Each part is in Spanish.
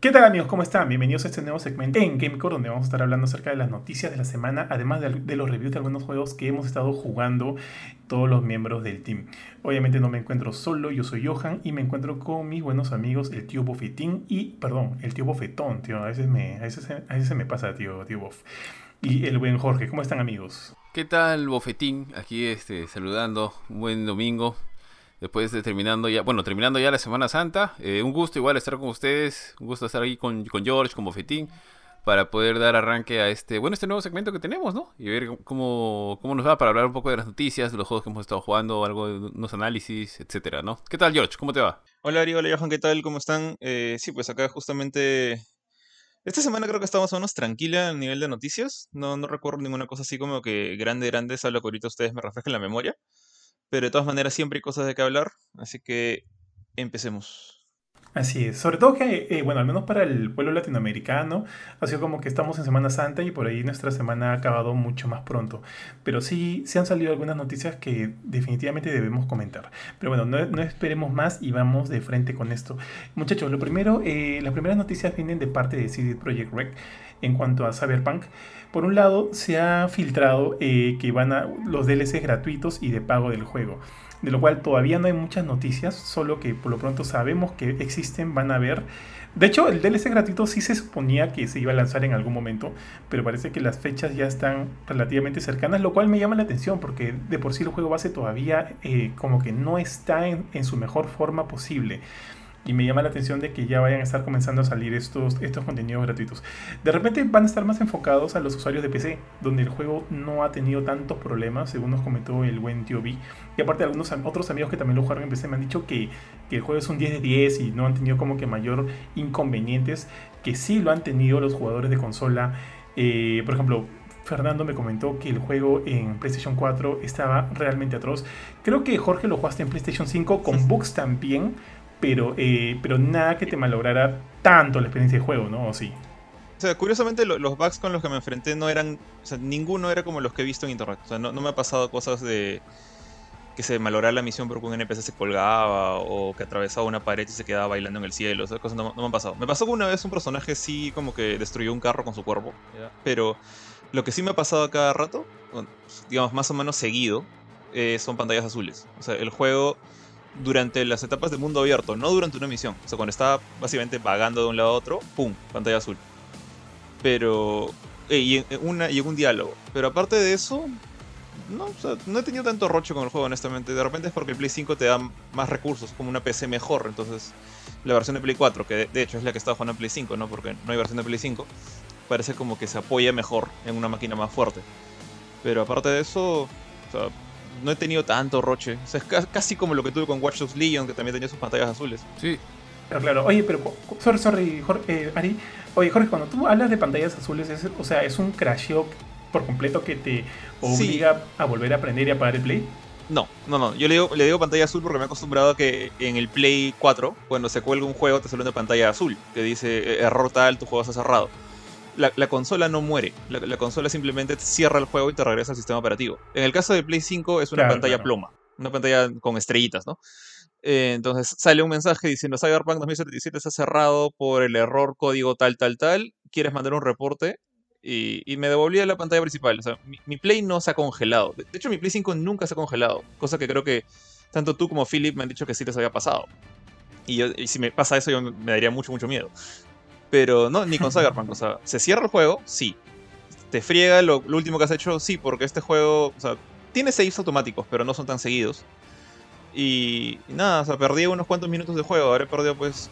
¿Qué tal amigos? ¿Cómo están? Bienvenidos a este nuevo segmento en Gamecore donde vamos a estar hablando acerca de las noticias de la semana, además de, los reviews de algunos juegos que hemos estado jugando todos los miembros del team. Obviamente no me encuentro solo, yo soy Johan y me encuentro con mis buenos amigos el tío Bofetín y, perdón, el tío Bofetón, tío, a veces, me, a veces, a veces se me pasa, tío, tío Bof. Y el buen Jorge, ¿cómo están amigos? ¿Qué tal Bofetín? Aquí este, saludando, buen domingo, después de terminando ya, bueno, terminando ya la Semana Santa. Eh, un gusto igual estar con ustedes, un gusto estar aquí con, con George, con Bofetín, para poder dar arranque a este, bueno, este nuevo segmento que tenemos, ¿no? Y ver cómo, cómo nos va para hablar un poco de las noticias, de los juegos que hemos estado jugando, algo de unos análisis, etcétera, ¿no? ¿Qué tal, George? ¿Cómo te va? Hola, Ari, hola, Johan, ¿qué tal? ¿Cómo están? Eh, sí, pues acá justamente esta semana creo que estamos más o menos tranquila a nivel de noticias. No, no recuerdo ninguna cosa así como que grande, grande, salvo que ahorita ustedes me reflejen la memoria. Pero de todas maneras siempre hay cosas de qué hablar, así que empecemos. Así es, sobre todo que, eh, bueno, al menos para el pueblo latinoamericano, ha sido como que estamos en Semana Santa y por ahí nuestra semana ha acabado mucho más pronto. Pero sí, se han salido algunas noticias que definitivamente debemos comentar. Pero bueno, no, esperemos más y vamos de frente con esto. Muchachos, lo primero, eh, las primeras noticias vienen de parte de CD Projekt Red en cuanto a Cyberpunk. Por un lado, se ha filtrado eh, que van a los DLCs gratuitos y de pago del juego de lo cual todavía no hay muchas noticias, solo que por lo pronto sabemos que existen, van a ver. De hecho, el DLC gratuito sí se suponía que se iba a lanzar en algún momento, pero parece que las fechas ya están relativamente cercanas, lo cual me llama la atención porque de por sí el juego base todavía eh, como que no está en su mejor forma posible y me llama la atención de que ya vayan a estar comenzando a salir estos, estos contenidos gratuitos. De repente van a estar más enfocados a los usuarios de PC, donde el juego no ha tenido tantos problemas, según nos comentó el buen tío B. Y aparte algunos otros amigos que también lo jugaron en PC me han dicho que, que, el juego es un 10 de 10 y no han tenido como que mayor inconvenientes, que sí lo han tenido los jugadores de consola. Eh, por ejemplo, Fernando me comentó que el juego en PlayStation 4 estaba realmente atroz. Creo que Jorge lo jugaste en PlayStation 5 con bugs también pero, eh, pero nada que te malograra tanto la experiencia de juego, ¿no? ¿O sí? O sea, curiosamente los bugs con los que me enfrenté no eran, o sea, ninguno era como los que he visto en internet. O sea, no, me ha pasado cosas de que se malograra la misión porque un NPC se colgaba o que atravesaba una pared y se quedaba bailando en el cielo. O sea, cosas no, me han pasado. Me pasó que una vez un personaje sí como que destruyó un carro con su cuerpo. Pero lo que sí me ha pasado a cada rato, digamos más o menos seguido, eh, son pantallas azules. O sea, el juego durante las etapas de mundo abierto, no durante una misión. O sea, cuando estaba básicamente vagando de un lado a otro, ¡pum! Pantalla azul. Pero. Eh, y, una, y un diálogo. Pero aparte de eso. No, o sea, no he tenido tanto roche con el juego, honestamente. De repente es porque el Play 5 te da más recursos, como una PC mejor. Entonces, la versión de Play 4, que de, hecho es la que estaba jugando en Play 5, ¿no? Porque no hay versión de Play 5, parece como que se apoya mejor en una máquina más fuerte. Pero aparte de eso, o sea, no he tenido tanto roche. O sea, es casi como lo que tuve con Watch Dogs Legion, que también tenía sus pantallas azules. Sí. Pero claro, oye, pero, sorry, sorry, Jorge, eh, Ari. Oye, Jorge, cuando tú hablas de pantallas azules, es, o sea, ¿es un crasheo por completo que te obliga a volver a aprender y apagar el play? No, no, no. Yo le digo, le digo pantalla azul porque me he acostumbrado a que en el Play 4, cuando se cuelga un juego, te sale una pantalla azul que dice eh, error tal, tu juego está cerrado la, consola no muere. La, consola simplemente cierra el juego y te regresa al sistema operativo. En el caso de Play 5 es una pantalla ploma, una pantalla con estrellitas, ¿no? Eh, entonces sale un mensaje diciendo Cyberpunk 2077 está cerrado por el error código tal, tal, tal. ¿Quieres mandar un reporte? Y, me devolvía la pantalla principal. O sea, mi, Play no se ha congelado. De, hecho, mi Play 5 nunca se ha congelado. Cosa que creo que tanto tú como Philip me han dicho que sí les había pasado. Y, yo, y si me pasa eso, yo me daría mucho, mucho miedo. Pero no, ni con Cyberpunk. O sea, se cierra el juego, sí. Te friega lo, último que has hecho, sí, porque este juego, o sea, tiene saves automáticos, pero no son tan seguidos. Y, nada, o sea, perdí unos cuantos minutos de juego. Habré perdido, pues.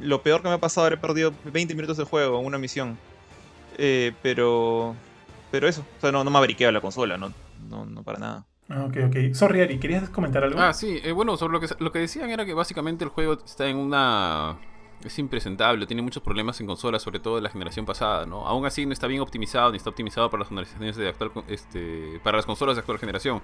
Lo peor que me ha pasado, habré perdido 20 minutos de juego en una misión. Eh, pero. Pero eso, o sea, no, no me abriqueo la consola, no, no, no para nada. Ah, ok, ok. Sorry, Ari, ¿querías comentar algo? Ah, sí, eh, bueno, sobre lo que, lo que decían era que básicamente el juego está en una es impresentable, tiene muchos problemas en consolas, sobre todo de la generación pasada, ¿no? Aún así no está bien optimizado ni está optimizado para las generaciones de actual, este, para las consolas de actual generación.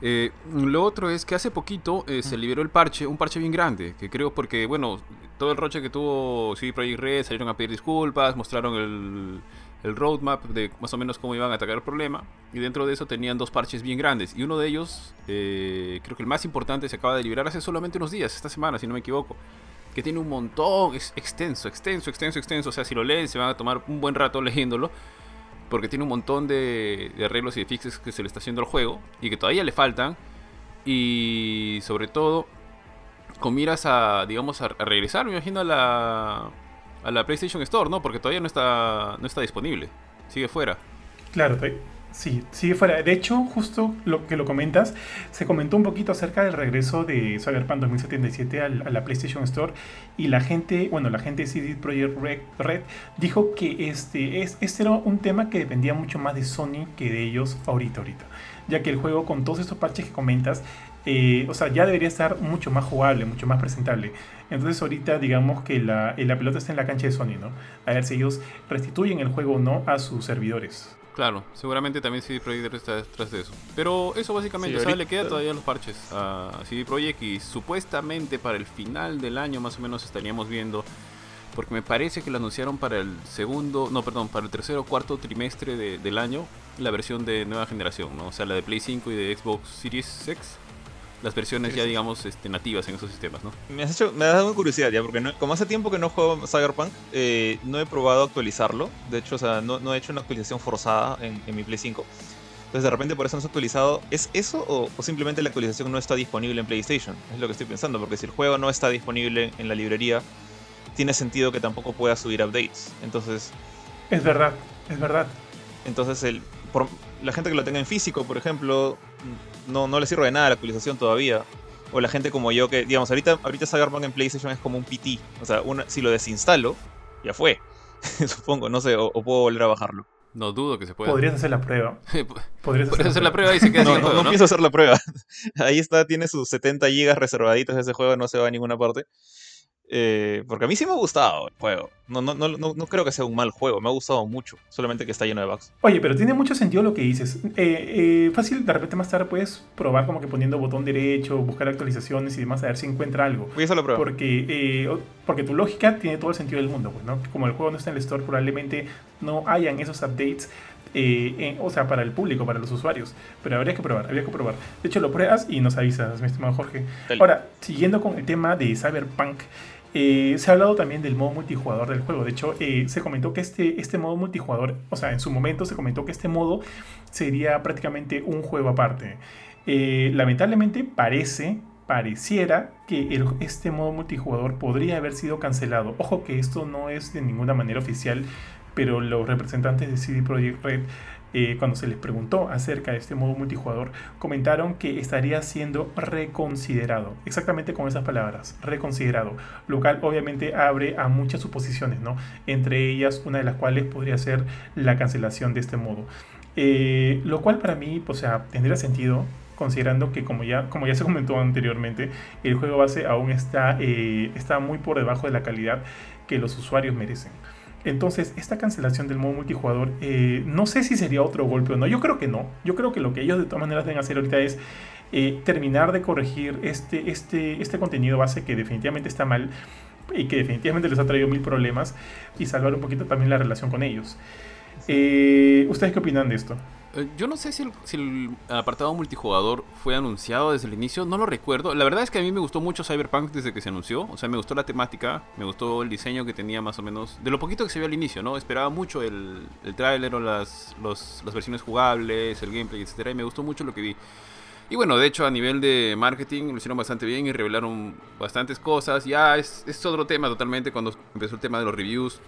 Eh, lo otro es que hace poquito eh, se liberó el parche, un parche bien grande, que creo porque, bueno, todo el roche que tuvo CD Projekt Red salieron a pedir disculpas, mostraron el, el roadmap de más o menos cómo iban a atacar el problema. Y dentro de eso tenían dos parches bien grandes. Y uno de ellos, eh, creo que el más importante, se acaba de liberar hace solamente unos días, esta semana, si no me equivoco que tiene un montón, es extenso, extenso, extenso, extenso. O sea, si lo leen se van a tomar un buen rato leyéndolo. Porque tiene un montón de, de arreglos y de fixes que se le está haciendo al juego y que todavía le faltan. Y sobre todo, con miras a, digamos, a, regresar, me imagino, a la, a la PlayStation Store, ¿no? Porque todavía no está, no está disponible. Sigue fuera. Claro, sí, sigue fuera. De hecho, justo lo que lo comentas, se comentó un poquito acerca del regreso de Cyberpunk 2077 a la PlayStation Store y la gente, bueno, la gente de CD Projekt Red dijo que este, es, este era un tema que dependía mucho más de Sony que de ellos ahorita, ahorita. Ya que el juego con todos estos parches que comentas eh, o sea, ya debería estar mucho más jugable, mucho más presentable. Entonces ahorita digamos que la, la, pelota está en la cancha de Sony, ¿no? A ver si ellos restituyen el juego o no a sus servidores. Claro, seguramente también CD Projekt está detrás de eso. Pero eso básicamente, sí, le queda todavía los parches a CD Projekt y supuestamente para el final del año más o menos estaríamos viendo porque me parece que lo anunciaron para el segundo, no, perdón, para el tercer o cuarto trimestre del año, la versión de nueva generación, ¿no? O sea, la de Play 5 y de Xbox Series X las versiones ya, digamos, este, nativas en esos sistemas, ¿no? Me has hecho, me ha dado curiosidad ya, porque como hace tiempo que no juego Cyberpunk, eh, no he probado actualizarlo. De hecho, o sea, no, no he hecho una actualización forzada en, mi Play 5. Entonces, de repente, por eso no se ha actualizado. ¿Es eso o, simplemente la actualización no está disponible en PlayStation? Es lo que estoy pensando, porque si el juego no está disponible en la librería, tiene sentido que tampoco pueda subir updates. Entonces. Es verdad, es verdad. Entonces, el, por, la gente que lo tenga en físico, por ejemplo, no, no le sirve de nada la actualización todavía. O la gente como yo que, digamos, ahorita, ahorita Cyberpunk en PlayStation es como un PT. O sea, si lo desinstalo, ya fue. Supongo, no sé, o, puedo volver a bajarlo. No dudo que se pueda. Podrías hacer la prueba. Podrías hacer, la prueba y se queda No, no, no, hacer la prueba. Ahí está, tiene sus 70 gigas reservaditos de ese juego, no se va a ninguna parte. Eh, porque a mí sí me ha gustado el juego. No, no, no, no, creo que sea un mal juego, me ha gustado mucho. Solamente que está lleno de bugs. Oye, pero tiene mucho sentido lo que dices. Eh, eh, fácil, de repente más tarde puedes probar como que poniendo botón derecho, buscar actualizaciones y demás, a ver si encuentra algo. Voy a hacer prueba. Porque, porque tu lógica tiene todo el sentido del mundo. Pues, ¿no? Como el juego no está en el store, probablemente no hayan esos updates. o sea, para el público, para los usuarios. Pero habría que probar, habría que probar. De hecho, lo pruebas y nos avisas, mi estimado Jorge. Ahora, siguiendo con el tema de Cyberpunk, eh, se ha hablado también del modo multijugador del juego. De hecho, eh, se comentó que este, este modo multijugador, o sea, en su momento se comentó que este modo sería prácticamente un juego aparte. Eh, lamentablemente parece, pareciera que este modo multijugador podría haber sido cancelado. Ojo que esto no es de ninguna manera oficial, pero los representantes de CD Projekt Red eh, cuando se les preguntó acerca de este modo multijugador, comentaron que estaría siendo reconsiderado. Exactamente con esas palabras, reconsiderado. Lo cual obviamente abre a muchas suposiciones, ¿no? Entre ellas, una de las cuales podría ser la cancelación de este modo. Eh, lo cual para mí, o sea, tendría sentido considerando que como ya, como ya se comentó anteriormente, el juego base aún está, eh, está muy por debajo de la calidad que los usuarios merecen. Entonces, esta cancelación del modo multijugador, eh, no sé si sería otro golpe o no. Yo creo que no. Yo creo que lo que ellos de todas maneras deben hacer ahorita es eh, terminar de corregir este, este, este contenido base que definitivamente está mal y que definitivamente les ha traído mil problemas y salvar un poquito también la relación con ellos. Eh, ¿Ustedes qué opinan de esto? Eh, yo no sé si el, apartado multijugador fue anunciado desde el inicio, no lo recuerdo. La verdad es que a mí me gustó mucho Cyberpunk desde que se anunció. O sea, me gustó la temática, me gustó el diseño que tenía más o menos. De lo poquito que se vio al inicio, ¿no? Esperaba mucho el, el tráiler o las, las versiones jugables, el gameplay, etcétera, y me gustó mucho lo que vi. Y bueno, de hecho a nivel de marketing lo hicieron bastante bien y revelaron bastantes cosas. Ya es, es otro tema totalmente cuando empezó el tema de los reviews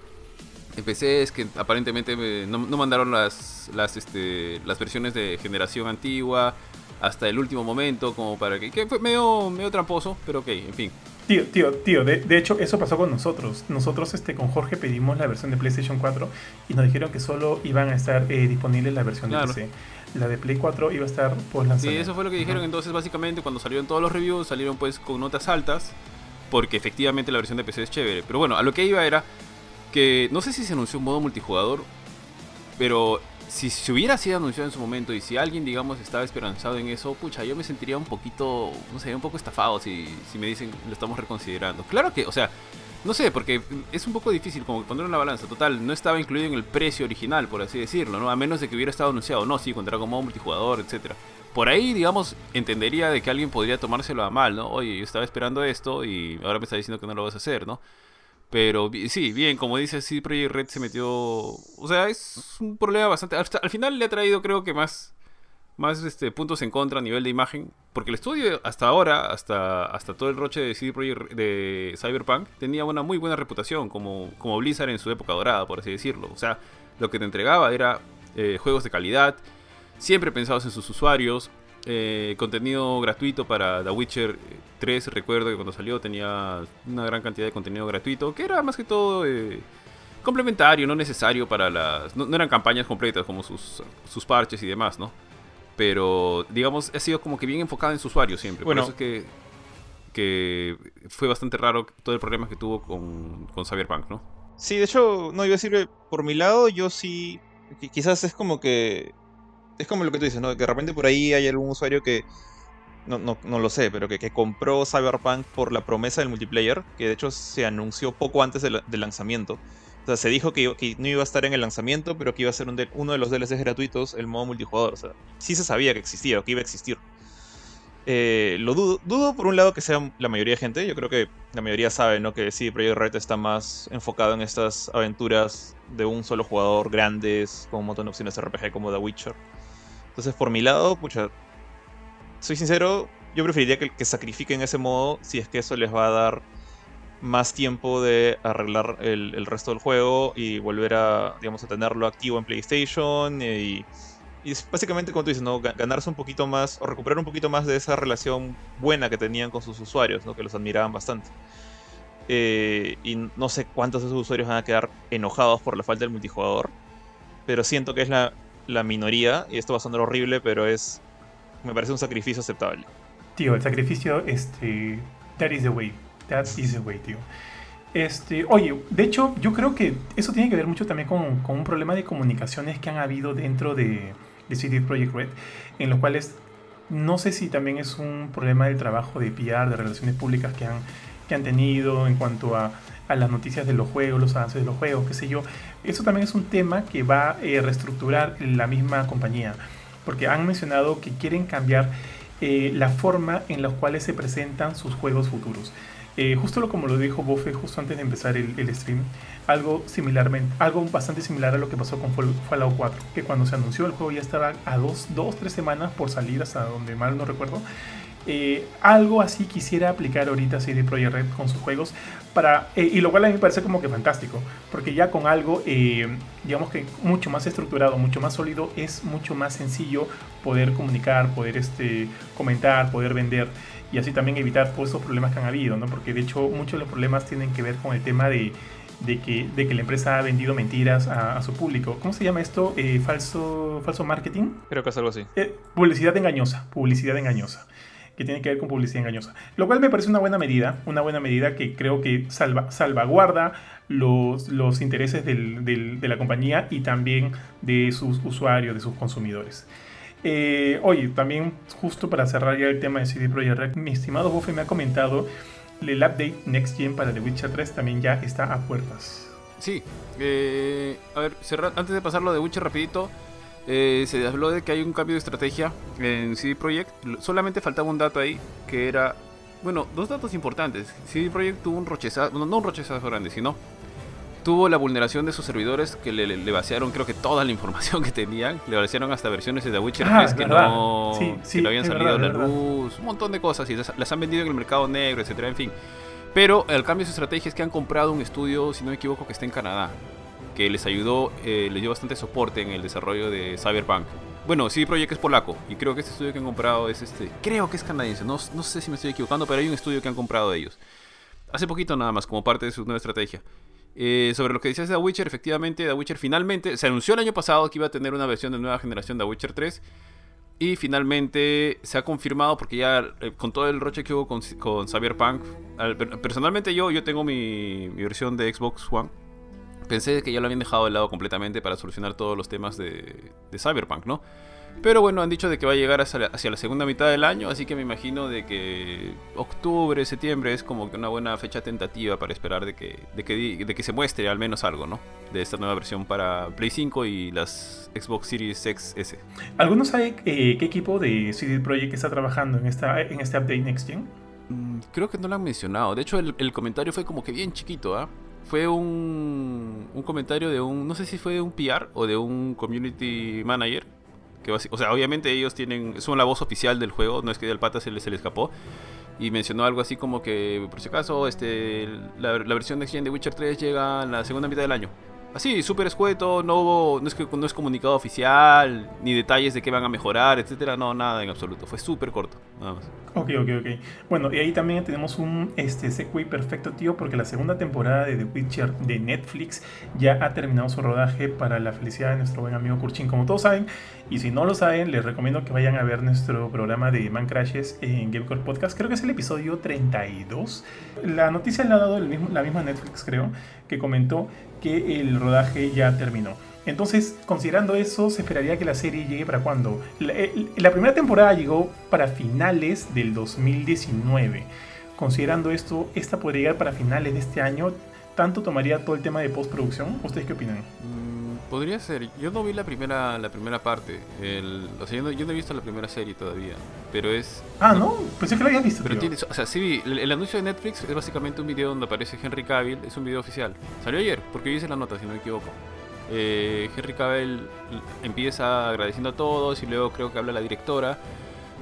PC es que aparentemente eh, no, mandaron las, las, este, las versiones de generación antigua hasta el último momento, como para que, que fue medio, medio tramposo, pero ok, en fin. Tío, tío, tío, de, de, hecho eso pasó con nosotros. Nosotros este, con Jorge pedimos la versión de PlayStation 4 y nos dijeron que solo iban a estar eh, disponibles la versión de PC. La de Play 4 iba a estar por lanzamiento. Sí, eso fue lo que dijeron. Entonces, básicamente, cuando salieron todos los reviews, salieron pues con notas altas, porque efectivamente la versión de PC es chévere. Pero bueno, a lo que iba era que no sé si se anunció un modo multijugador, pero si se hubiera sido anunciado en su momento y si alguien, digamos, estaba esperanzado en eso, pucha, yo me sentiría un poquito, no sé, un poco estafado si, si me dicen lo estamos reconsiderando. Claro que, o sea, no sé, porque es un poco difícil como poner una balanza. Total, no estaba incluido en el precio original, por así decirlo, ¿no? A menos de que hubiera estado anunciado, no, sí, contará con modo multijugador, etcétera. por ahí, digamos, entendería de que alguien podría tomárselo a mal, ¿no? Oye, yo estaba esperando esto y ahora me está diciendo que no lo vas a hacer, ¿no? Pero sí, bien, como dice, sí, Project Red se metió... O sea, es un problema bastante... al final le ha traído creo que más más este, puntos en contra a nivel de imagen. Porque el estudio hasta ahora, hasta, hasta todo el roche de CD Projekt de Cyberpunk, tenía una muy buena reputación como, como Blizzard en su época dorada, por así decirlo. O sea, lo que te entregaba era eh, juegos de calidad, siempre pensados en sus usuarios, eh, contenido gratuito para The Witcher 3. Recuerdo que cuando salió tenía una gran cantidad de contenido gratuito, que era más que todo eh, complementario, no necesario para las... No, no, eran campañas completas como sus, sus parches y demás, ¿no? pero digamos, ha sido como que bien enfocada en su usuario siempre. Bueno, Por eso es que, que fue bastante raro todo el problema que tuvo con, con Cyberpunk, ¿no? Sí, de hecho, no, iba a decir, por mi lado, yo sí, quizás es como que, es como lo que tú dices, ¿no? Que de repente por ahí hay algún usuario que, no, no, no lo sé, pero que, que, compró Cyberpunk por la promesa del multiplayer, que de hecho se anunció poco antes del lanzamiento. O sea, se dijo que, no iba a estar en el lanzamiento, pero que iba a ser uno de los DLCs gratuitos, el modo multijugador. O sea, sí se sabía que existía o que iba a existir. Eh, lo dudo, dudo por un lado que sea la mayoría de gente. Yo creo que la mayoría sabe, ¿no? Que sí, Project Red está más enfocado en estas aventuras de un solo jugador grandes, con un montón de opciones de RPG como The Witcher. Entonces, por mi lado, pucha, soy sincero, yo preferiría que, que sacrifiquen ese modo si es que eso les va a dar más tiempo de arreglar el, resto del juego y volver a, digamos, tenerlo activo en PlayStation y, y básicamente como tú dices, ¿no? ganarse un poquito más o recuperar un poquito más de esa relación buena que tenían con sus usuarios, ¿no? que los admiraban bastante. Eh, y no sé cuántos de esos usuarios van a quedar enojados por la falta del multijugador, pero siento que es la, la minoría y esto va a sonar horrible, pero es me parece un sacrificio aceptable. Tío, el sacrificio, este, that is the way That is the way, tío. Este, oye, de hecho, yo creo que eso tiene que ver mucho también con, con un problema de comunicaciones que han habido dentro de, de CD Projekt Red, en los cuales no sé si también es un problema del trabajo de PR, de relaciones públicas que han, que han tenido en cuanto a, a las noticias de los juegos, los avances de los juegos, qué sé yo. Eso también es un tema que va a eh, reestructurar la misma compañía, porque han mencionado que quieren cambiar eh, la forma en la cual se presentan sus juegos futuros. Eh, justo lo como lo dijo Bofe justo antes de empezar el, stream, algo similarmente, algo bastante similar a lo que pasó con Fallout 4, que cuando se anunció el juego ya estaba a dos, dos tres semanas por salir hasta donde mal no recuerdo. Eh, algo así quisiera aplicar ahorita CD Projekt Red con sus juegos para eh, y lo cual a mí me parece como que fantástico porque ya con algo digamos que mucho más estructurado mucho más sólido es mucho más sencillo poder comunicar poder este comentar poder vender y así también evitar todos esos problemas que han habido, ¿no? Porque de hecho muchos de los problemas tienen que ver con el tema de, de, que, de que la empresa ha vendido mentiras a, su público. ¿Cómo se llama esto? Eh, falso, ¿Falso marketing? Creo que es algo así. Eh, publicidad engañosa, publicidad engañosa que tiene que ver con publicidad engañosa. Lo cual me parece una buena medida, una buena medida que creo que salva, salvaguarda los, intereses de la compañía y también de sus usuarios, de sus consumidores. Eh, oye, también justo para cerrar ya el tema de CD Projekt Red, mi estimado Buffy me ha comentado el update Next Gen para The Witcher 3 también ya está a puertas. Sí, eh, a ver, antes de pasarlo de Witcher rapidito, eh, se habló de que hay un cambio de estrategia en CD Projekt. Solamente faltaba un dato ahí que era, bueno, dos datos importantes. CD Projekt tuvo un rochezazo, no, no un rochezazo grande, sino tuvo la vulneración de sus servidores que le, vaciaron creo que toda la información que tenían. Le vaciaron hasta versiones de The Witcher 3 ah, que no, que no habían salido a la luz. Un montón de cosas y las, han vendido en el mercado negro, etcétera, en fin. Pero el cambio de su estrategia es que han comprado un estudio, si no me equivoco, que está en Canadá. Que les ayudó, eh, les dio bastante soporte en el desarrollo de Cyberpunk. Bueno, CD Projekt es polaco y creo que este estudio que han comprado es este, creo que es canadiense, no, sé si me estoy equivocando, pero hay un estudio que han comprado de ellos. Hace poquito nada más, como parte de su nueva estrategia. Eh, sobre lo que decías de The Witcher, efectivamente, The Witcher finalmente se anunció el año pasado que iba a tener una versión de nueva generación de The Witcher 3. Y finalmente se ha confirmado porque ya eh, con todo el roche que hubo con, con Cyberpunk, personalmente yo, yo tengo mi, versión de Xbox One. Pensé que ya lo habían dejado de lado completamente para solucionar todos los temas de, de Cyberpunk, ¿no? Pero bueno, han dicho de que va a llegar hacia la, hacia la segunda mitad del año, así que me imagino de que octubre, septiembre es como que una buena fecha tentativa para esperar de que, de que, de que se muestre al menos algo, ¿no? De esta nueva versión para Play 5 y las Xbox Series XS. ¿Alguno sabe eh, qué equipo de CD Projekt está trabajando en, esta, en este update Next Gen? Mm, Creo que no lo han mencionado. De hecho, el, el comentario fue como que bien chiquito, ¿ah? Fue un, un comentario de un, no sé si fue de un PR o de un community manager. Que o sea, obviamente ellos tienen, son la voz oficial del juego, no es que al pata se le escapó. Y mencionó algo así como que, por si acaso, este, la, la versión de Gen de Witcher 3 llega en la segunda mitad del año. Así, súper escueto, no, hubo- no, es no es comunicado oficial, ni detalles de qué van a mejorar, etcétera, no, nada en absoluto. Fue súper corto, nada más. Ok, ok, ok. Bueno, y ahí también tenemos un este, segue perfecto, tío, porque la segunda temporada de The Witcher de Netflix ya ha terminado su rodaje para la felicidad de nuestro buen amigo Kurchin, como todos saben. Y si no lo saben, les recomiendo que vayan a ver nuestro programa de Man Crashes en Gamecore Podcast. Creo que es el episodio 32. La noticia la ha dado el mismo, la misma Netflix, creo, que comentó que el rodaje ya terminó. Entonces, considerando eso, se esperaría que la serie llegue para cuándo. La, el- la primera temporada llegó para finales del 2019. Considerando esto, esta podría llegar para finales de este año. ¿Tanto tomaría todo el tema de postproducción? ¿Ustedes qué opinan? Podría ser. Yo no vi la primera, la primera parte. El, o sea, yo no, yo no he visto la primera serie todavía. Pero es. Ah, ¿no? Pensé que lo habías visto. Pero tío. tiene, o sea, sí vi. El, el anuncio de Netflix es básicamente un video donde aparece Henry Cavill. Es un video oficial. Salió ayer, porque yo hice la nota, si no me equivoco. Eh, Henry Cavill empieza agradeciendo a todos y luego creo que habla la directora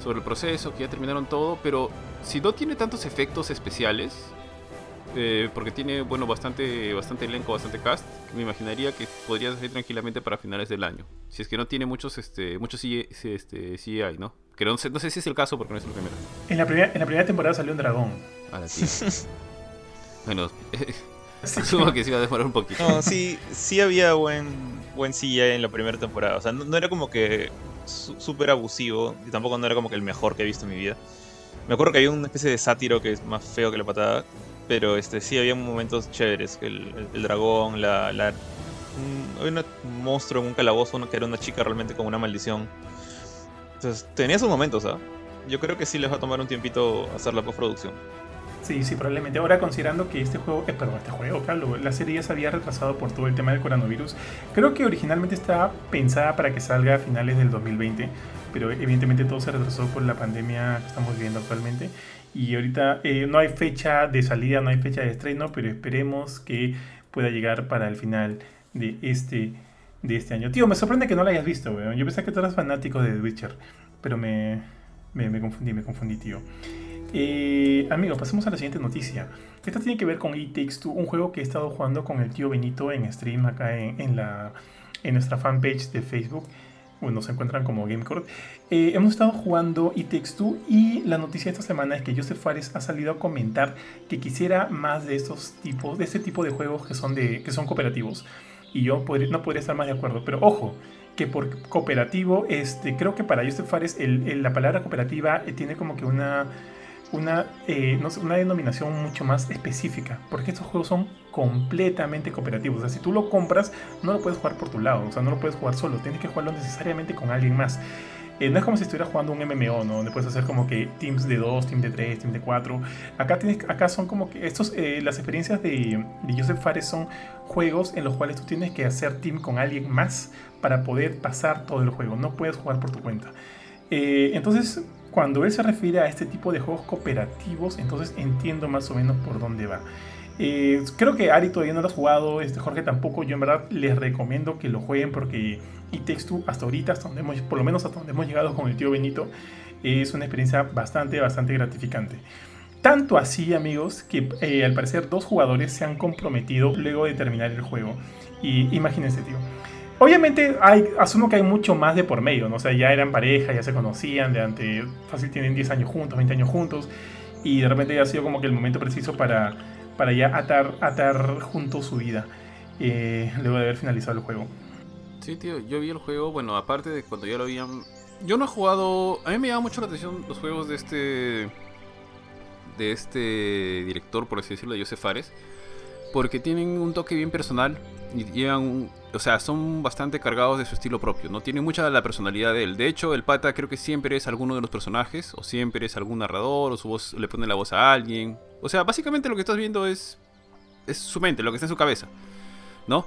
sobre el proceso, que ya terminaron todo. Pero si no tiene tantos efectos especiales, eh, porque tiene bueno bastante bastante elenco, bastante cast. Me imaginaría que podría ser tranquilamente para finales del año. Si es que no tiene muchos este muchos CGI, este, CGI, ¿no? Que no sé, no sé si es el caso porque no es el primero. En, la primera, en la primera temporada salió un dragón. A la tía. bueno, asumo que sí va a demorar un poquito. No, sí, sí había buen, buen CGI en la primera temporada. O sea, no, no era como que su- súper abusivo y tampoco no era como que el mejor que he visto en mi vida. Me acuerdo que había una especie de sátiro que es más feo que la patada, pero este sí había momentos chéveres. El, el- dragón, la... la había un monstruo en un calabozo que era una chica realmente con una maldición. Entonces, tenía sus momentos, ¿ah? Yo creo que sí les va a tomar un tiempito hacer la postproducción. Sí, sí, probablemente. Ahora, considerando que este juego, eh, perdón, este juego, claro, la serie ya se había retrasado por todo el tema del coronavirus, creo que originalmente estaba pensada para que salga a finales del 2020, pero evidentemente todo se retrasó por la pandemia que estamos viviendo actualmente. Y ahorita eh, no hay fecha de salida, no hay fecha de estreno, pero esperemos que pueda llegar para el final de este, de este año. Tío, me sorprende que no la hayas visto, weón. Yo pensé que tú eras fanático de The Witcher, pero me, me, me confundí, me confundí, tío. Eh, amigos, pasemos a la siguiente noticia. Esta tiene que ver con It Takes Two, un juego que he estado jugando con el tío Benito en stream acá en, en la, en nuestra fanpage de Facebook. Bueno, se encuentran como Gamecore. Eh, hemos estado jugando It Takes Two y la noticia de esta semana es que Joseph Fares ha salido a comentar que quisiera más de estos tipos, de este tipo de juegos que son, de, que son cooperativos. Y yo no podría estar más de acuerdo. Pero ojo, que por cooperativo, este, creo que para Joseph Fares la palabra cooperativa eh, tiene como que una una, eh, no una denominación mucho más específica, porque estos juegos son completamente cooperativos. O sea, si tú lo compras, no lo puedes jugar por tu lado, o sea, no lo puedes jugar solo, tienes que jugarlo necesariamente con alguien más. Eh, no es como si estuvieras jugando un MMO, ¿no? Donde puedes hacer como que teams de 2, team de 3, team de 4. Acá, tienes, acá son como que estos, eh, las experiencias de, Joseph Fares son juegos en los cuales tú tienes que hacer team con alguien más para poder pasar todo el juego. No puedes jugar por tu cuenta. Entonces, cuando él se refiere a este tipo de juegos cooperativos, entonces entiendo más o menos por dónde va. Eh, creo que Ari todavía no lo has jugado, este Jorge tampoco. Yo en verdad les recomiendo que lo jueguen porque Takes Two hasta ahorita, hasta donde hemos, por lo menos hasta donde hemos llegado con el tío Benito, es una experiencia bastante, bastante gratificante. Tanto así, amigos, que eh, al parecer dos jugadores se han comprometido luego de terminar el juego. Y imagínense, tío. Obviamente, hay, asumo que hay mucho más de por medio, ¿no? O sea, ya eran pareja, ya se conocían, de ante, fácil tienen 10 años juntos, 20 años juntos, y de repente ya ha sido como que el momento preciso para, para ya atar, atar juntos su vida, eh, luego de haber finalizado el juego. Sí, tío, yo vi el juego, bueno, aparte de cuando ya lo habían... Yo no he jugado... A mí me llama mucho la atención los juegos de este... De este director, por así decirlo, de Joseph Fares. Porque tienen un toque bien personal. Y llevan o sea, son bastante cargados de su estilo propio, ¿no? Tienen mucha la personalidad de él. De hecho, el pata creo que siempre es alguno de los personajes, o siempre es algún narrador, o su voz le pone la voz a alguien. O sea, básicamente lo que estás viendo es, es su mente, lo que está en su cabeza, ¿no?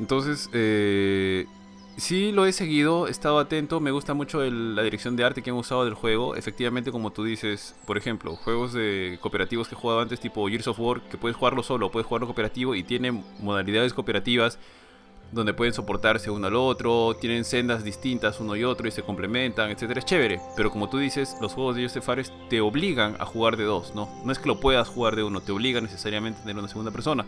Entonces, eh, sí lo he seguido, he estado atento, me gusta mucho la dirección de arte que han usado del juego. Efectivamente, como tú dices, por ejemplo, juegos de cooperativos que he jugado antes, tipo Gears of War, que puedes jugarlo solo, puedes jugarlo cooperativo y tiene modalidades cooperativas donde pueden soportarse uno al otro, tienen sendas distintas uno y otro y se complementan, etcétera, es chévere. Pero como tú dices, los juegos de Joseph Fares te obligan a jugar de dos, ¿no? No es que lo puedas jugar de uno, te obliga necesariamente a tener una segunda persona.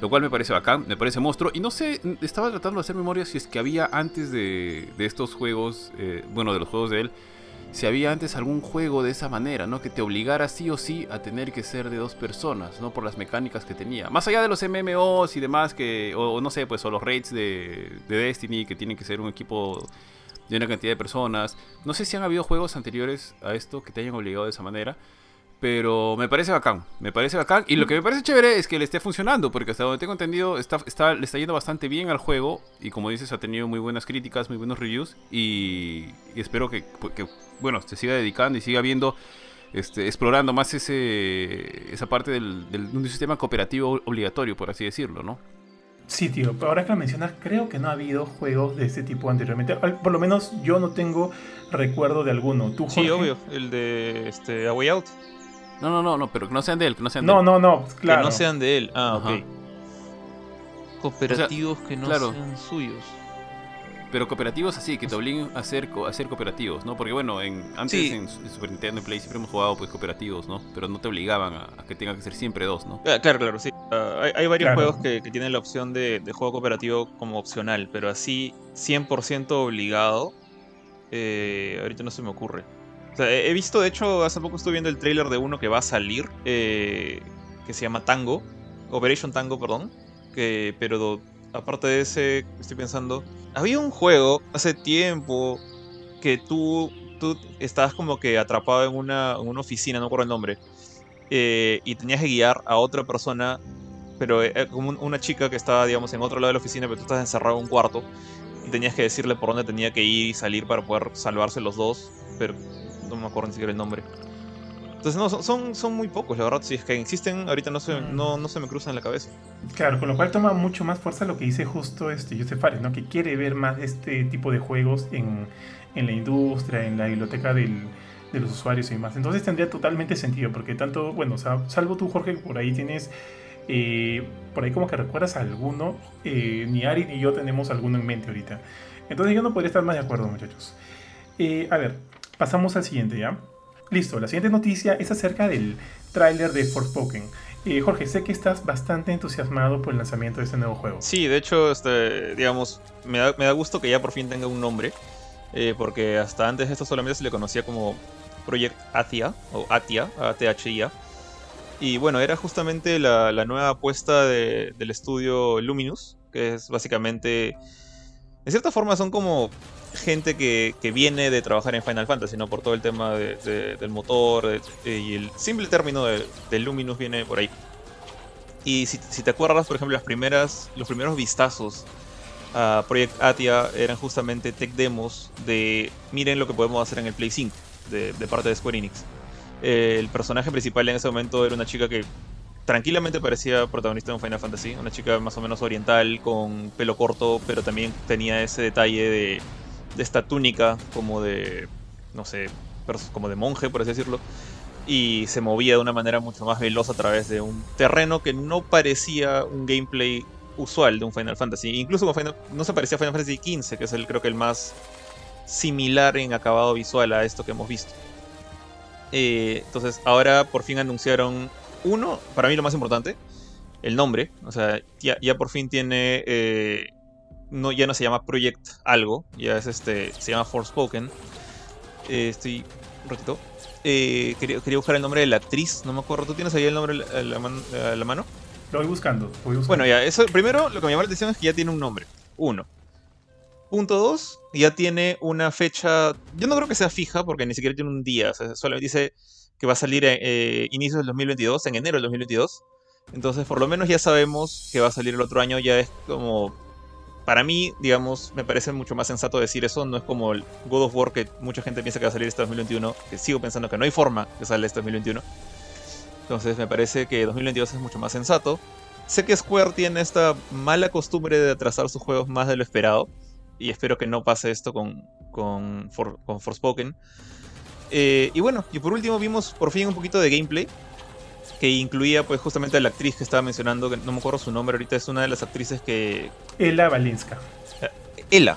Lo cual me parece bacán, me parece monstruo. Y no sé, estaba tratando de hacer memoria si es que había antes de, estos juegos, eh, bueno, de los juegos de él, si había antes algún juego de esa manera, ¿no? Que te obligara sí o sí a tener que ser de dos personas, ¿no? Por las mecánicas que tenía. Más allá de los MMOs y demás, que, o, no sé, pues, o los raids de, de, Destiny, que tienen que ser un equipo de una cantidad de personas. No sé si han habido juegos anteriores a esto que te hayan obligado de esa manera. Pero me parece bacán, me parece bacán. Y lo que me parece chévere es que le esté funcionando, porque hasta donde tengo entendido, está, está, le está yendo bastante bien al juego. Y como dices, ha tenido muy buenas críticas, muy buenos reviews. Y, espero que, que, bueno, se siga dedicando y siga viendo, este, explorando más ese, esa parte del, del, de un sistema cooperativo obligatorio, por así decirlo, ¿no? Sí, tío, pero ahora que lo mencionas, creo que no ha habido juegos de este tipo anteriormente. Por lo menos yo no tengo recuerdo de alguno. ¿Tú, Sí, obvio, el de este, A Way Out. No, no, no, no, pero que no sean de él, que no sean de no, él. No, no, claro. Que no sean de él. Ah, ok. Cooperativos que no sean suyos. Pero cooperativos así, que te obliguen a hacer, a hacer cooperativos, ¿no? Porque bueno, en, antes en, Super Nintendo y Play siempre hemos jugado pues cooperativos, ¿no? Pero no te obligaban a, que tenga que ser siempre dos, ¿no? Ah, claro, claro, sí. Ah, hay, varios juegos que, tienen la opción de, juego cooperativo como opcional, pero así 100% obligado, eh, ahorita no se me ocurre he visto, de hecho, hace poco estuve viendo el trailer de uno que va a salir, eh, que se llama Tango, Operation Tango, perdón, pero aparte de ese, estoy pensando, había un juego hace tiempo que tú, tú estabas como que atrapado en una, en una oficina, no recuerdo el nombre, eh, y tenías que guiar a otra persona, pero eh, como una chica que estaba, digamos, en otro lado de la oficina, pero tú estás encerrado en un cuarto, y tenías que decirle por dónde tenía que ir y salir para poder salvarse los dos, pero no me acuerdo ni siquiera el nombre. Entonces, no, son, son muy pocos, la verdad. Si es que existen, ahorita no se, no, no se me cruzan en la cabeza. Claro, con lo cual toma mucho más fuerza lo que dice justo este Joseph Fares, ¿no? Que quiere ver más este tipo de juegos en, en la industria, en la biblioteca del, de los usuarios y demás. Entonces tendría totalmente sentido, porque tanto, bueno, o sea, salvo tú, Jorge, por ahí tienes. Eh, por ahí como que recuerdas a alguno, eh, ni Ari ni yo tenemos alguno en mente ahorita. Entonces yo no podría estar más de acuerdo, muchachos. Eh, a ver, Pasamos al siguiente, ¿ya? Listo, la siguiente noticia es acerca del tráiler de Forspoken. Eh, Jorge, sé que estás bastante entusiasmado por el lanzamiento de este nuevo juego. Sí, de hecho, este, digamos, me da, gusto que ya por fin tenga un nombre, eh, porque hasta antes esto solamente se le conocía como Project Atia, o Atia, A-T-H-I-A. Y bueno, era justamente la, nueva apuesta del estudio Luminous, que es básicamente, en cierta forma son como gente que, viene de trabajar en Final Fantasy, ¿no? Por todo el tema del motor y el simple término de, Luminous viene por ahí. Y si, te acuerdas, por ejemplo, las primeras, los primeros vistazos a Project Atia eran justamente tech demos de miren lo que podemos hacer en el Play 5 de, parte de Square Enix. el personaje principal en ese momento era una chica que tranquilamente parecía protagonista de un Final Fantasy, una chica más o menos oriental con pelo corto, pero también tenía ese detalle de de esta túnica como de, no sé, como de monje, por así decirlo, y se movía de una manera mucho más veloz a través de un terreno que no parecía un gameplay usual de un Final Fantasy. Incluso no se parecía a Final Fantasy XV, que es el creo que el más similar en acabado visual a esto que hemos visto. Eh, entonces ahora por fin anunciaron uno, para mí lo más importante, el nombre. O sea, ya, ya por fin tiene eh, no, ya no se llama Project algo, ya es este, se llama Forspoken. Eh, estoy un ratito. Eh, quería, buscar el nombre de la actriz, no me acuerdo. ¿Tú tienes ahí el nombre a la, mano? Lo voy buscando, Bueno, ya, eso primero lo que me llama la atención es que ya tiene un nombre. Uno. Punto dos, ya tiene una fecha. Yo no creo que sea fija porque ni siquiera tiene un día. O solamente dice que va a salir a eh, inicios del 2022, en enero del 2022. Entonces, por lo menos ya sabemos que va a salir el otro año. Ya es como para mí, digamos, me parece mucho más sensato decir eso. No es como el God of War que mucha gente piensa que va a salir este 2021, que sigo pensando que no hay forma que salga este 2021. Entonces me parece que 2022 es mucho más sensato. Sé que Square tiene esta mala costumbre de atrasar sus juegos más de lo esperado. Y espero que no pase esto con, con, con Forspoken. Eh, y bueno, y por último vimos por fin un poquito de gameplay que incluía pues justamente a la actriz que estaba mencionando, que no me acuerdo su nombre ahorita, es una de las actrices que... Ella Balinska. Eh, Ella,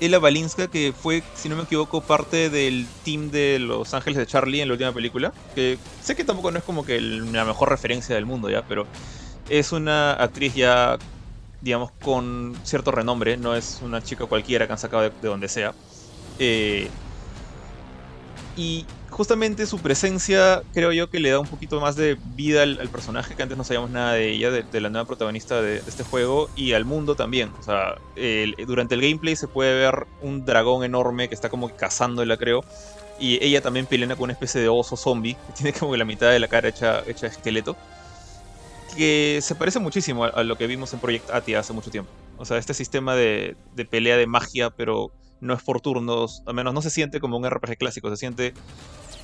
Ella Balinska, que fue, si no me equivoco, parte del team de Los Ángeles de Charlie en la última película, que sé que tampoco no es como que la mejor referencia del mundo ya, pero es una actriz ya, digamos, con cierto renombre, no es una chica cualquiera que han sacado de, donde sea. Eh, y justamente su presencia creo yo que le da un poquito más de vida al, personaje, que antes no sabíamos nada de ella, de, la nueva protagonista de, este juego, y al mundo también. O sea, durante el gameplay se puede ver un dragón enorme que está como cazándola, creo. Y ella también pelea con una especie de oso zombie, que tiene como la mitad de la cara hecha, hecha esqueleto. Que se parece muchísimo a, lo que vimos en Project Atia hace mucho tiempo. O sea, este sistema de, de pelea de magia, pero no es por turnos, al menos no se siente como un RPG clásico, se siente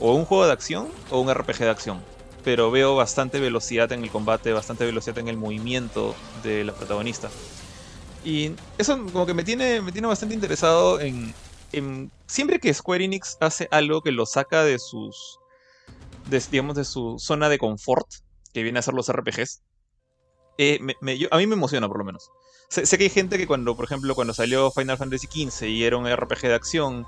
o un juego de acción o un RPG de acción. Pero veo bastante velocidad en el combate, bastante velocidad en el movimiento de la protagonista. Y eso como que me tiene, me tiene bastante interesado en, Siempre que Square Enix hace algo que lo saca de sus... digamos, de su zona de confort, que viene a ser los RPGs, eh, a mí me emociona por lo menos. Sé, que hay gente que cuando, por ejemplo, cuando salió Final Fantasy XV y era un RPG de acción,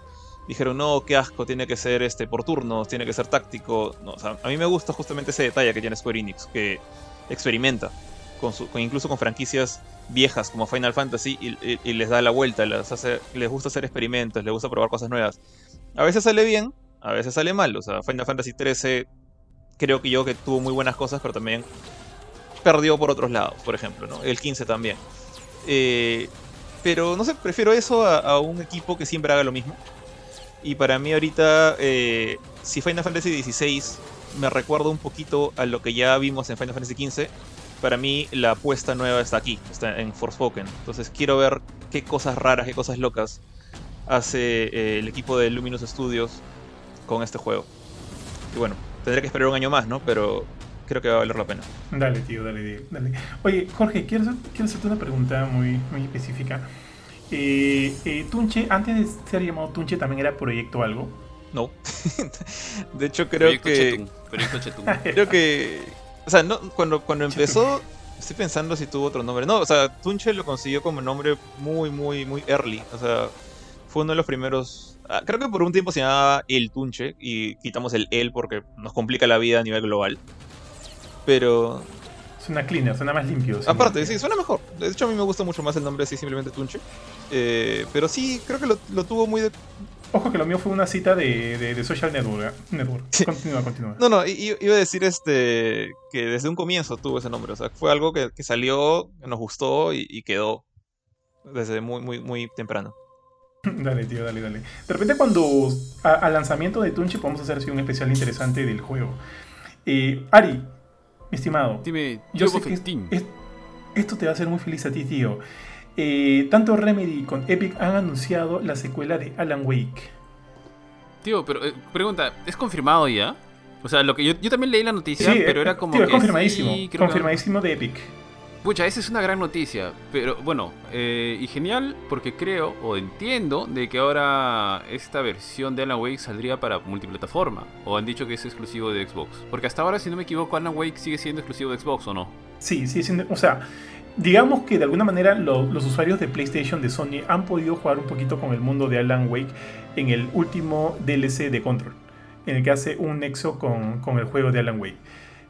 dijeron, no, qué asco, tiene que ser este por turnos, tiene que ser táctico. No, a mí me gusta justamente ese detalle que tiene Square Enix, que experimenta, incluso con franquicias viejas como Final Fantasy y, les da la vuelta, les, les gusta hacer experimentos, les gusta probar cosas nuevas. A veces sale bien, a veces sale mal. O sea, Final Fantasy 13 creo que yo que tuvo muy buenas cosas, pero también perdió por otros lados, por ejemplo, ¿no? El 15 también. Eh, pero no sé, prefiero eso a un equipo que siempre haga lo mismo. Y para mí ahorita, eh, si Final Fantasy XVI me recuerda un poquito a lo que ya vimos en Final Fantasy XV, para mí la apuesta nueva está aquí, está en Forspoken. Entonces quiero ver qué cosas raras, qué cosas locas hace eh, el equipo de Luminous Studios con este juego. Y bueno, tendré que esperar un año más, ¿no? Pero creo que va a valer la pena. Dale, tío, dale, dale. Oye, Jorge, quiero, quiero hacerte una pregunta muy, muy específica. Eh, eh, Tunche, antes de ser llamado Tunche, también era Proyecto Algo. No. de hecho, creo que. Proyecto Chetun. creo que. O sea, no, cuando, cuando empezó, estoy pensando si tuvo otro nombre. No, o sea, Tunche lo consiguió como nombre muy, muy, muy early. O sea, fue uno de los primeros. Ah, creo que por un tiempo se llamaba El Tunche y quitamos el El porque nos complica la vida a nivel global. Pero Suena cleaner, suena más limpio. Aparte, sí, suena mejor. De hecho, a mí me gusta mucho más el nombre así, simplemente Tunche. Eh, pero sí, creo que lo, tuvo muy de... Ojo que lo mío fue una cita de, Social Network. ¿eh? Network. Continúa, continúa. No, no, iba a decir este que desde un comienzo tuvo ese nombre. O sea, fue algo que, salió, nos gustó y, quedó desde muy, muy, muy temprano. Dale, tío, dale, dale. De repente cuando al lanzamiento de Tunche podemos hacer así un especial interesante del juego. Eh, Ari, estimado. Dime, yo sé que esto te va a hacer muy feliz a ti, tío. Eh, tanto Remedy con Epic han anunciado la secuela de Alan Wake. Tío, pero eh, pregunta, ¿es confirmado ya? O sea, lo que yo, yo también leí la noticia, pero era como. Tío, es confirmadísimo. confirmadísimo de Epic. Pucha, esa es una gran noticia, pero bueno, eh, y genial porque creo o entiendo de que ahora esta versión de Alan Wake saldría para multiplataforma, o han dicho que es exclusivo de Xbox. Porque hasta ahora, si no me equivoco, Alan Wake sigue siendo exclusivo de Xbox o no. Sí, sigue siendo, o sea, digamos que de alguna manera los usuarios de PlayStation de Sony han podido jugar un poquito con el mundo de Alan Wake en el último DLC de Control, en el que hace un nexo con, con el juego de Alan Wake.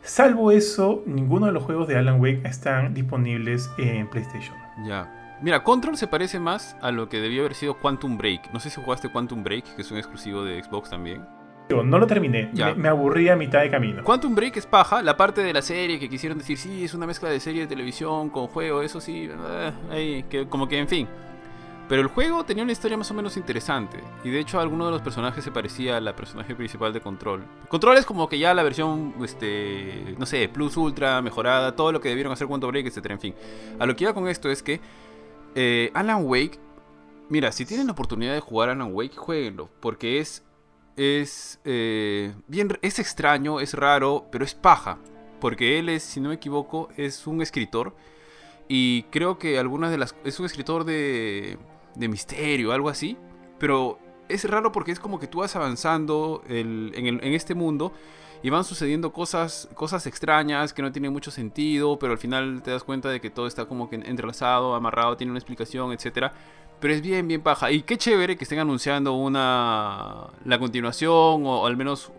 Salvo eso, ninguno de los juegos de Alan Wake están disponibles en PlayStation. Ya. Mira, Control se parece más a lo que debió haber sido Quantum Break. No sé si jugaste Quantum Break, que es un exclusivo de Xbox también. No lo terminé, me, me, aburrí a mitad de camino. Quantum Break es paja, la parte de la serie que quisieron decir, sí, es una mezcla de serie de televisión con juego, eso sí, eh, que, como que en fin. Pero el juego tenía una historia más o menos interesante. Y de hecho, alguno de los personajes se parecía a la personaje principal de Control. Control es como que ya la versión, este, no sé, plus ultra, mejorada, todo lo que debieron hacer Quantum Break, etc. En fin, a lo que iba con esto es que Eh, Alan Wake, mira, si tienen la oportunidad de jugar Alan Wake, jueguenlo, porque es es eh, bien es extraño, es raro, pero es paja, porque él es, si no me equivoco, es un escritor y creo que algunas de las es un escritor de de misterio, algo así, pero es raro porque es como que tú vas avanzando en, este mundo y van sucediendo cosas, cosas extrañas que no tienen mucho sentido, pero al final te das cuenta de que todo está como que entrelazado, amarrado, tiene una explicación, etcétera. Pero es bien, bien paja. Y qué chévere que estén anunciando una la continuación o, al menos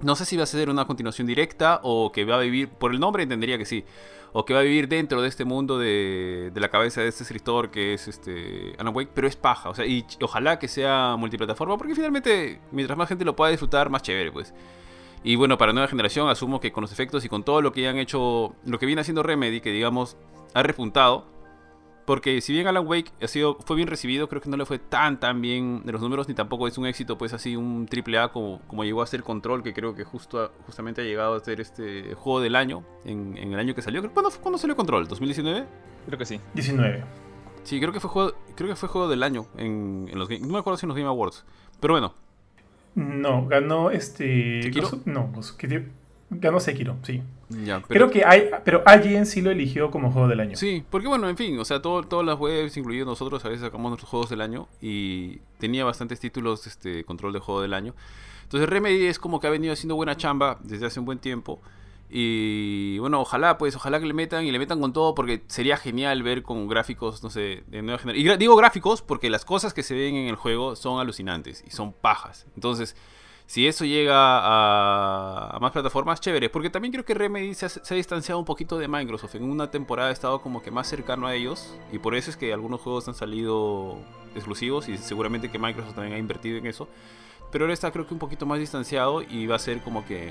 no sé si va a ser una continuación directa o que va a vivir por el nombre entendería que sí o que va a vivir dentro de este mundo de, de la cabeza de este escritor que es este Alan Wake, pero es paja, o sea, y ojalá que sea multiplataforma porque finalmente mientras más gente lo pueda disfrutar más chévere, pues. Y bueno, para nueva generación asumo que con los efectos y con todo lo que han hecho, lo que viene haciendo Remedy, que digamos ha repuntado, porque si bien Alan Wake ha sido, fue bien recibido, creo que no le fue tan tan bien de los números, ni tampoco es un éxito, pues así un triple A como, como llegó a ser Control, que creo que justo justamente ha llegado a ser este juego del año, en, el año que salió. ¿Cuándo, ¿Cuándo salió Control? ¿2019? Creo que sí. 19. Sí, creo que fue juego, creo que fue juego del año en, los No me acuerdo si en los Game Awards. Pero bueno, no, ganó este. ¿Sekiro? no, ganó Sekiro, sí. Ya, pero... Creo que hay, pero alguien sí lo eligió como juego del año. Sí, porque bueno, en fin, o sea, todo, todas las webs, incluidos nosotros, a veces sacamos nuestros juegos del año y tenía bastantes títulos, este, control de juego del año. Entonces Remedy es como que ha venido haciendo buena chamba desde hace un buen tiempo. Y bueno, ojalá, pues, ojalá que le metan y le metan con todo porque sería genial ver con gráficos, no sé, de nueva generación. Y digo gráficos porque las cosas que se ven en el juego son alucinantes y son pajas. Entonces, si eso llega a, más plataformas, chévere. Porque también creo que Remedy se ha, distanciado un poquito de Microsoft. En una temporada ha estado como que más cercano a ellos. Y por eso es que algunos juegos han salido exclusivos y seguramente que Microsoft también ha invertido en eso. Pero ahora está creo que un poquito más distanciado y va a ser como que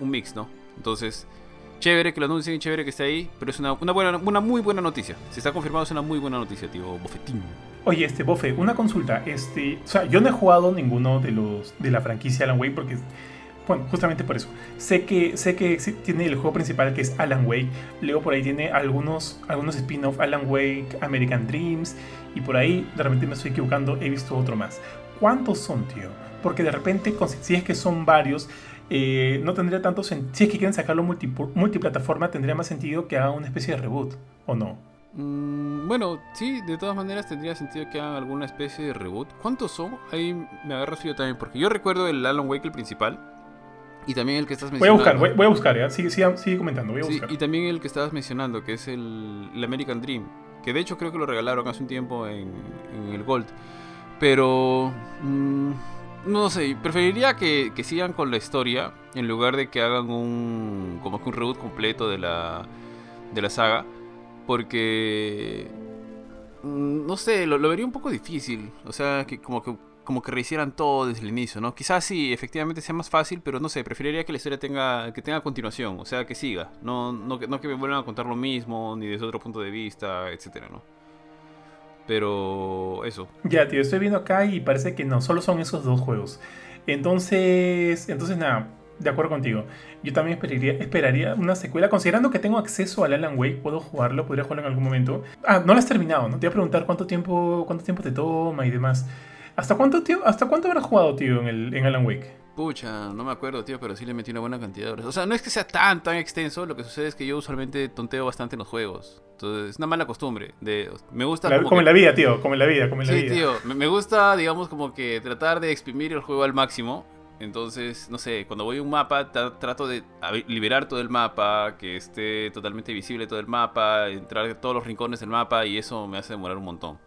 un mix, ¿no? Entonces, chévere que lo anuncien, chévere que esté ahí, pero es una, buena, una muy buena noticia. Si está confirmado es una muy buena noticia, tío Bofetín. Oye, este, Bofe, una consulta. Este, o sea, yo no he jugado ninguno de los de la franquicia Alan Wake porque bueno, justamente por eso. Sé que, sé que tiene el juego principal que es Alan Wake. Luego por ahí tiene algunos, algunos spin-off, Alan Wake, American Dreams. Y por ahí, de repente me estoy equivocando, he visto otro más. ¿Cuántos son, tío? Porque de repente, si es que son varios, eh, no tendría tanto sentido. Si es que quieren sacarlo multiplataforma, tendría más sentido que hagan una especie de reboot, ¿o no? Mm, bueno, sí, de todas maneras tendría sentido que hagan alguna especie de reboot. ¿Cuántos son? Ahí me agarro yo también, porque yo recuerdo el Alan Wake, el principal, y también el que estás mencionando. Voy a buscar, voy, a buscar, ¿eh? sigue, sigue, comentando, voy a buscar. y también el que estabas mencionando, que es el, American Dream, que de hecho creo que lo regalaron hace un tiempo en, el Gold. Pero... Mm, no sé, preferiría que, sigan con la historia en lugar de que hagan un como que un reboot completo de la de la saga, porque mm, no sé, lo, vería un poco difícil, o sea, que como que como que rehicieran todo desde el inicio, ¿no? Quizás sí, efectivamente sea más fácil, pero no sé, preferiría que la historia tenga que tenga continuación, o sea, que siga, no no, no que me vuelvan a contar lo mismo ni desde otro punto de vista, etcétera, ¿no? Pero eso. Ya, tío, estoy viendo acá y parece que no, solo son esos dos juegos. Entonces, entonces nada, de acuerdo contigo. Yo también esperaría, esperaría una secuela. Considerando que tengo acceso al Alan Wake, puedo jugarlo, podría jugarlo en algún momento. Ah, no lo has terminado, ¿no? Te voy a preguntar cuánto tiempo, cuánto tiempo te toma y demás. ¿Hasta cuánto, tío, ¿Hasta cuánto habrás jugado, tío, en, el, en Alan Wake? Pucha, no me acuerdo, tío, pero sí le metí una buena cantidad de horas. O sea, no es que sea tan, tan extenso, lo que sucede es que yo usualmente tonteo bastante en los juegos. Entonces, es una mala costumbre. De, me gusta... como, en la vida, tío, como en la vida, como en la vida. Sí, tío, me, gusta, digamos, como que tratar de exprimir el juego al máximo. Entonces, no sé, cuando voy a un mapa, trato de liberar todo el mapa, que esté totalmente visible todo el mapa, entrar en todos los rincones del mapa y eso me hace demorar un montón.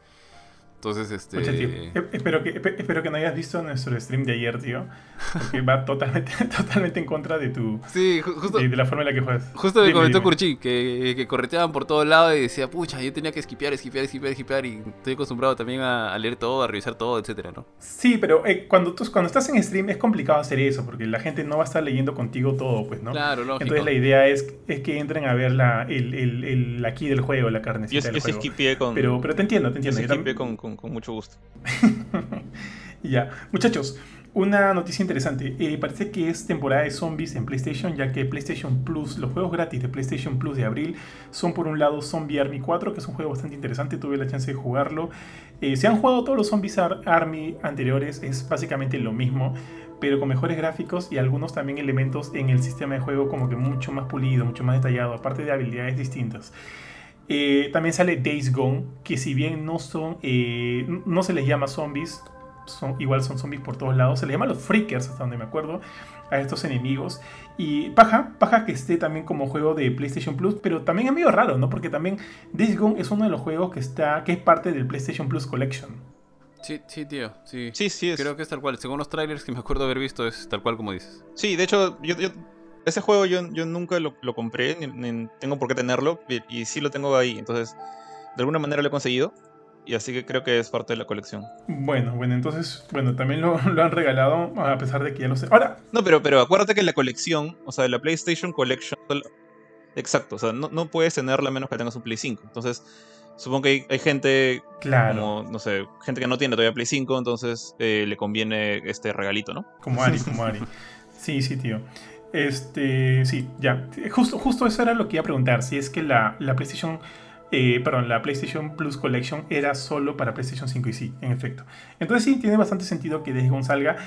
Entonces, este. Eh, espero, que, espero que no hayas visto nuestro stream de ayer, tío. Porque va totalmente, totalmente en contra de tu. Sí, justo. De, la forma en la que juegas. Justo me comentó Kurchi que, que, correteaban por todos lados y decía, pucha, yo tenía que esquipear, esquipear, esquipear, esquipear. Y estoy acostumbrado también a, leer todo, a revisar todo, etcétera, ¿no? Sí, pero eh, cuando, tú, cuando estás en stream es complicado hacer eso, porque la gente no va a estar leyendo contigo todo, pues, ¿no? Claro, lógico. Entonces la idea es, es que entren a ver la, el, el, el aquí del juego, la carnecita yo, del yo juego. con. Pero, pero te entiendo, te entiendo. Yo, con, con, con mucho gusto. ya, muchachos, una noticia interesante. Eh, parece que es temporada de zombies en PlayStation, ya que PlayStation Plus, los juegos gratis de PlayStation Plus de abril, son por un lado Zombie Army 4, que es un juego bastante interesante, tuve la chance de jugarlo. Eh, si han jugado todos los Zombies Army anteriores, es básicamente lo mismo, pero con mejores gráficos y algunos también elementos en el sistema de juego como que mucho más pulido, mucho más detallado, aparte de habilidades distintas. Eh, también sale Days Gone, que si bien no son, no se les llama zombies, igual son zombies por todos lados. Se les llama los freakers, hasta donde me acuerdo, a estos enemigos. Y paja, paja que esté también como juego de PlayStation Plus, pero también es medio raro, ¿no? Porque también Days Gone es uno de los juegos que está, que es parte del PlayStation Plus Collection. Sí, sí, tío, sí. Sí, sí Creo que es tal cual. Según los trailers que me acuerdo haber visto, es tal cual como dices. Sí, de hecho, yo, ese juego yo, yo nunca lo, compré, ni, tengo por qué tenerlo, y, y sí lo tengo ahí. Entonces, de alguna manera lo he conseguido y así que creo que es parte de la colección. Bueno, bueno, entonces, bueno, también lo, han regalado a pesar de que ya lo sé. Ahora. No, pero, pero acuérdate que la colección, o sea, la PlayStation Collection, exacto, o sea, no, no puedes tenerla a menos que tengas un Play 5. Entonces, supongo que hay, gente, claro. como, no sé, gente que no tiene todavía Play 5, entonces eh, le conviene este regalito, ¿no? Como Ari, como Ari. Sí, sí, tío. Este, sí, ya. Justo, justo eso era lo que iba a preguntar, si es que la, la PlayStation eh, perdón, la PlayStation Plus Collection era solo para PlayStation 5 y sí, en efecto. Entonces sí, tiene bastante sentido que Days Gone salga.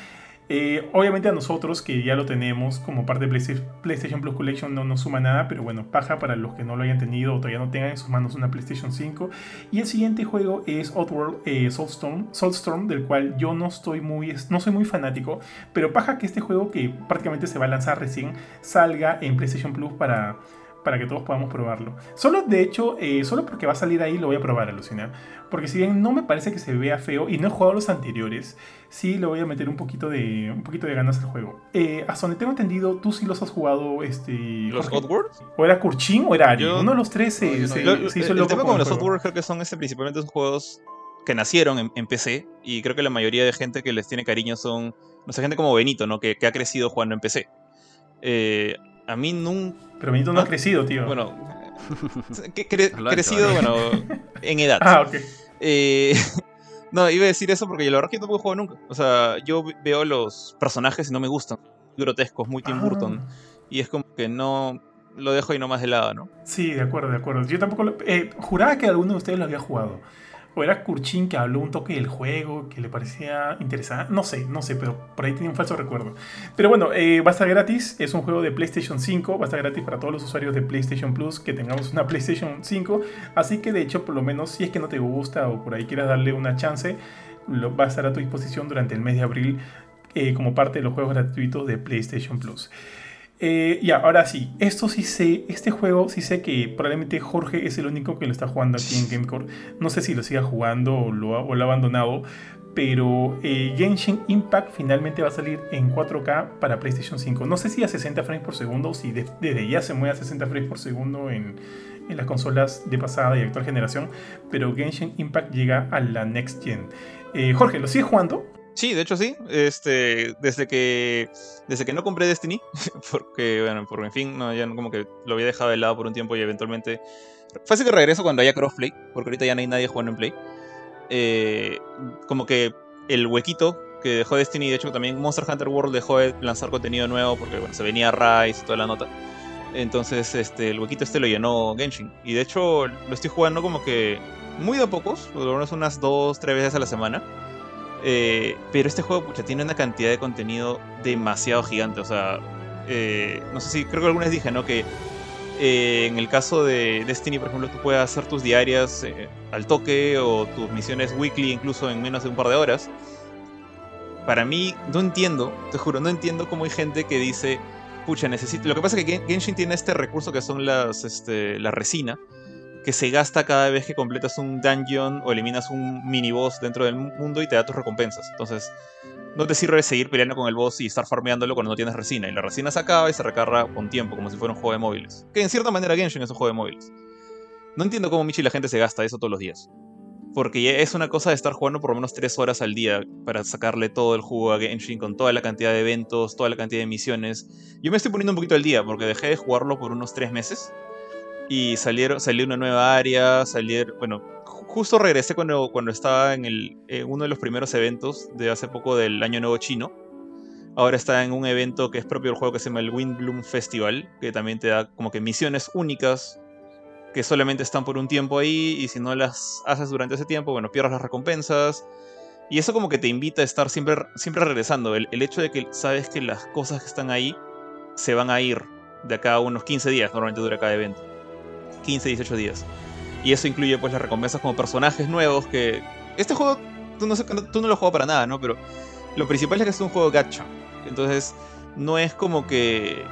Eh, obviamente a nosotros que ya lo tenemos como parte de PlayStation Plus Collection no nos suma nada, pero bueno, paja para los que no lo hayan tenido o todavía no tengan en sus manos una PlayStation 5. Y el siguiente juego es Outworld eh, Soulstorm, Soulstorm, del cual yo no estoy muy, no soy muy fanático, pero paja que este juego que prácticamente se va a lanzar recién salga en PlayStation Plus para para que todos podamos probarlo. Solo, de hecho, eh, solo porque va a salir ahí lo voy a probar, alucinar. Porque si bien no me parece que se vea feo y no he jugado los anteriores, sí le voy a meter un poquito de, un poquito de ganas al juego. Eh, hasta donde tengo entendido, tú sí los has jugado, este... ¿Los Oddworld? ¿O era Kurchin o era Ari? Uno de los tres se, hizo el, el tema con los Oddworld creo que son este, principalmente son juegos que nacieron en, PC y creo que la mayoría de gente que les tiene cariño son, no sé, gente como Benito, ¿no? Que, que ha crecido jugando en PC. Eh, a mí nunca... Pero Benito no ha crecido, tío. Bueno, crecido, bueno, en edad. Ah, ok. Eh, no, iba a decir eso porque la verdad es que no puedo jugar nunca. O sea, yo veo los personajes y no me gustan. Grotescos, muy Tim Burton. Ah. Y es como que no... Lo dejo ahí nomás de lado, ¿no? Sí, de acuerdo, de acuerdo. Yo tampoco... Lo, eh, juraba que alguno de ustedes lo había jugado o era Kurchin que habló un toque del juego que le parecía interesante. No sé, no sé, pero por ahí tenía un falso recuerdo. Pero bueno, eh, va a estar gratis. Es un juego de PlayStation 5. Va a estar gratis para todos los usuarios de PlayStation Plus que tengamos una PlayStation 5. Así que de hecho, por lo menos si es que no te gusta o por ahí quieras darle una chance, lo, va a estar a tu disposición durante el mes de abril eh, como parte de los juegos gratuitos de PlayStation Plus. Eh, ya, ahora sí, esto sí sé, este juego sí sé que probablemente Jorge es el único que lo está jugando aquí en Gamecore. No sé si lo siga jugando o lo, ha, abandonado, pero eh, Genshin Impact finalmente va a salir en 4K para PlayStation 5. No sé si a 60 frames por segundo o si desde ya se mueve a 60 frames por segundo en, en las consolas de pasada y actual generación, pero Genshin Impact llega a la Next Gen. Eh, Jorge, ¿lo sigues jugando? Sí, de hecho sí. Este, desde que desde que no compré Destiny, porque bueno, por en fin, no, ya como que lo había dejado de lado por un tiempo y eventualmente así que regreso cuando haya crossplay, porque ahorita ya no hay nadie jugando en play. Eh, como que el huequito que dejó Destiny, de hecho también Monster Hunter World dejó de lanzar contenido nuevo porque bueno, se venía Rise y toda la nota. Entonces, este, el huequito este lo llenó Genshin. Y de hecho, lo estoy jugando como que muy de pocos, por lo menos unas dos, tres veces a la semana. Eh, pero este juego pucha, tiene una cantidad de contenido demasiado gigante. O sea, eh, no sé si creo que alguna vez dije, ¿no? Que eh, en el caso de Destiny, por ejemplo, tú puedes hacer tus diarias al toque o tus misiones weekly incluso en menos de un par de horas. Para mí, no entiendo, te juro, no entiendo cómo hay gente que dice, pucha, necesito. Lo que pasa es que Genshin tiene este recurso que son las, este, la resina que se gasta cada vez que completas un dungeon o eliminas un mini boss dentro del mundo y te da tus recompensas. Entonces, no te sirve seguir peleando con el boss y estar farmeándolo cuando no tienes resina. Y la resina se acaba y se recarga con tiempo, como si fuera un juego de móviles. Que en cierta manera Genshin es un juego de móviles. No entiendo cómo Michi la gente se gasta eso todos los días. Porque es una cosa de estar jugando por lo menos 3 horas al día para sacarle todo el jugo a Genshin con toda la cantidad de eventos, toda la cantidad de misiones. Yo me estoy poniendo un poquito al día porque dejé de jugarlo por unos 3 meses y salieron, salió una nueva área, salieron, bueno, justo regresé cuando, cuando estaba en, el, uno de los primeros eventos de hace poco del Año Nuevo Chino, Ahora está en un evento que es propio del juego que se llama el Windbloom Festival, que también te da como que misiones únicas que solamente están por un tiempo ahí y si no las haces durante ese tiempo, bueno, pierdes las recompensas. Y eso como que te invita a estar siempre, siempre regresando. El, el hecho de que sabes que las cosas que están ahí se van a ir de acá a unos 15 días, normalmente dura cada evento. 15, 18 días. Y eso incluye pues las recompensas como personajes nuevos que... Este juego, tú no, tú no lo juegas para nada, ¿no? Pero lo principal es que es un juego gacha. Entonces, no es como que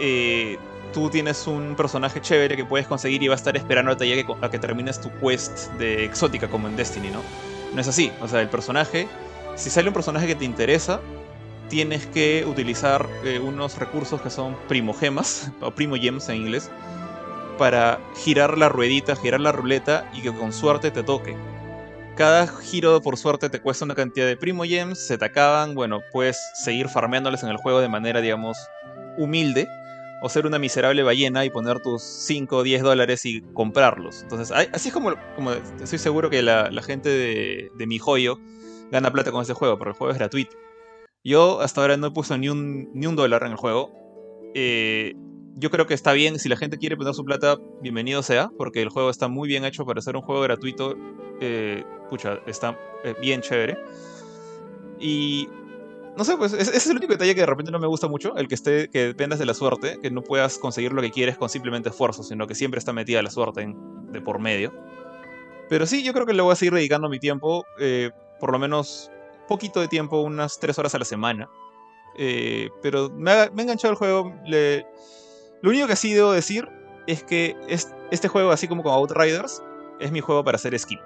eh, tú tienes un personaje chévere que puedes conseguir y va a estar esperando a que, a que termines tu quest de exótica como en Destiny, ¿no? No es así. O sea, el personaje, si sale un personaje que te interesa, tienes que utilizar eh, unos recursos que son primogemas, o primo gems en inglés, para girar la ruedita, girar la ruleta y que con suerte te toque. Cada giro por suerte te cuesta una cantidad de primo gems, se te acaban, bueno, puedes seguir farmeándoles en el juego de manera, digamos, humilde, o ser una miserable ballena y poner tus 5 o 10 dólares y comprarlos. Entonces, así es como, estoy seguro que la, gente de, de, mi joyo gana plata con este juego, porque el juego es gratuito. Yo hasta ahora no he puesto ni un, ni un dólar en el juego. Eh, yo creo que está bien, si la gente quiere poner su plata, bienvenido sea, porque el juego está muy bien hecho para ser un juego gratuito. Eh, pucha, está eh, bien chévere. Y no sé, pues ese es el único detalle que de repente no me gusta mucho, el que esté que dependas de la suerte, que no puedas conseguir lo que quieres con simplemente esfuerzo, sino que siempre está metida la suerte de por medio. Pero sí, yo creo que le voy a seguir dedicando mi tiempo, eh, por lo menos poquito de tiempo, unas 3 horas a la semana. Eh, pero me ha, me ha, enganchado el juego. Le, lo único que sí debo decir es que este juego, así como con Outriders, es mi juego para hacer skip.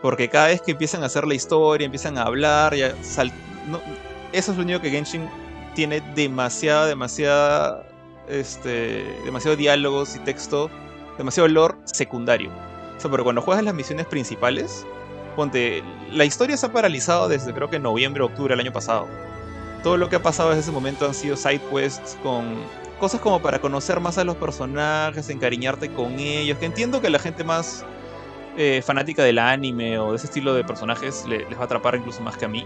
Porque cada vez que empiezan a hacer la historia, empiezan a hablar, eso es lo único que Genshin tiene demasiada, demasiada, este, demasiado diálogos y texto, demasiado lore secundario. O sea, pero cuando juegas las misiones principales, ponte, la historia se ha paralizado desde creo que noviembre, octubre del año pasado. Todo lo que ha pasado desde ese momento han sido side quests con cosas como para conocer más a los personajes, encariñarte con ellos, que entiendo que la gente más eh, fanática del anime o de ese estilo de personajes les va a atrapar incluso más que a mí.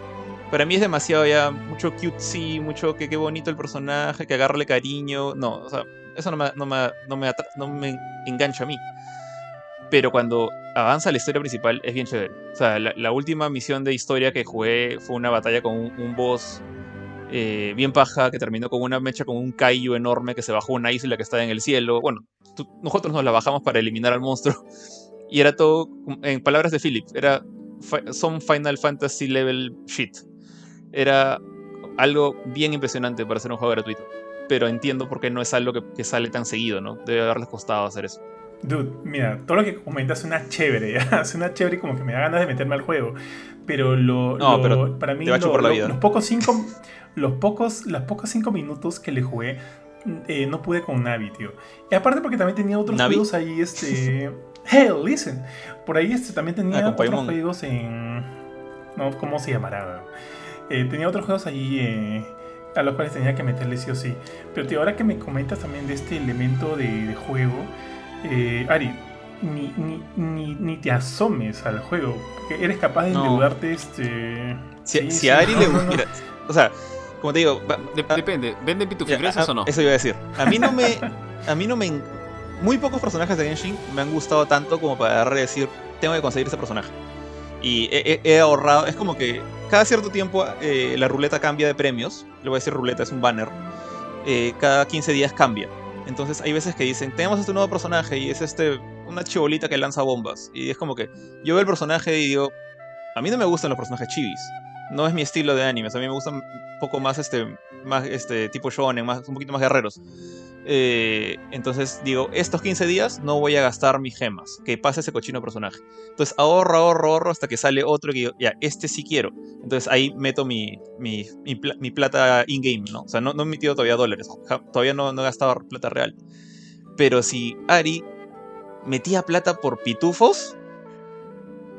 Para mí es demasiado ya, mucho cutesy, mucho que qué bonito el personaje, que agarrarle cariño. No, o sea, eso no me, no me, no me, no engancha a mí. Pero cuando avanza la historia principal es bien chévere. O sea, la, última misión de historia que jugué fue una batalla con un boss eh, bien paja, que terminó con una mecha con un kaiju enorme que se bajó una isla que está en el cielo. Bueno, nosotros nos la bajamos para eliminar al monstruo. Y era todo, en palabras de Philip, era son Final Fantasy level shit. Era algo bien impresionante para ser un juego gratuito. Pero entiendo por qué no es algo que, sale tan seguido, ¿no? Debe haberles costado hacer eso. Dude, mira, todo lo que comentas una chévere, ¿ya? una chévere como que me da ganas de meterme al juego. Pero lo, pero para mí te va lo, la vida, los pocos cinco los pocos, las pocos cinco minutos que le jugué, eh, no pude con Navi, tío. Y aparte porque también tenía otros juegos ahí, este... Hell, listen. Por ahí este, también tenía ah, otros juegos en... No, ¿cómo se llamará? Eh, tenía otros juegos ahí eh, a los cuales tenía que meterle sí o sí. Pero tío, ahora que me comentas también de este elemento de, juego, Ari, ni, ni, ni, ni, te asomes al juego. Porque eres capaz de endeudarte este... Si, si a Ari le gusta... O sea, como te digo, depende, ¿venden pitufifresas o no? Eso iba a decir. A mí no me. a mí no me. Muy pocos personajes de Genshin me han gustado tanto como para decir, tengo que conseguir ese personaje. Y he, ahorrado. Es como que cada cierto tiempo eh, la ruleta cambia de premios. Le voy a decir ruleta, es un banner. Eh, cada 15 días cambia. Entonces hay veces que dicen, tenemos este nuevo personaje y es este una chibolita que lanza bombas. Y es como que yo veo el personaje y digo, a mí no me gustan los personajes chivis no es mi estilo de animes. A mí me gustan un poco más este, más este tipo shonen, más, un poquito más guerreros. Eh, entonces digo, estos 15 días no voy a gastar mis gemas. Que pase ese cochino personaje. Entonces ahorro, ahorro, ahorro hasta que sale otro que digo, ya, este sí quiero. Entonces ahí meto mi, mi, mi, plata in-game, ¿no? O sea, no, no he metido todavía dólares. Todavía no, no he gastado plata real. Pero si Ari metía plata por pitufos,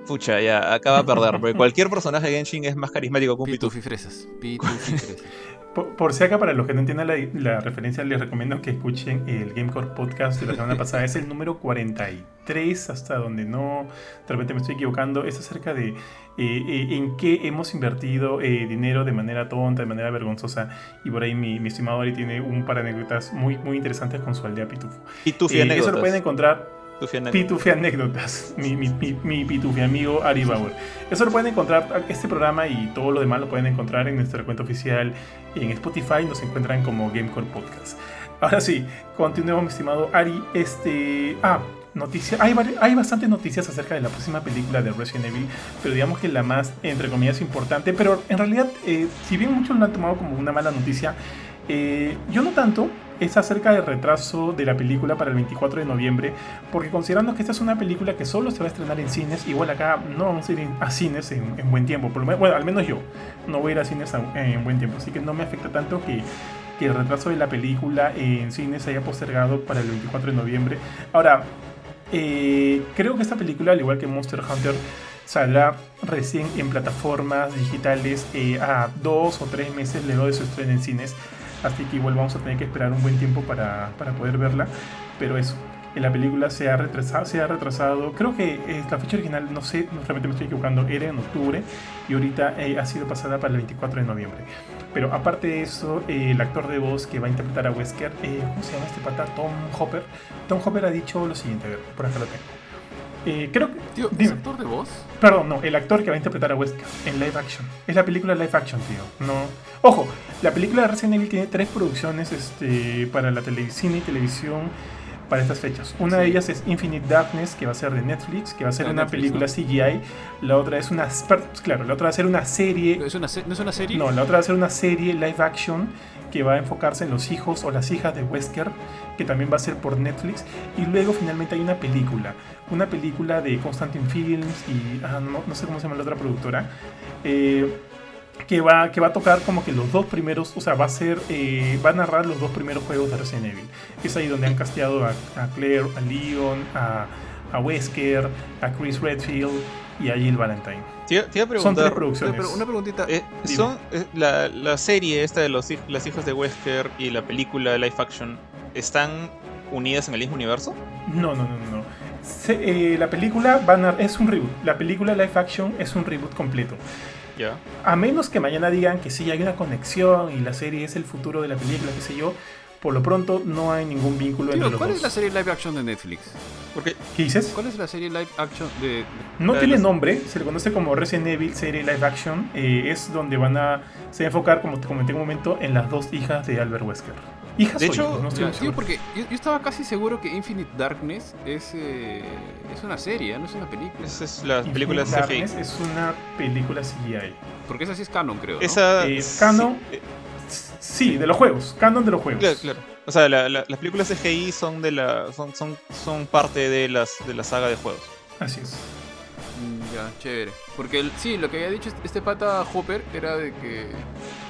pucha, ya acaba de perder. Porque cualquier personaje de Genshin es más carismático que un Pitufi fresas. Pitufi fresas. por, por si acá, para los que no entiendan la, la referencia, les recomiendo que escuchen el Gamecore Podcast de la semana pasada. Es el número 43, hasta donde no, de repente me estoy equivocando. Es acerca de eh, eh, en qué hemos invertido eh, dinero de manera tonta, de manera vergonzosa. Y por ahí mi, mi estimado Ari tiene un par de anécdotas muy, muy interesantes con su aldea Pitufo. Eh, eso lo pueden encontrar Tufi anécdotas. Mi, mi, amigo Ari Bauer. Eso lo pueden encontrar, este programa y todo lo demás lo pueden encontrar en nuestra cuenta oficial en Spotify, nos encuentran como Gamecore Podcast. Ahora sí, continuemos, mi estimado Ari. Este. Ah, noticia. Hay, hay bastantes noticias acerca de la próxima película de Resident Evil, pero digamos que la más, entre comillas, importante. Pero en realidad, eh, si bien muchos lo han tomado como una mala noticia, eh, yo no tanto. Es acerca del retraso de la película para el 24 de noviembre, porque considerando que esta es una película que solo se va a estrenar en cines, igual acá no vamos a ir a cines en, en buen tiempo, por lo menos, bueno, al menos yo no voy a ir a cines en buen tiempo, así que no me afecta tanto que, el retraso de la película en cines se haya postergado para el 24 de noviembre. Ahora, eh, creo que esta película, al igual que Monster Hunter, saldrá recién en plataformas digitales eh, a dos o tres meses luego de su estreno en cines. Así que igual vamos a tener que esperar un buen tiempo para, para poder verla. Pero eso, la película se ha retrasado, se ha retrasado. Creo que eh, la fecha original, no sé, realmente me estoy equivocando, era en octubre y ahorita eh, ha sido pasada para el 24 de noviembre. Pero aparte de eso, eh, el actor de voz que va a interpretar a Wesker, eh, ¿cómo se llama este pata? Tom Hopper. Tom Hopper ha dicho lo siguiente, a ver, por acá lo tengo. Eh, creo que. Tío, ¿es dime. actor de voz? Perdón, no, el actor que va a interpretar a Wesker en live action. Es la película live action, tío. No. Ojo, la película de Resident Evil tiene tres producciones este, para la tele- cine y televisión para estas fechas. Una de ellas es Infinite Darkness, que va a ser de Netflix, que va a ser De una Netflix, película ¿no? CGI. La otra es una. Claro, la otra va a ser una serie ¿Es una se- ¿No es una serie? no, la otra va a ser una serie live action que va a enfocarse en los hijos o las hijas de Wesker, que también va a ser por Netflix. Y luego finalmente hay una película, una película de Constantine Films y ah, no, no sé cómo se llama la otra productora, eh, que, va, que va a tocar como que los dos primeros, o sea, va a ser, eh, va a narrar los dos primeros juegos de Resident Evil. Es ahí donde han casteado a, a Claire, a Leon, a, a Wesker, a Chris Redfield y a Jill Valentine. Te, iba- te iba a Son tres producciones. pero una preguntita. eh, son eh, la, la serie esta de los las hijas de Wesker y la película de live action están unidas en el mismo universo? No, no, no, no. no. Se- eh, la película van a- es un reboot. La película live action es un reboot completo. Ya. A menos que mañana digan que sí hay una conexión y la serie es el futuro de la película, qué sé yo. Por lo pronto no hay ningún vínculo Tío, entre los ¿cuál dos. es la serie live action de Netflix? Porque ¿Qué dices? ¿Cuál es la serie live action de.? No tiene los- nombre, se le conoce como Resident Evil serie live action. eh, es donde van a se va a enfocar, como te comenté en un momento, en las dos hijas de Albert Wesker. Hijas De hecho, no estoy tío, porque yo, yo estaba casi seguro que Infinite Darkness es, eh, es una serie, no es una película. esa es la Infinite película CGI. Darkness es una película CGI. Porque esa sí es canon, creo. ¿no? Esa. Eh, sí, canon. eh, Sí, de los juegos, canon de los juegos. Claro, claro. O sea, la- la- las películas CGI son de la. son, son, son parte de las de la saga de juegos. Así es. Ya, chévere. Porque el- sí, lo que había dicho este- pata Hopper era de que,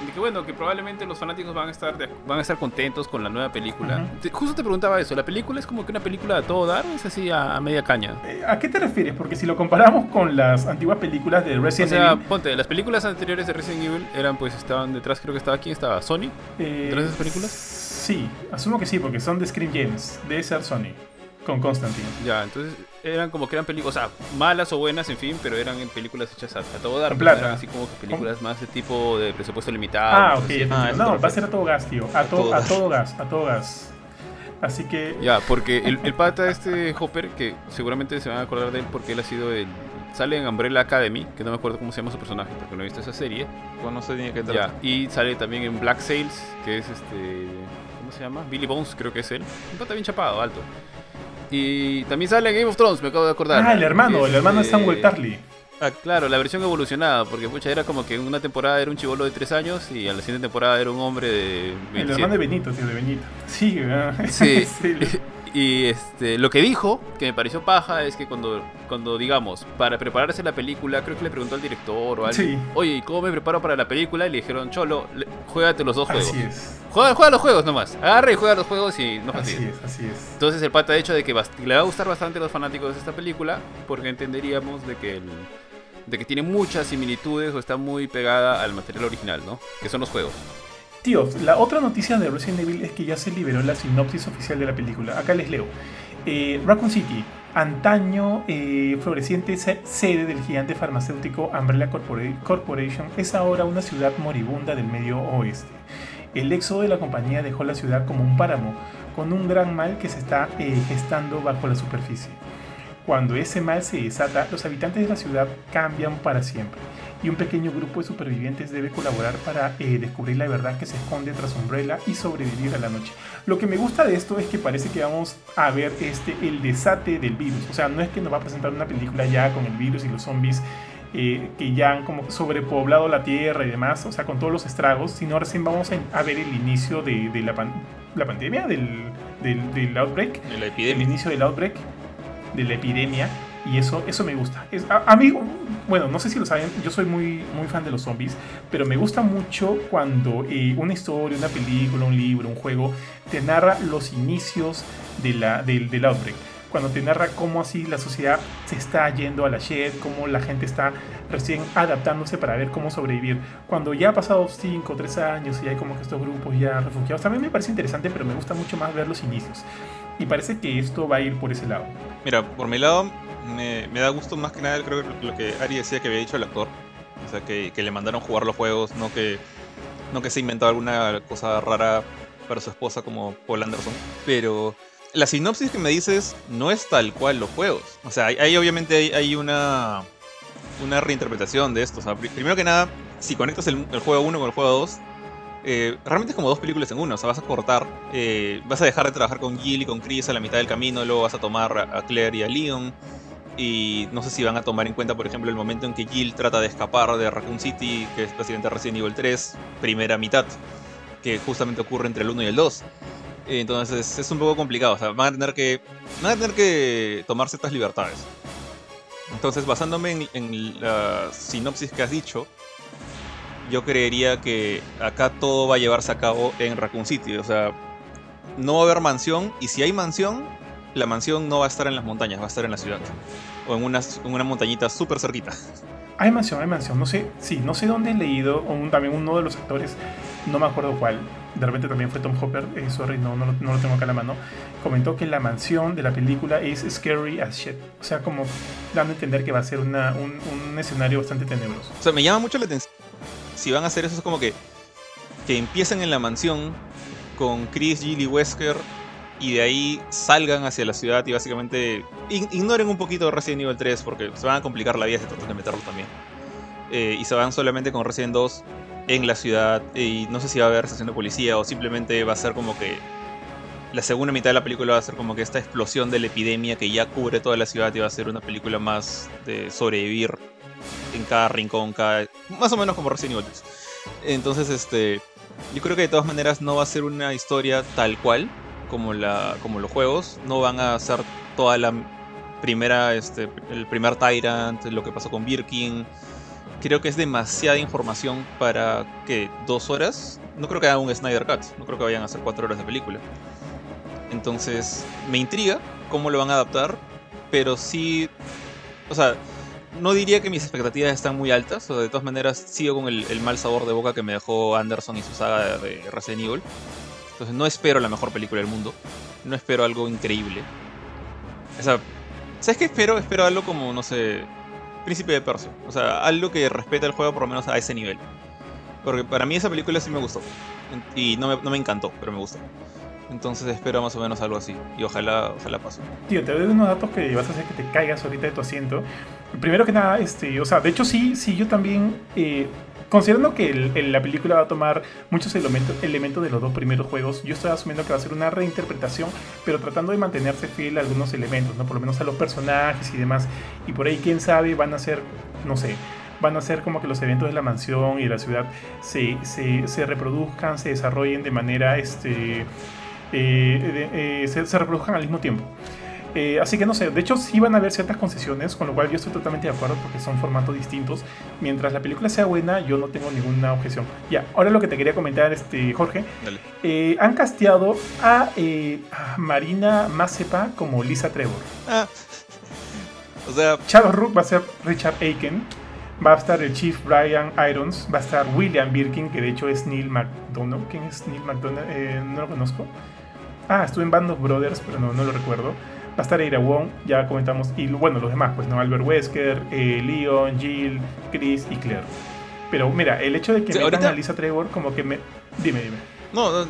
de que bueno, que probablemente los fanáticos van a estar de- van a estar contentos con la nueva película. Te- justo te preguntaba eso, ¿la película es como que una película a todo dar o es así a, a media caña? Eh, ¿A qué te refieres? Porque si lo comparamos con las antiguas películas de O Resident sea, Evil, ponte, las películas anteriores de Resident Evil eran pues estaban detrás, creo que estaba quién estaba, Sony. eh, ¿de esas películas? Sí, asumo que sí, porque son de Screen Gems, de ser Sony, con Constantine. Ya, entonces eran como que eran películas, o sea, malas o buenas, en fin, pero eran en películas hechas a, a todo dar. Pues, plata. eran así como que películas más de tipo de presupuesto limitado. Ah, ok, así. ya Ah, No, va a ser a todo gas, tío. A, to- todo a gas. todo gas, a todo gas. Así que. Ya, porque el, el pata este Hopper, que seguramente se van a acordar de él porque él ha sido el... Sale en Umbrella Academy, que no me acuerdo cómo se llama su personaje porque no he visto esa serie. Pues no sé ni qué Ya, trata. y sale también en Black Sails, que es este... ¿Cómo se llama? Billy Bones, creo que es él. Un pata bien chapado, alto. Y también sale Game of Thrones, me acabo de acordar. Ah, el hermano, es, el hermano de Samuel Tarly. Ah, Claro, la versión evolucionada, porque pucha, era como que en una temporada era un chivolo de 3 años y a la siguiente temporada era un hombre de El 27. hermano de Benito, tío, de Benito. Sí, Sí. sí. Y este, lo que dijo, que me pareció paja, es que cuando, cuando digamos, para prepararse la película, creo que le preguntó al director o a alguien, Sí. oye, ¿y cómo me preparo para la película? Y le dijeron, Cholo, le- juégate los dos juegos. Así es. Juega, juega los juegos nomás. Agarra y juega los juegos y no Así fastidies. es, así es. Entonces el pata ha hecho de que le va a gustar bastante a los fanáticos de esta película, porque entenderíamos de que el, de que tiene muchas similitudes o está muy pegada al material original, ¿no? Que son los juegos. La otra noticia de Resident Evil es que ya se liberó la sinopsis oficial de la película. Acá les leo. Eh, Raccoon City, antaño eh, floreciente sede del gigante farmacéutico Umbrella Corporation, es ahora una ciudad moribunda del medio oeste. El éxodo de la compañía dejó la ciudad como un páramo, con un gran mal que se está eh, gestando bajo la superficie. Cuando ese mal se desata, los habitantes de la ciudad cambian para siempre y un pequeño grupo de supervivientes debe colaborar para eh, descubrir la verdad que se esconde tras Umbrella y sobrevivir a la noche. Lo que me gusta de esto es que parece que vamos a ver este, el desate del virus. O sea, no es que nos va a presentar una película ya con el virus y los zombies eh, que ya han como sobrepoblado la tierra y demás, o sea, con todos los estragos, sino recién vamos a, ver el inicio de, la, la, pandemia, del, del, outbreak, el inicio del outbreak de la epidemia. Y eso, eso me gusta. Es, a, mí, bueno, no sé si lo saben, yo soy muy, muy fan de los zombies, pero me gusta mucho cuando eh, una historia, una película, un libro, un juego, te narra los inicios de la, del, del outbreak. Cuando te narra cómo así la sociedad se está yendo a la shed, cómo la gente está recién adaptándose para ver cómo sobrevivir. Cuando ya ha pasado 5 o 3 años y hay como que estos grupos ya refugiados, también me parece interesante, pero me gusta mucho más ver los inicios. Y parece que esto va a ir por ese lado. Mira, por mi lado, me, da gusto más que nada, creo que lo que Ari decía que había dicho el actor. O sea, que, le mandaron jugar los juegos, no que, no que se inventó alguna cosa rara para su esposa como Paul Anderson. Pero la sinopsis que me dices no es tal cual los juegos. O sea, ahí obviamente hay, una, una reinterpretación de esto. O sea, primero que nada, si conectas el, juego 1 con el juego 2, eh, realmente es como dos películas en una, o sea, vas a cortar, eh, vas a dejar de trabajar con Jill y con Chris a la mitad del camino, luego vas a tomar a Claire y a Leon, y no sé si van a tomar en cuenta, por ejemplo, el momento en que Jill trata de escapar de Raccoon City, que es básicamente Resident Evil 3, primera mitad, que justamente ocurre entre el 1 y el 2. Entonces es un poco complicado, o sea, van a tener que, van a tener que tomar ciertas libertades. Entonces, basándome en, en la sinopsis que has dicho, yo creería que acá todo va a llevarse a cabo en Raccoon City. O sea, no va a haber mansión y si hay mansión, la mansión no va a estar en las montañas, va a estar en la ciudad. O en una, en una montañita súper cerquita. Hay mansión, hay mansión. No sé, sí, no sé dónde he leído, también uno de los actores, no me acuerdo cuál, de repente también fue Tom Hopper, eh, sorry, no, no, no, lo tengo acá a la mano, comentó que la mansión de la película es scary as shit. O sea, como dando a entender que va a ser una, un, un escenario bastante tenebroso. O sea, me llama mucho la atención si van a hacer eso es como que, que empiecen en la mansión con Chris, Jill y Wesker y de ahí salgan hacia la ciudad y básicamente ignoren un poquito Resident Evil 3 porque se van a complicar la vida si tratan de meterlo también. Eh, y se van solamente con Resident 2 en la ciudad y no sé si va a haber estación de policía o simplemente va a ser como que la segunda mitad de la película va a ser como que esta explosión de la epidemia que ya cubre toda la ciudad y va a ser una película más de sobrevivir en cada rincón, cada, más o menos como Resident Evil Entonces, este, yo creo que de todas maneras no va a ser una historia tal cual como, la, como los juegos. No van a ser toda la primera, este, el primer Tyrant, lo que pasó con Birkin. Creo que es demasiada información para que dos horas. No creo que hagan un Snyder Cut, no creo que vayan a hacer cuatro horas de película. Entonces, me intriga cómo lo van a adaptar, pero sí, o sea, no diría que mis expectativas están muy altas, o de todas maneras sigo con el, mal sabor de boca que me dejó Anderson y su saga de, Resident Evil. Entonces no espero la mejor película del mundo, no espero algo increíble. O sea, ¿sabes qué espero? Espero algo como, no sé, Príncipe de Persia. O sea, algo que respeta el juego por lo menos a ese nivel. Porque para mí esa película sí me gustó. Y no me, no me encantó, pero me gustó. Entonces espero más o menos algo así. Y ojalá, ojalá pase. Tío, te doy unos datos que vas a hacer que te caigas ahorita de tu asiento. Primero que nada, este, o sea, de hecho sí, sí, yo también, eh, considerando que la película va a tomar muchos elementos, elementos de los dos primeros juegos, yo estoy asumiendo que va a ser una reinterpretación, pero tratando de mantenerse fiel a algunos elementos, ¿no? Por lo menos a los personajes y demás. Y por ahí, quién sabe, van a ser, no sé, van a ser como que los eventos de la mansión y de la ciudad se, se, se reproduzcan, se desarrollen de manera, este, eh, eh, se, se reproduzcan al mismo tiempo. Eh, así que no sé, de hecho sí van a haber ciertas concesiones, con lo cual yo estoy totalmente de acuerdo porque son formatos distintos. Mientras la película sea buena, yo no tengo ninguna objeción. Ya, ahora lo que te quería comentar, este, Jorge. Eh, han casteado a, eh, Marina Mazepa como Lisa Trevor. Ah. O sea... Charles Rook va a ser Richard Aiken. Va a estar el Chief Brian Irons, va a estar William Birkin, que de hecho es Neil McDonough. ¿Quién es Neil McDonough? Eh, no lo conozco. Ah, estuve en Band of Brothers, pero no, no lo recuerdo. Va a estar Ira Wong, ya comentamos, y bueno, los demás, pues, ¿no? Albert Wesker, eh, Leon, Jill, Chris y Claire. Pero mira, el hecho de que Sí, ahorita- a Lisa Trevor, como que me. Dime, dime. No, no,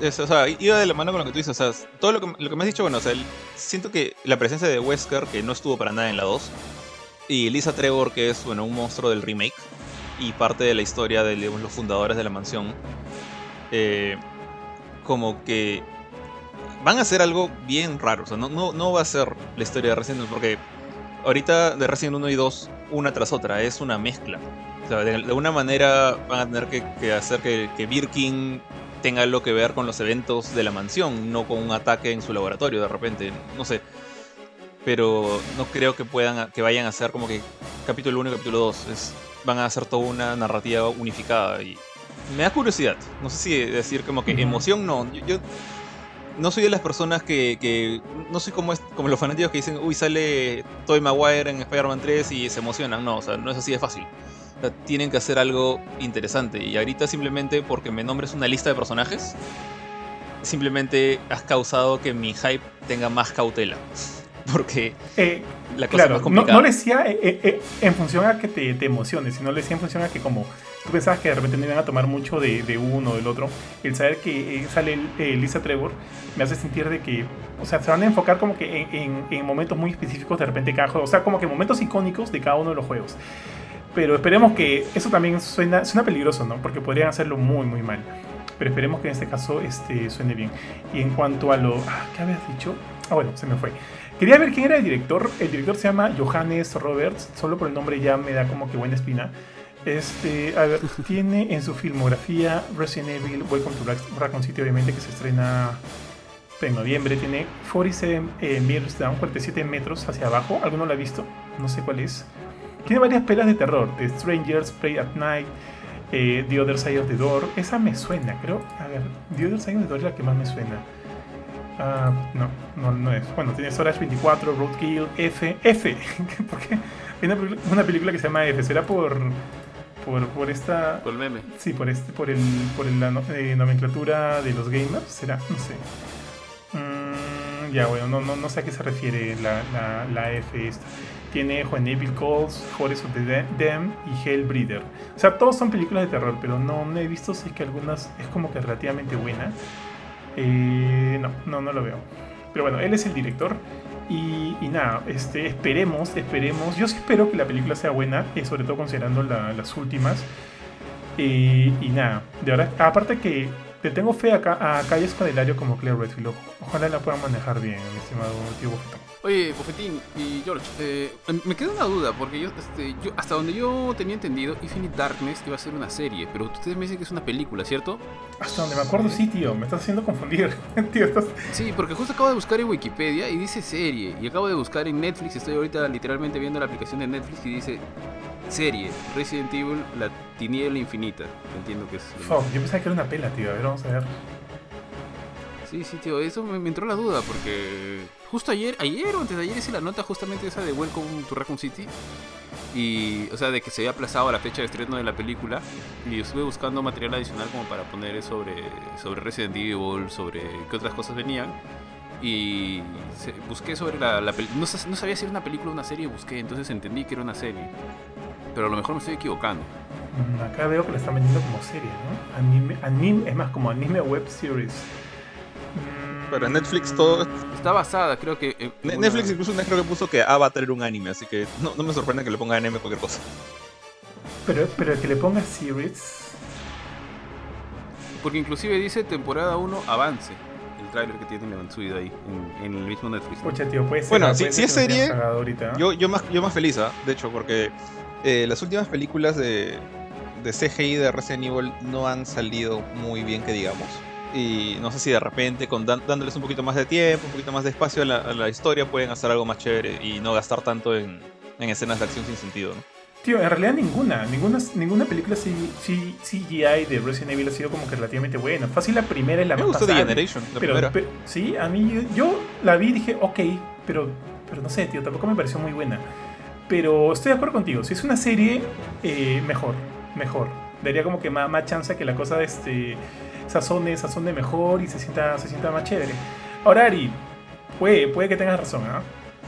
es- o sea, iba de la mano con lo que tú dices. O sea, todo lo que, lo que me has dicho, bueno, o sea, el- siento que la presencia de Wesker, que no estuvo para nada en la 2, y Lisa Trevor, que es, bueno, un monstruo del remake, y parte de la historia de digamos, los fundadores de la mansión, eh, como que van a hacer algo bien raro. O sea, no, no, no va a ser la historia de Resident Evil, porque ahorita de Resident 1 y 2, una tras otra, es una mezcla. O sea, de, de alguna manera van a tener que, que hacer que, que Birkin tenga algo que ver con los eventos de la mansión, no con un ataque en su laboratorio de repente, no sé. Pero no creo que puedan que vayan a hacer como que capítulo 1 y capítulo 2. Es, van a hacer toda una narrativa unificada y me da curiosidad. No sé si decir como que emoción no. Yo, yo no soy de las personas que, que no soy como, es- como los fanáticos que dicen, uy, sale Tobey Maguire en Spider-Man 3 y se emocionan. No, o sea, no es así de fácil. O sea, tienen que hacer algo interesante. Y ahorita simplemente porque me nombres una lista de personajes, simplemente has causado que mi hype tenga más cautela. Porque Eh, la cosa es claro, más no, complicada. no le decía eh, eh, en función a que te, te emociones, sino le decía en función a que como tú pensabas que de repente no iban a tomar mucho de, de uno o del otro, el saber que eh, sale eh, Lisa Trevor me hace sentir de que, o sea, se van a enfocar como que en, en- en momentos muy específicos de repente cada juego, o sea, como que momentos icónicos de cada uno de los juegos. Pero esperemos que eso también suena, suena peligroso, ¿no? Porque podrían hacerlo muy, muy mal. Pero esperemos que en este caso este, suene bien. Y en cuanto a lo... ah, ¿Qué habías dicho? Ah, bueno, se me fue. Quería ver quién era el director. El director se llama Johannes Roberts. Solo por el nombre ya me da como que buena espina. Este, a ver, tiene en su filmografía Resident Evil, Welcome to Black- Raccoon City, obviamente, que se estrena en noviembre. Tiene 47 eh, meters down, 47 metros hacia abajo. ¿Alguno lo ha visto? No sé cuál es. Tiene varias pelas de terror. The Strangers, Play at Night, eh, The Other Side of the Door. Esa me suena, creo. A ver, The Other Side of the Door es la que más me suena. Ah, no, no, no es. Bueno, tiene Storage 24, Roadkill, F. F. ¿Por qué? Hay una película que se llama F. ¿Será por, por, por esta. Por el meme. Sí, por este, por el, por el- la no- eh, nomenclatura de los gamers, será, no sé. Mm, ya, bueno, no, no, no sé a qué se refiere la, la, la F esta. Tiene When Evil Calls, Forest of the Da- Dam y Hellbreeder. O sea, todos son películas de terror, pero no, no he visto si es que algunas es como que relativamente buena. Eh, no, no, no lo veo. Pero bueno, él es el director. Y, nada, este, esperemos, esperemos. Yo sí espero que la película sea buena, eh, sobre todo considerando la- las últimas. Eh, y nada, de aparte que le tengo fe a, a Calles Escudelario como Claire Redfield. Ojalá la puedan manejar bien, mi estimado tío. Oye, Bofetín y George, eh, me queda una duda, porque yo, este, yo, hasta donde yo tenía entendido, Infinite Darkness iba a ser una serie, pero ustedes me dicen que es una película, ¿cierto? Hasta donde me acuerdo, sí, tío, me estás haciendo confundir. tío, estás... Sí, porque justo acabo de buscar en Wikipedia y dice serie, y acabo de buscar en Netflix, estoy ahorita literalmente viendo la aplicación de Netflix y dice serie, Resident Evil, la tiniebla infinita. Entiendo que es... mismo. yo pensaba que era una pela, tío. A ver, vamos a ver. Sí, sí, tío, eso me, me entró la duda porque justo ayer, ayer o antes de ayer hice la nota justamente esa de Welcome to Raccoon City. Y, o sea, de que se había aplazado la fecha de estreno de la película. Y estuve buscando material adicional como para poner sobre, sobre Resident Evil, sobre qué otras cosas venían. Y busqué sobre la, la película. No, sa- no sabía si era una película o una serie, busqué, entonces entendí que era una serie. Pero a lo mejor me estoy equivocando. Acá veo que la están vendiendo como serie, ¿no? Anime, anime, es más como anime web series. Pero en Netflix todo. Está basada, creo que. una- Netflix incluso una creo que puso que Avatar era un anime, así que no, no me sorprende que le ponga anime a cualquier cosa. Pero, pero que le ponga series. Porque inclusive dice temporada 1 avance. El tráiler que tiene subido ahí en, en el mismo Netflix. Pucha, tío, puede ser. Bueno, ah, si- es serie, ahorita. Yo, yo, más, yo más feliz, ¿ah? de hecho, porque eh, las últimas películas de, de CGI de Resident Evil no han salido muy bien, que digamos. Y no sé si de repente, con dan- dándoles un poquito más de tiempo, un poquito más de espacio a la, a la historia, pueden hacer algo más chévere y no gastar tanto en, en escenas de acción sin sentido. ¿no? Tío, en realidad ninguna, ninguna, ninguna película CGI de Resident Evil ha sido como que relativamente buena. Fácil la primera y la Me más gustó The. Generation, la Pero, primera. pero- sí, a mí yo, yo la vi y dije, ok, pero, pero no sé, tío, tampoco me pareció muy buena. Pero estoy de acuerdo contigo. Si es una serie, eh, mejor. Mejor. Daría como que más, más chance que la cosa este, sazone, sazone mejor y se sienta, se sienta más chévere. Ahora, Ari, puede, puede que tengas razón, ¿ah?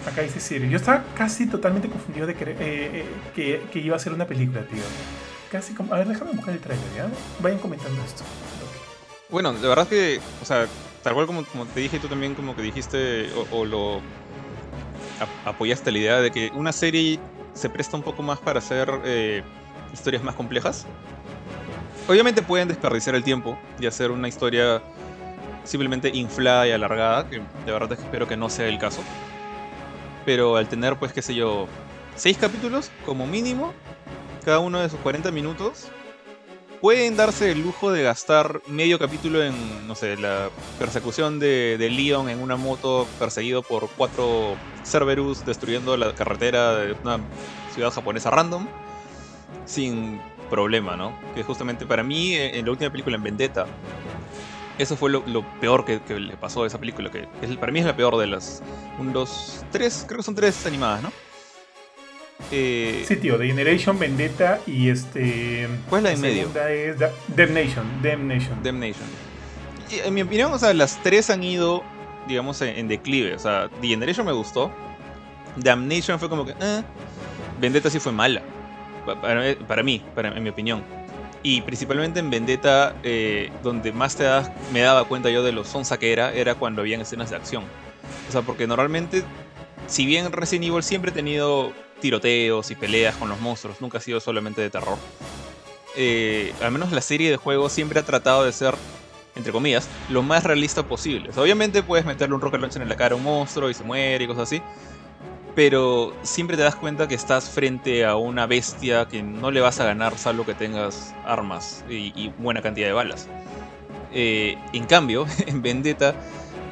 Acá dice Siri. Yo estaba casi totalmente confundido de que, eh, eh, que, que iba a ser una película, tío. Casi como... A ver, déjame buscar el trailer, ¿ya? Vayan comentando esto. Bueno, de verdad que, o sea, tal cual como, como te dije, tú también como que dijiste o, o lo ap- apoyaste la idea de que una serie se presta un poco más para hacer eh, historias más complejas. Obviamente pueden desperdiciar el tiempo y hacer una historia simplemente inflada y alargada, que de verdad es que espero que no sea el caso. Pero al tener, pues, qué sé yo, seis capítulos como mínimo, cada uno de sus 40 minutos, pueden darse el lujo de gastar medio capítulo en, no sé, la persecución de, de Leon en una moto perseguido por cuatro Cerberus destruyendo la carretera de una ciudad japonesa random sin problema, ¿no? Que justamente para mí, eh, en la última película, en Vendetta, eso fue lo, lo peor que, que le pasó a esa película, que es- para mí es la peor de las... Un, dos, tres, creo que son tres animadas, ¿no? Eh, Sí, tío, The Generation, Vendetta y este. ¿Cuál es la en medio? es Da- Damnation. Damnation. Damnation. Y, en mi opinión, o sea, las tres han ido, digamos, en, en declive. O sea, The Generation me gustó. Damnation fue como que, eh. Vendetta sí fue mala. Pa- Para, para mí, para, en mi opinión. Y principalmente en Vendetta, eh, donde más te das, me daba cuenta yo de lo sonsa que era, era cuando habían escenas de acción. O sea, porque normalmente, si bien Resident Evil siempre ha tenido tiroteos y peleas con los monstruos, nunca ha sido solamente de terror. eh, al menos la serie de juegos siempre ha tratado de ser, entre comillas, lo más realista posible. O sea, obviamente puedes meterle un rocket launcher en la cara a un monstruo y se muere y cosas así. Pero siempre te das cuenta que estás frente a una bestia que no le vas a ganar salvo que tengas armas y, buena cantidad de balas. Eh, en cambio, en Vendetta,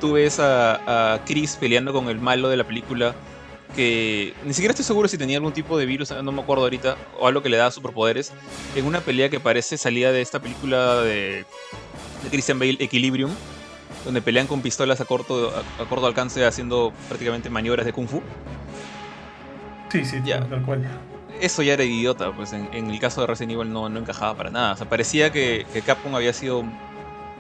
tú ves a, Chris peleando con el malo de la película que ni siquiera estoy seguro si tenía algún tipo de virus, no me acuerdo ahorita, o algo que le da superpoderes, en una pelea que parece salida de esta película de, Christian Bale, Equilibrium, donde pelean con pistolas a corto alcance haciendo prácticamente maniobras de kung fu. Sí, sí, Ya. tal cual. Eso ya era idiota, pues en, en el caso de Resident Evil no, no encajaba para nada. O sea, parecía que, que Capcom había sido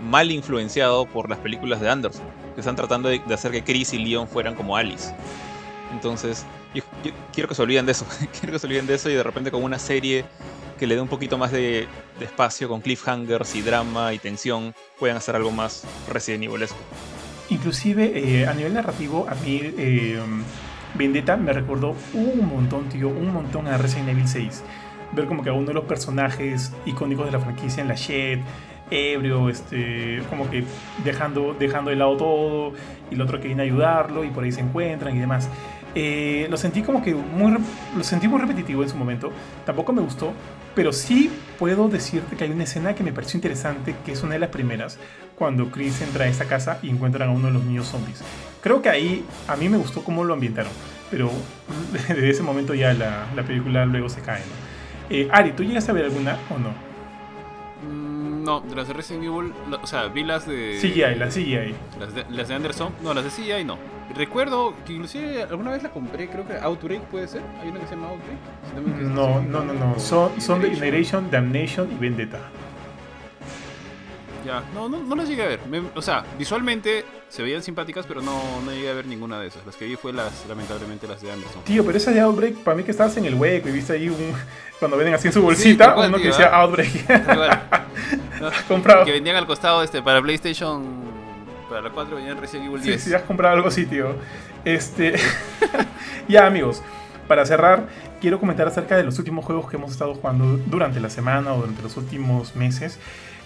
mal influenciado por las películas de Anderson, que están tratando de, de hacer que Chris y Leon fueran como Alice. Entonces, yo, yo quiero que se olviden de eso. quiero que se olviden de eso y de repente con una serie que le dé un poquito más de, de espacio, con cliffhangers y drama y tensión, puedan hacer algo más Resident Evilesco. Inclusive, eh, a nivel narrativo, a mí eh, Vendetta me recordó un montón, tío, un montón a Resident Evil 6. Ver como que a uno de los personajes icónicos de la franquicia en la Shed, ebrio, este, como que dejando, dejando de lado todo, y el otro que viene a ayudarlo, y por ahí se encuentran y demás. Eh, lo sentí como que muy, lo sentí muy repetitivo en su momento. Tampoco me gustó, pero sí puedo decirte que hay una escena que me pareció interesante, que es una de las primeras, cuando Chris entra a esa casa y encuentran a uno de los niños zombies. Creo que ahí a mí me gustó cómo lo ambientaron, pero desde ese momento ya la, la película luego se cae. ¿no? Eh, Ari, ¿tú llegaste a ver alguna o no? Mm, No, de las de Resident Evil, la- o sea, vi las de. CGI, la CGI. Las de, las de Anderson, no, las de CGI no. Recuerdo que inclusive alguna vez la compré, creo que Outbreak puede ser. Hay una que se llama Outbreak. Si no. No, no, no, no. Son, son de Generation, Damnation y Vendetta. Ya, no, no, no las llegué a ver. Me- o sea, visualmente se veían simpáticas, pero no, no llegué a ver ninguna de esas. Las que vi fue las, lamentablemente, las de Anderson. Tío, pero esa de Outbreak, para mí que estabas en el hueco y viste ahí un. Cuando venden así en su bolsita, cual, uno que decía ¿ah? Outbreak. No, comprado. Que vendían al costado este para PlayStation. Para la 4 venían Resident Evil Sí, 10. si has comprado algo así, tío. Este. ya, amigos. Para cerrar, quiero comentar acerca de los últimos juegos que hemos estado jugando durante la semana o durante los últimos meses.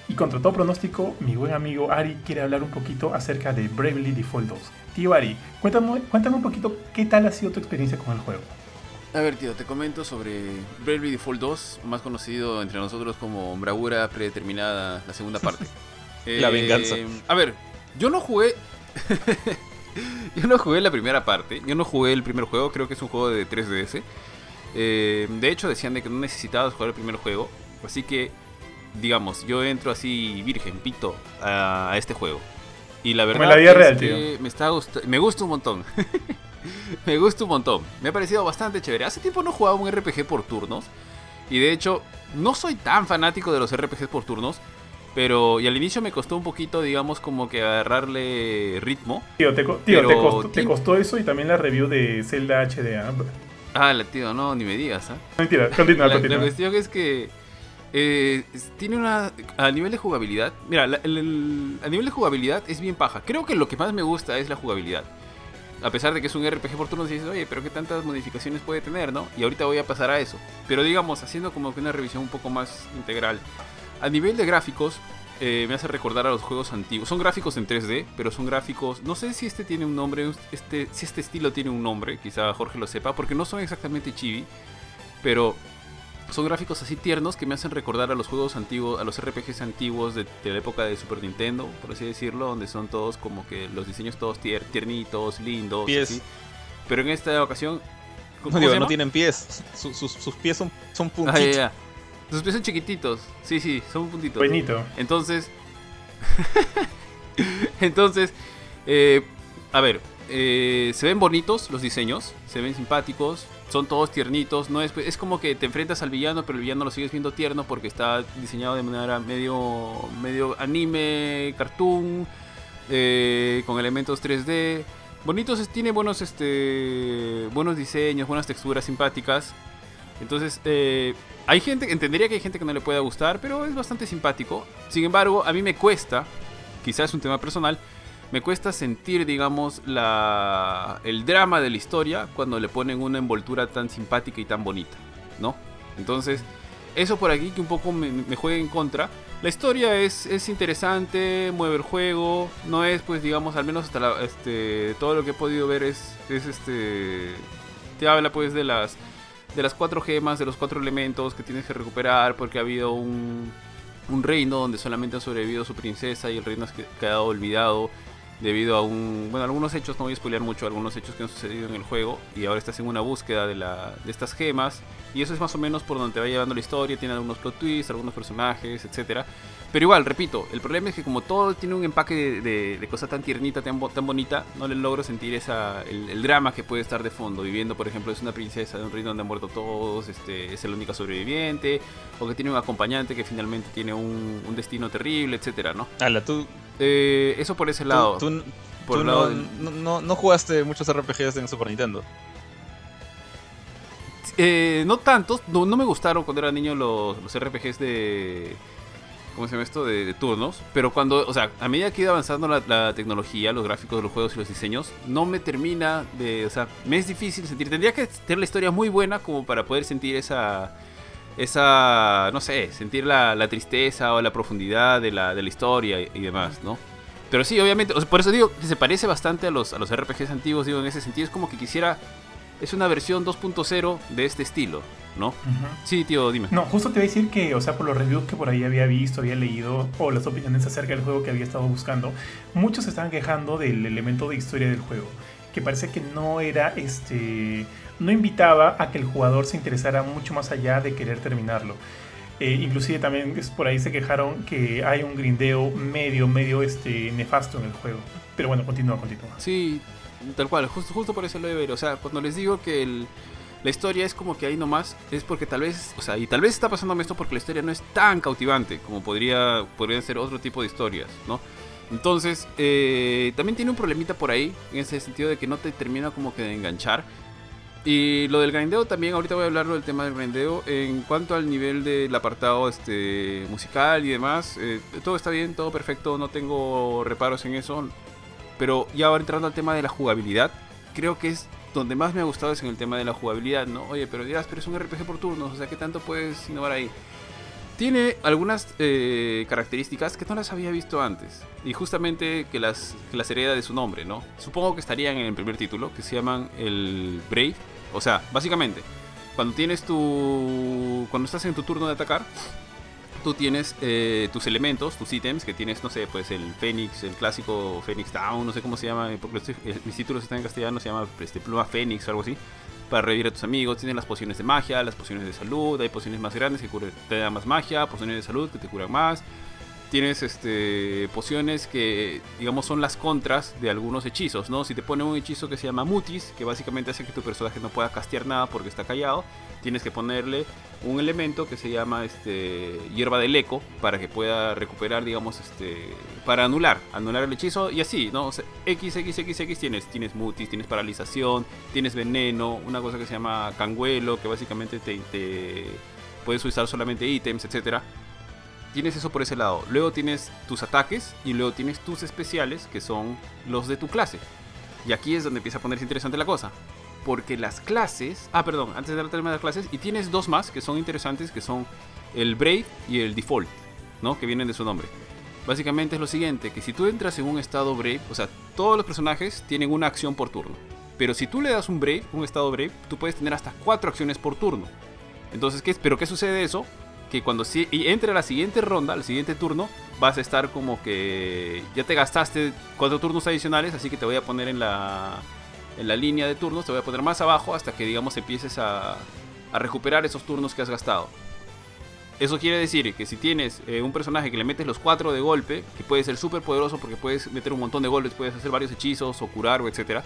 Y contra todo pronóstico, mi buen amigo Ari quiere hablar un poquito acerca de Bravely Default 2. Tío Ari, cuéntame, cuéntame un poquito qué tal ha sido tu experiencia con el juego. A ver, tío, te comento sobre Bravely Default 2, más conocido entre nosotros como Bravura Predeterminada, la segunda parte. La venganza. A ver, yo no jugué. yo no jugué la primera parte. Yo no jugué el primer juego, creo que es un juego de 3DS. Eh, de hecho, decían de que no necesitabas jugar el primer juego. Así que, digamos, yo entro así virgen, pito, a, a este juego. Y la verdad la vida es real, que me, está gusta- me gusta un montón. me gusta un montón. Me ha parecido bastante chévere. Hace tiempo no jugaba un RPG por turnos. Y de hecho, no soy tan fanático de los RPGs por turnos. Pero, y al inicio me costó un poquito, digamos, como que agarrarle ritmo. Tío, te, costó, eso y también la review de Zelda HD. Ah, la tío, no, ni me digas. ¿ah? Mentira, continúa, la, La cuestión es que eh, tiene una. A nivel de jugabilidad. Mira, a nivel de jugabilidad es bien paja. Creo que lo que más me gusta es la jugabilidad. A pesar de que es un RPG por turnos, dices, oye, pero qué tantas modificaciones puede tener, ¿no? Y ahorita voy a pasar a eso. Pero digamos, haciendo como que una revisión un poco más integral. A nivel de gráficos, eh, me hace recordar a los juegos antiguos. Son gráficos en 3D, pero son gráficos. No sé si este tiene un nombre, este, si este estilo tiene un nombre, quizá Jorge lo sepa, porque no son exactamente chibi, pero son gráficos así tiernos que me hacen recordar a los juegos antiguos, a los RPGs antiguos de, la época de Super Nintendo, por así decirlo, donde son todos como que los diseños todos tiernitos, lindos. Pies. Pero en esta ocasión. No, no tienen pies, sus, pies son, son ah, puntitos. Sus pies son chiquititos, sí, sí, son puntitos. Buenito. Entonces. Entonces, eh, a ver, eh, se ven bonitos los diseños, se ven simpáticos, son todos tiernitos, no es, es como que te enfrentas al villano, pero el villano lo sigues viendo tierno porque está diseñado de manera medio, medio anime, cartoon, eh, con elementos 3D. Bonitos, tiene buenos, este, buenos diseños, buenas texturas simpáticas. Entonces, eh, hay gente, entendería que hay gente que no le pueda gustar, pero es bastante simpático. Sin embargo, a mí me cuesta, quizás es un tema personal, me cuesta sentir, digamos, la, el drama de la historia cuando le ponen una envoltura tan simpática y tan bonita, ¿no? Entonces, eso por aquí que un poco me, me juega en contra. La historia es, es, interesante, mueve el juego, no es, pues, digamos, al menos hasta la, este, todo lo que he podido ver es, es este, te habla, pues, de las, de las cuatro gemas, de los cuatro elementos que tienes que recuperar porque ha habido un, un reino donde solamente ha sobrevivido su princesa y el reino ha quedado olvidado debido a un bueno algunos hechos no voy a spoilear mucho algunos hechos que han sucedido en el juego y ahora estás en una búsqueda de, la, de estas gemas y eso es más o menos por donde te va llevando la historia tiene algunos plot twists algunos personajes etcétera pero igual repito el problema es que como todo tiene un empaque de, de, cosa tan tiernita tan, tan, bonita no le logro sentir esa el, drama que puede estar de fondo viviendo por ejemplo es una princesa de un reino donde han muerto todos este es la única sobreviviente o que tiene un acompañante que finalmente tiene un, un destino terrible etcétera no Ala, tú eh, eso por ese lado. Tú, no, no, jugaste muchos RPGs en Super Nintendo. Eh, no tantos, no, me gustaron cuando era niño los, RPGs de. ¿Cómo se llama esto? De, turnos. Pero cuando, o sea, a medida que iba avanzando la, tecnología, los gráficos de los juegos y los diseños, no me termina de. O sea, me es difícil sentir. Tendría que tener la historia muy buena como para poder sentir esa esa, no sé, sentir la, la tristeza o la profundidad de la, de la historia y, demás, ¿no? Pero sí, obviamente, por eso digo que se parece bastante a los, a los RPGs antiguos, digo, en ese sentido, es como que quisiera, es una versión 2.0 de este estilo, ¿no? Sí, tío, dime. No, justo te voy a decir que, o sea, por los reviews que por ahí había visto, había leído, o las opiniones acerca del juego que había estado buscando, muchos se estaban quejando del elemento de historia del juego, que parece que no era este no invitaba a que el jugador se interesara mucho más allá de querer terminarlo. Eh, inclusive también por ahí se quejaron que hay un grindeo medio, medio este, nefasto en el juego. Pero bueno, continúa, continúa. Sí, tal cual, justo, justo por eso lo de ver. O sea, cuando les digo que la historia es como que ahí nomás, es porque tal vez, o sea, y tal vez está pasándome esto porque la historia no es tan cautivante como podría, podrían ser otro tipo de historias, ¿no? Entonces, eh, también tiene un problemita por ahí, en ese sentido de que no te termina como que de enganchar. Y lo del grindeo también, ahorita voy a hablar del tema del grindeo. En cuanto al nivel del apartado este, musical y demás, eh, todo está bien, todo perfecto, no tengo reparos en eso. Pero ya ahora entrando al tema de la jugabilidad, creo que es donde más me ha gustado es en el tema de la jugabilidad, ¿no? Oye, pero dirás, pero es un RPG por turnos, o sea, ¿qué tanto puedes innovar ahí? Tiene algunas eh, características que no las había visto antes. Y justamente que las, que las de su nombre, ¿no? Supongo que estarían en el primer título, que se llaman el Brave o sea, básicamente, cuando tienes tu. Cuando estás en tu turno de atacar, tú tienes eh, tus elementos, tus ítems, que tienes, no sé, pues el Fénix, el clásico Fénix Down, no sé cómo se llama, porque mis títulos están en castellano, se llama este, Pluma Fénix o algo así, para revivir a tus amigos. Tienes las pociones de magia, las pociones de salud, hay pociones más grandes que te dan más magia, pociones de salud que te curan más. Tienes este pociones que digamos son las contras de algunos hechizos, ¿no? Si te ponen un hechizo que se llama mutis, que básicamente hace que tu personaje no pueda castear nada porque está callado, tienes que ponerle un elemento que se llama este hierba del eco para que pueda recuperar, digamos, este para anular, anular el hechizo y así, ¿no? O X, X, X, X tienes, tienes mutis, tienes paralización, tienes veneno, una cosa que se llama canguelo, que básicamente te, te puedes usar solamente ítems, etcétera tienes eso por ese lado. Luego tienes tus ataques y luego tienes tus especiales, que son los de tu clase. Y aquí es donde empieza a ponerse interesante la cosa. Porque las clases... Ah, perdón, antes de tema de las clases. Y tienes dos más que son interesantes, que son el Brave y el Default, ¿no? Que vienen de su nombre. Básicamente es lo siguiente, que si tú entras en un estado Brave, o sea, todos los personajes tienen una acción por turno. Pero si tú le das un Brave, un estado Brave, tú puedes tener hasta cuatro acciones por turno. Entonces, ¿qué, ¿pero qué sucede eso? Que cuando si, entre la siguiente ronda, al siguiente turno, vas a estar como que ya te gastaste cuatro turnos adicionales, así que te voy a poner en la, en la línea de turnos, te voy a poner más abajo hasta que digamos empieces a, a recuperar esos turnos que has gastado. Eso quiere decir que si tienes eh, un personaje que le metes los cuatro de golpe, que puede ser súper poderoso porque puedes meter un montón de golpes, puedes hacer varios hechizos o curar o etcétera,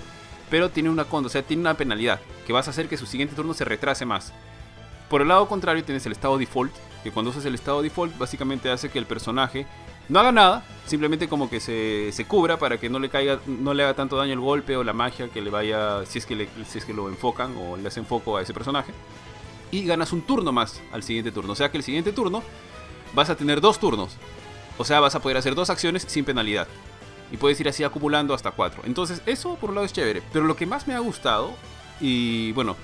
pero tiene una conda, o sea, tiene una penalidad que vas a hacer que su siguiente turno se retrase más. Por el lado contrario tienes el estado default, que cuando usas el estado default básicamente hace que el personaje no haga nada, simplemente como que se, se, cubra para que no le caiga, no le haga tanto daño el golpe o la magia que le vaya, si es que, si es que lo enfocan o le hacen foco a ese personaje. Y ganas un turno más al siguiente turno. O sea que el siguiente turno vas a tener dos turnos. O sea, vas a poder hacer dos acciones sin penalidad. Y puedes ir así acumulando hasta cuatro. Entonces, eso por un lado es chévere. Pero lo que más me ha gustado, y bueno,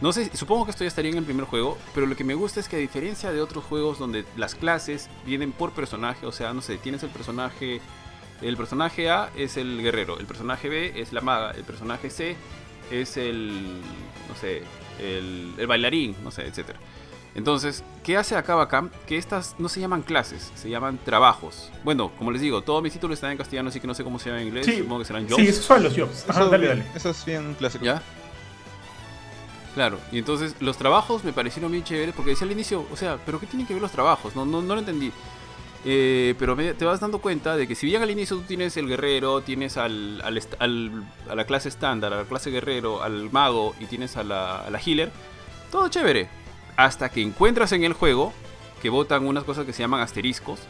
no sé, supongo que esto ya estaría en el primer juego, pero lo que me gusta es que a diferencia de otros juegos donde las clases vienen por personaje, o sea, no sé, tienes el personaje, el personaje A es el guerrero, el personaje B es la maga, el personaje C es el, no sé, el, bailarín, no sé, etc. Entonces, ¿qué hace acá Bacam? Que estas no se llaman clases, se llaman trabajos. Bueno, como les digo, todos mis títulos están en castellano, así que no sé cómo se llama en inglés. Supongo que serán jobs. Sí, esos son los jobs. dale, dale. Eso es bien clásico. ¿Ya? Claro, y entonces los trabajos me parecieron bien chéveres porque decía al inicio, o sea, ¿pero qué tienen que ver los trabajos? No, no, no lo entendí. Eh, pero te vas dando cuenta de que si bien al inicio tú tienes el guerrero, tienes al, al, a la clase estándar, a la clase guerrero, al mago y tienes a la, a la healer, todo chévere. Hasta que encuentras en el juego que botan unas cosas que se llaman asteriscos.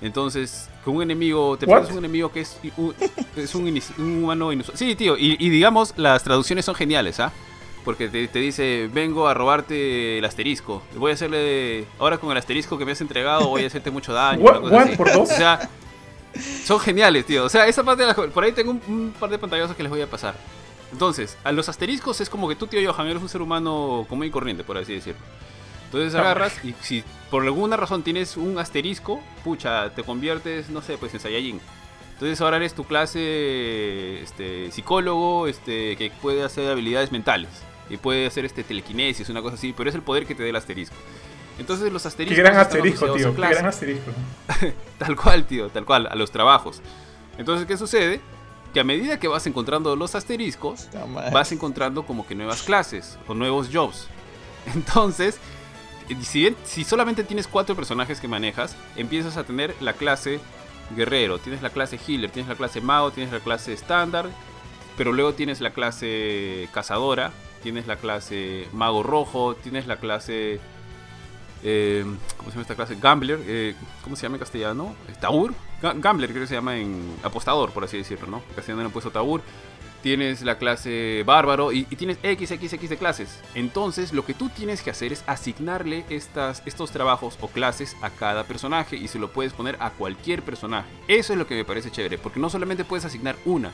Entonces, con un enemigo, te pones un enemigo que es un, es un, humano inusual. Sí, tío, y, y digamos, las traducciones son geniales, ¿ah? Porque te, dice, vengo a robarte el asterisco. Voy a hacerle. Ahora con el asterisco que me has entregado, voy a hacerte mucho daño. Por dos. O sea, son geniales, tío. O sea, esa parte de la, Por ahí tengo un, par de pantallazos que les voy a pasar. Entonces, a los asteriscos es como que tú, tío Johan, eres un ser humano común y corriente, por así decirlo. Entonces agarras y si por alguna razón tienes un asterisco, pucha, te conviertes, no sé, pues en Saiyajin. Entonces ahora eres tu clase este, psicólogo este, que puede hacer habilidades mentales y puede hacer este telequinesis, una cosa así, pero es el poder que te dé el asterisco. Entonces los asteriscos. Qué gran asterisco, tío. Qué gran asterisco. tal cual, tío, tal cual, a los trabajos. Entonces, ¿qué sucede? Que a medida que vas encontrando los asteriscos, vas encontrando como que nuevas clases o nuevos jobs. Entonces, si, si solamente tienes cuatro personajes que manejas, empiezas a tener la clase guerrero, tienes la clase healer, tienes la clase mago, tienes la clase estándar, pero luego tienes la clase cazadora, tienes la clase Mago Rojo, tienes la clase... Eh, ¿Cómo se llama esta clase? Gambler. Eh, ¿Cómo se llama en castellano? Taur. Gambler creo que se llama en apostador, por así decirlo, ¿no? En castellano le han puesto Taur. Tienes la clase bárbaro y, tienes XXX de clases. Entonces lo que tú tienes que hacer es asignarle estas, estos trabajos o clases a cada personaje y se lo puedes poner a cualquier personaje. Eso es lo que me parece chévere, porque no solamente puedes asignar una,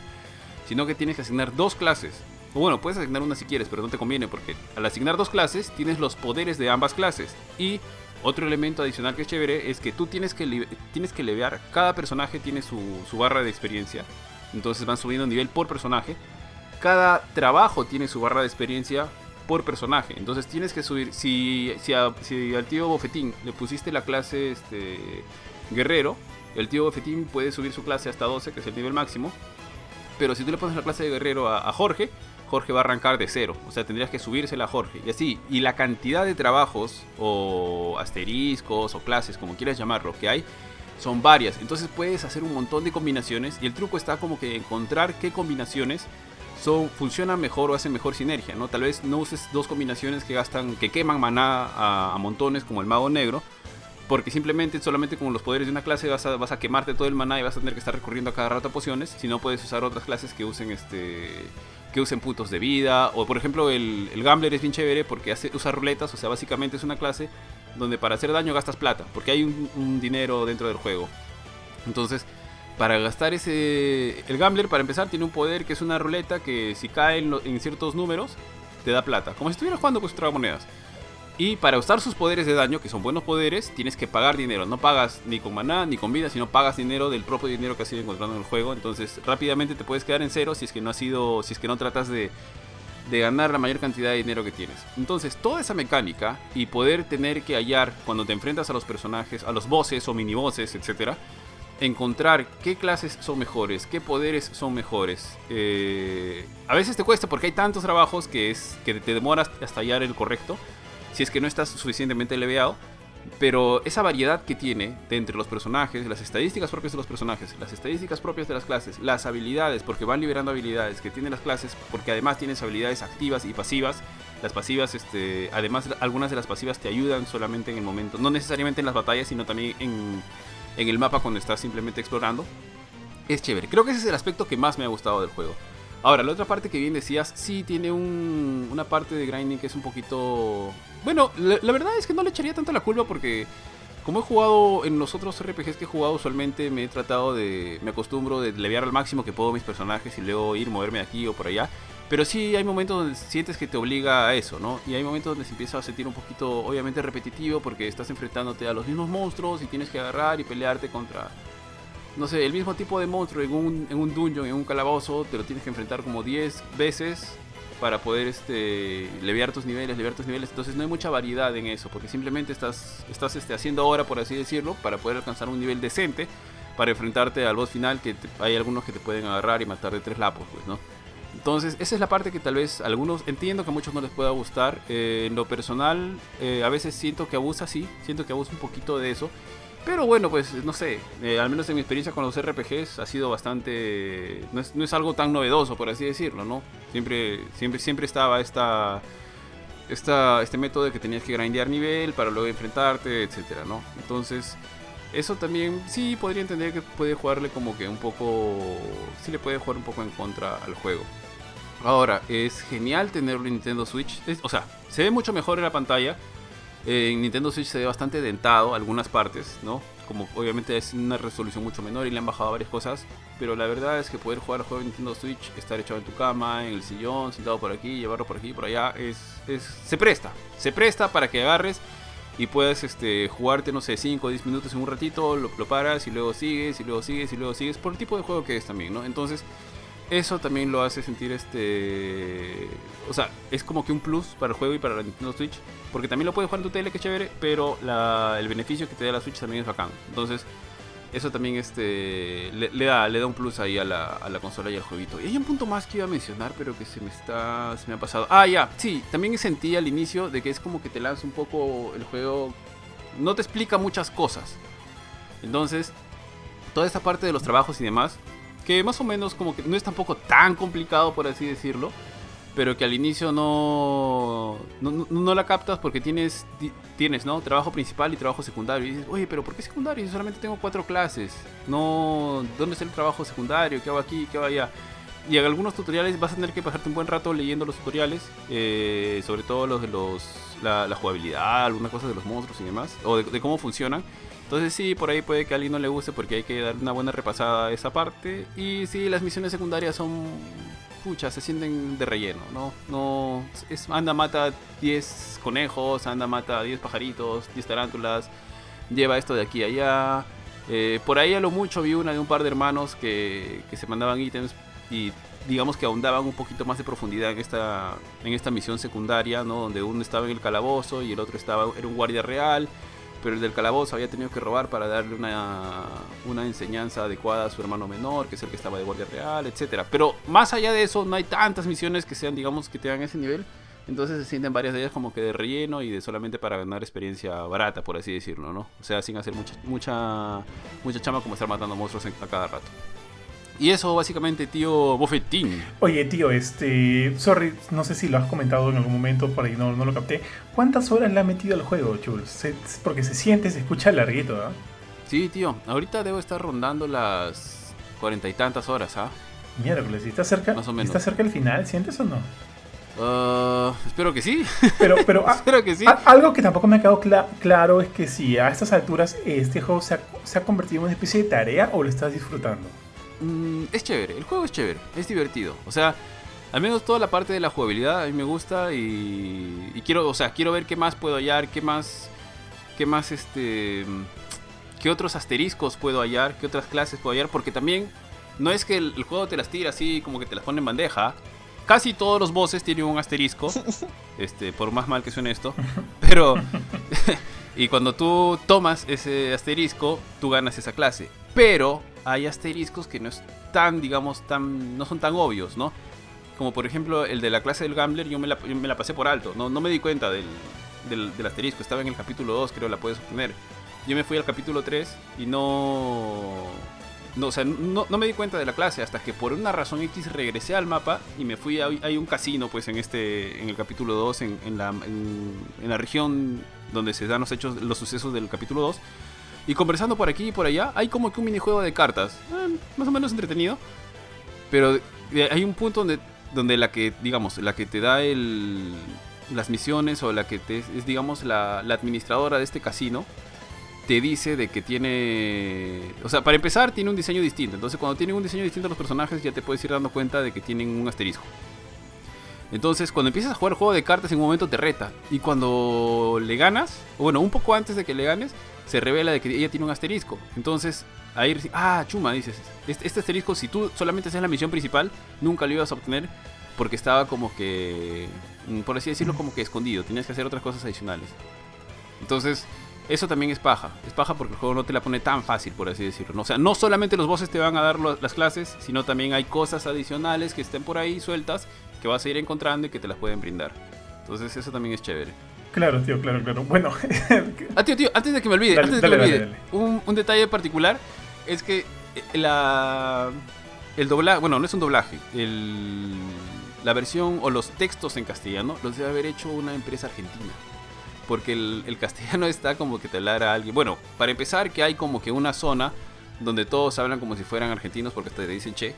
sino que tienes que asignar dos clases. O bueno, puedes asignar una si quieres, pero no te conviene porque al asignar dos clases tienes los poderes de ambas clases. Y otro elemento adicional que es chévere es que tú tienes que, tienes que levear, cada personaje tiene su, barra de experiencia. Entonces van subiendo nivel por personaje. Cada trabajo tiene su barra de experiencia por personaje. Entonces tienes que subir. Si, si, si al tío Bofetín le pusiste la clase este, guerrero, el tío Bofetín puede subir su clase hasta 12, que es el nivel máximo. Pero si tú le pones la clase de guerrero a Jorge, Jorge va a arrancar de cero. O sea, tendrías que subírsela a Jorge. Y así. Y la cantidad de trabajos o asteriscos o clases, como quieras llamarlo, que hay, son varias. Entonces puedes hacer un montón de combinaciones y el truco está como que encontrar qué combinaciones son, funcionan mejor o hacen mejor sinergia, ¿no? Tal vez no uses dos combinaciones que gastan, que queman maná a, montones como el mago negro, porque simplemente solamente con los poderes de una clase vas a, vas a quemarte todo el maná y vas a tener que estar recurriendo a cada rato a pociones, si no puedes usar otras clases que usen este que usen puntos de vida, o por ejemplo el, el Gambler es bien chévere porque hace, usa ruletas, o sea, básicamente es una clase donde para hacer daño gastas plata, porque hay un, dinero dentro del juego. Entonces, para gastar ese... El gambler, para empezar, tiene un poder que es una ruleta que si cae en, ciertos números, te da plata. Como si estuviera jugando con sus. Y para usar sus poderes de daño, que son buenos poderes, tienes que pagar dinero. No pagas ni con maná ni con vida, sino pagas dinero del propio dinero que has ido encontrando en el juego. Entonces rápidamente te puedes quedar en cero si es que no has sido. si es que no tratas de, de ganar la mayor cantidad de dinero que tienes. Entonces, toda esa mecánica y poder tener que hallar cuando te enfrentas a los personajes, a los bosses o mini bosses, etcétera, encontrar qué clases son mejores, qué poderes son mejores. Eh, a veces te cuesta porque hay tantos trabajos que, es, que te demoras hasta hallar el correcto, si es que no estás suficientemente leveado. Pero esa variedad que tiene de entre los personajes, las estadísticas propias de los personajes, las estadísticas propias de las clases, las habilidades, porque van liberando habilidades que tienen las clases, porque además tienes habilidades activas y pasivas. Las pasivas, este, además algunas de las pasivas te ayudan solamente en el momento, no necesariamente en las batallas, sino también en, en el mapa cuando estás simplemente explorando. Es chévere. Creo que ese es el aspecto que más me ha gustado del juego. Ahora, la otra parte que bien decías, sí tiene una parte de grinding que es un poquito... Bueno, la, verdad es que no le echaría tanto la culpa porque como he jugado en los otros RPGs que he jugado usualmente me he tratado de... Me acostumbro de leviar al máximo que puedo mis personajes y luego ir, moverme aquí o por allá. Pero sí hay momentos donde sientes que te obliga a eso, ¿no? Y hay momentos donde se empieza a sentir un poquito, obviamente, repetitivo porque estás enfrentándote a los mismos monstruos y tienes que agarrar y pelearte contra, no sé, el mismo tipo de monstruo en un, en un dungeon, en un calabozo, te lo tienes que enfrentar como 10 veces para poder este leviar tus niveles, leviar tus niveles. Entonces no hay mucha variedad en eso, porque simplemente estás, estás este, haciendo ahora, por así decirlo, para poder alcanzar un nivel decente, para enfrentarte al boss final, que hay algunos que te pueden agarrar y matar de tres lapos, pues, ¿no? Entonces, esa es la parte que tal vez algunos, entiendo que a muchos no les pueda gustar. Eh, en lo personal, eh, a veces siento que abusa, sí, siento que abusa un poquito de eso. Pero bueno, pues no sé, eh, al menos en mi experiencia con los RPGs ha sido bastante... No es, no es, algo tan novedoso, por así decirlo, ¿no? Siempre, siempre, siempre estaba esta, esta, este método de que tenías que grindear nivel para luego enfrentarte, etcétera, ¿no? Entonces, eso también sí podría entender que puede jugarle como que un poco... Sí le puede jugar un poco en contra al juego. Ahora, es genial tenerlo en Nintendo Switch. o sea, se ve mucho mejor en la pantalla. En Nintendo Switch se ve bastante dentado algunas partes, ¿no? Como obviamente es una resolución mucho menor y le han bajado varias cosas. Pero la verdad es que poder jugar el juego en Nintendo Switch, estar echado en tu cama, en el sillón, sentado por aquí, llevarlo por aquí, por allá, es, es se presta. Se presta para que agarres y puedes este, jugarte, no sé, 5 o 10 minutos en un ratito, lo, lo, paras y luego sigues y luego sigues y luego sigues, por el tipo de juego que es también, ¿no? Entonces, eso también lo hace sentir este. O sea, es como que un plus para el juego y para la Nintendo Switch. Porque también lo puedes jugar en tu tele, que chévere, pero el beneficio que te da la Switch también es bacán. Entonces, eso también este, le, da, le da un plus ahí a la, a la, consola y al jueguito. Y hay un punto más que iba a mencionar, pero que se me está. se me ha pasado. Ah, ya, sí, también sentí al inicio de que es como que te lanza un poco el juego. No te explica muchas cosas. Entonces, toda esa parte de los trabajos y demás que más o menos como que no es tampoco tan complicado por así decirlo, pero que al inicio no, no, la captas porque tienes, tienes ¿no? trabajo principal y trabajo secundario. Y dices, oye, pero ¿por qué secundario? Yo solamente tengo cuatro clases. No, ¿Dónde está el trabajo secundario? ¿Qué hago aquí? ¿Qué hago allá? Y en algunos tutoriales vas a tener que pasarte un buen rato leyendo los tutoriales, eh, sobre todo los de los, la, jugabilidad, algunas cosas de los monstruos y demás, o de cómo funcionan. Entonces sí, por ahí puede que a alguien no le guste porque hay que dar una buena repasada a esa parte. Y sí, las misiones secundarias son... Pucha, se sienten de relleno, ¿no? No... Es, anda, mata 10 conejos, anda, mata 10 pajaritos, 10 tarántulas, lleva esto de aquí a allá. Eh, por ahí a lo mucho vi una de un par de hermanos que, que se mandaban ítems y digamos que ahondaban un poquito más de profundidad en esta, en esta misión secundaria, ¿no? Donde uno estaba en el calabozo y el otro estaba, era un guardia real pero el del calabozo había tenido que robar para darle una, una enseñanza adecuada a su hermano menor, que es el que estaba de guardia real, etc. Pero más allá de eso, no hay tantas misiones que sean, digamos, que tengan ese nivel. Entonces se sienten varias de ellas como que de relleno y de solamente para ganar experiencia barata, por así decirlo, ¿no? O sea, sin hacer mucha mucha mucha chama como estar matando monstruos a cada rato. Y eso básicamente, tío Bofetín. Oye, tío, este. Sorry, no sé si lo has comentado en algún momento, por ahí no, no lo capté. ¿Cuántas horas le ha metido al juego, Chulz? porque se siente, se escucha larguito, ¿ah? Sí, tío. Ahorita debo estar rondando las cuarenta y tantas horas, ¿ah? Miércoles, ¿y está cerca? Más o menos. ¿Está cerca el final? ¿Sientes o no? Uh, espero que sí. Pero, pero espero que sí. algo que tampoco me ha quedado claro es que si a estas alturas este juego se ha, se ha convertido en una especie de tarea o lo estás disfrutando. Mm, es chévere, el juego es chévere, es divertido. O sea, al menos toda la parte de la jugabilidad a mí me gusta y, quiero, o sea, quiero ver qué más puedo hallar, qué más, qué más, este, qué otros asteriscos puedo hallar, qué otras clases puedo hallar, porque también no es que el, juego te las tira así como que te las pone en bandeja. Casi todos los bosses tienen un asterisco, este, por más mal que suene esto, pero y cuando tú tomas ese asterisco, tú ganas esa clase. Pero hay asteriscos que no están, digamos, tan, no son tan obvios, ¿no? Como por ejemplo el de la clase del gambler, yo me la, me la pasé por alto, no, no me di cuenta del, del, asterisco, estaba en el capítulo 2, creo, la puedes obtener. Yo me fui al capítulo 3 y no... No, o sea, no, no, me di cuenta de la clase hasta que por una razón X regresé al mapa y me fui a hay un casino pues en este en el capítulo 2 en, en la, en, en, la región donde se dan los hechos los sucesos del capítulo 2 y conversando por aquí y por allá, hay como que un minijuego de cartas. Eh, más o menos entretenido. Pero hay un punto donde, donde la que, digamos, la que te da el, las misiones o la que te, es, digamos, la, administradora de este casino, te dice de que tiene... O sea, para empezar, tiene un diseño distinto. Entonces, cuando tienen un diseño distinto los personajes, ya te puedes ir dando cuenta de que tienen un asterisco. Entonces, cuando empiezas a jugar el juego de cartas, en un momento te reta. Y cuando le ganas, bueno, un poco antes de que le ganes, se revela de que ella tiene un asterisco. Entonces, ahí, ah, chuma, dices, este, este, asterisco, si tú solamente haces la misión principal, nunca lo ibas a obtener porque estaba como que, mm, por así decirlo, como que escondido. Tenías que hacer otras cosas adicionales. Entonces, eso también es paja. Es paja porque el juego no te la pone tan fácil, por así decirlo. O sea, no solamente los bosses te van a dar las clases, sino también hay cosas adicionales que estén por ahí sueltas que vas a ir encontrando y que te las pueden brindar. Entonces, eso también es chévere. Claro, tío, claro, claro. Bueno. ah, tío, tío, antes de que me olvide, antes de que me olvide, un, un, detalle particular es que eh, la el doblaje, bueno, no es un doblaje, el, la versión o los textos en castellano los debe haber hecho una empresa argentina. Porque el, el castellano está como que te hablara a alguien. Bueno, para empezar, que hay como que una zona donde todos hablan como si fueran argentinos porque te dicen che.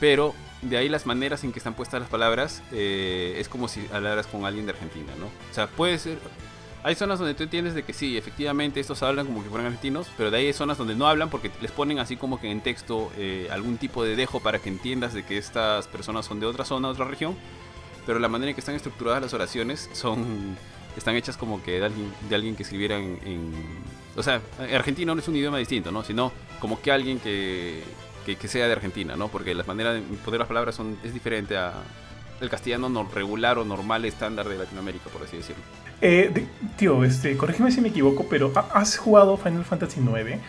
Pero de ahí las maneras en que están puestas las palabras eh, es como si hablaras con alguien de Argentina, ¿no? O sea, puede ser... Hay zonas donde tú entiendes de que sí, efectivamente estos hablan como que fueran argentinos, pero de ahí hay zonas donde no hablan porque les ponen así como que en texto eh, algún tipo de dejo para que entiendas de que estas personas son de otra zona, otra región, pero la manera en que están estructuradas las oraciones son están hechas como que de alguien, de alguien que escribiera en, en... O sea, argentino no es un idioma distinto, ¿no? Sino como que alguien que, que, sea de Argentina, ¿no? Porque la manera de poner las palabras son, es diferente a el castellano no, regular o normal estándar de Latinoamérica, por así decirlo. Eh, tío, este, corrígeme si me equivoco, pero ¿has jugado Final Fantasy IX?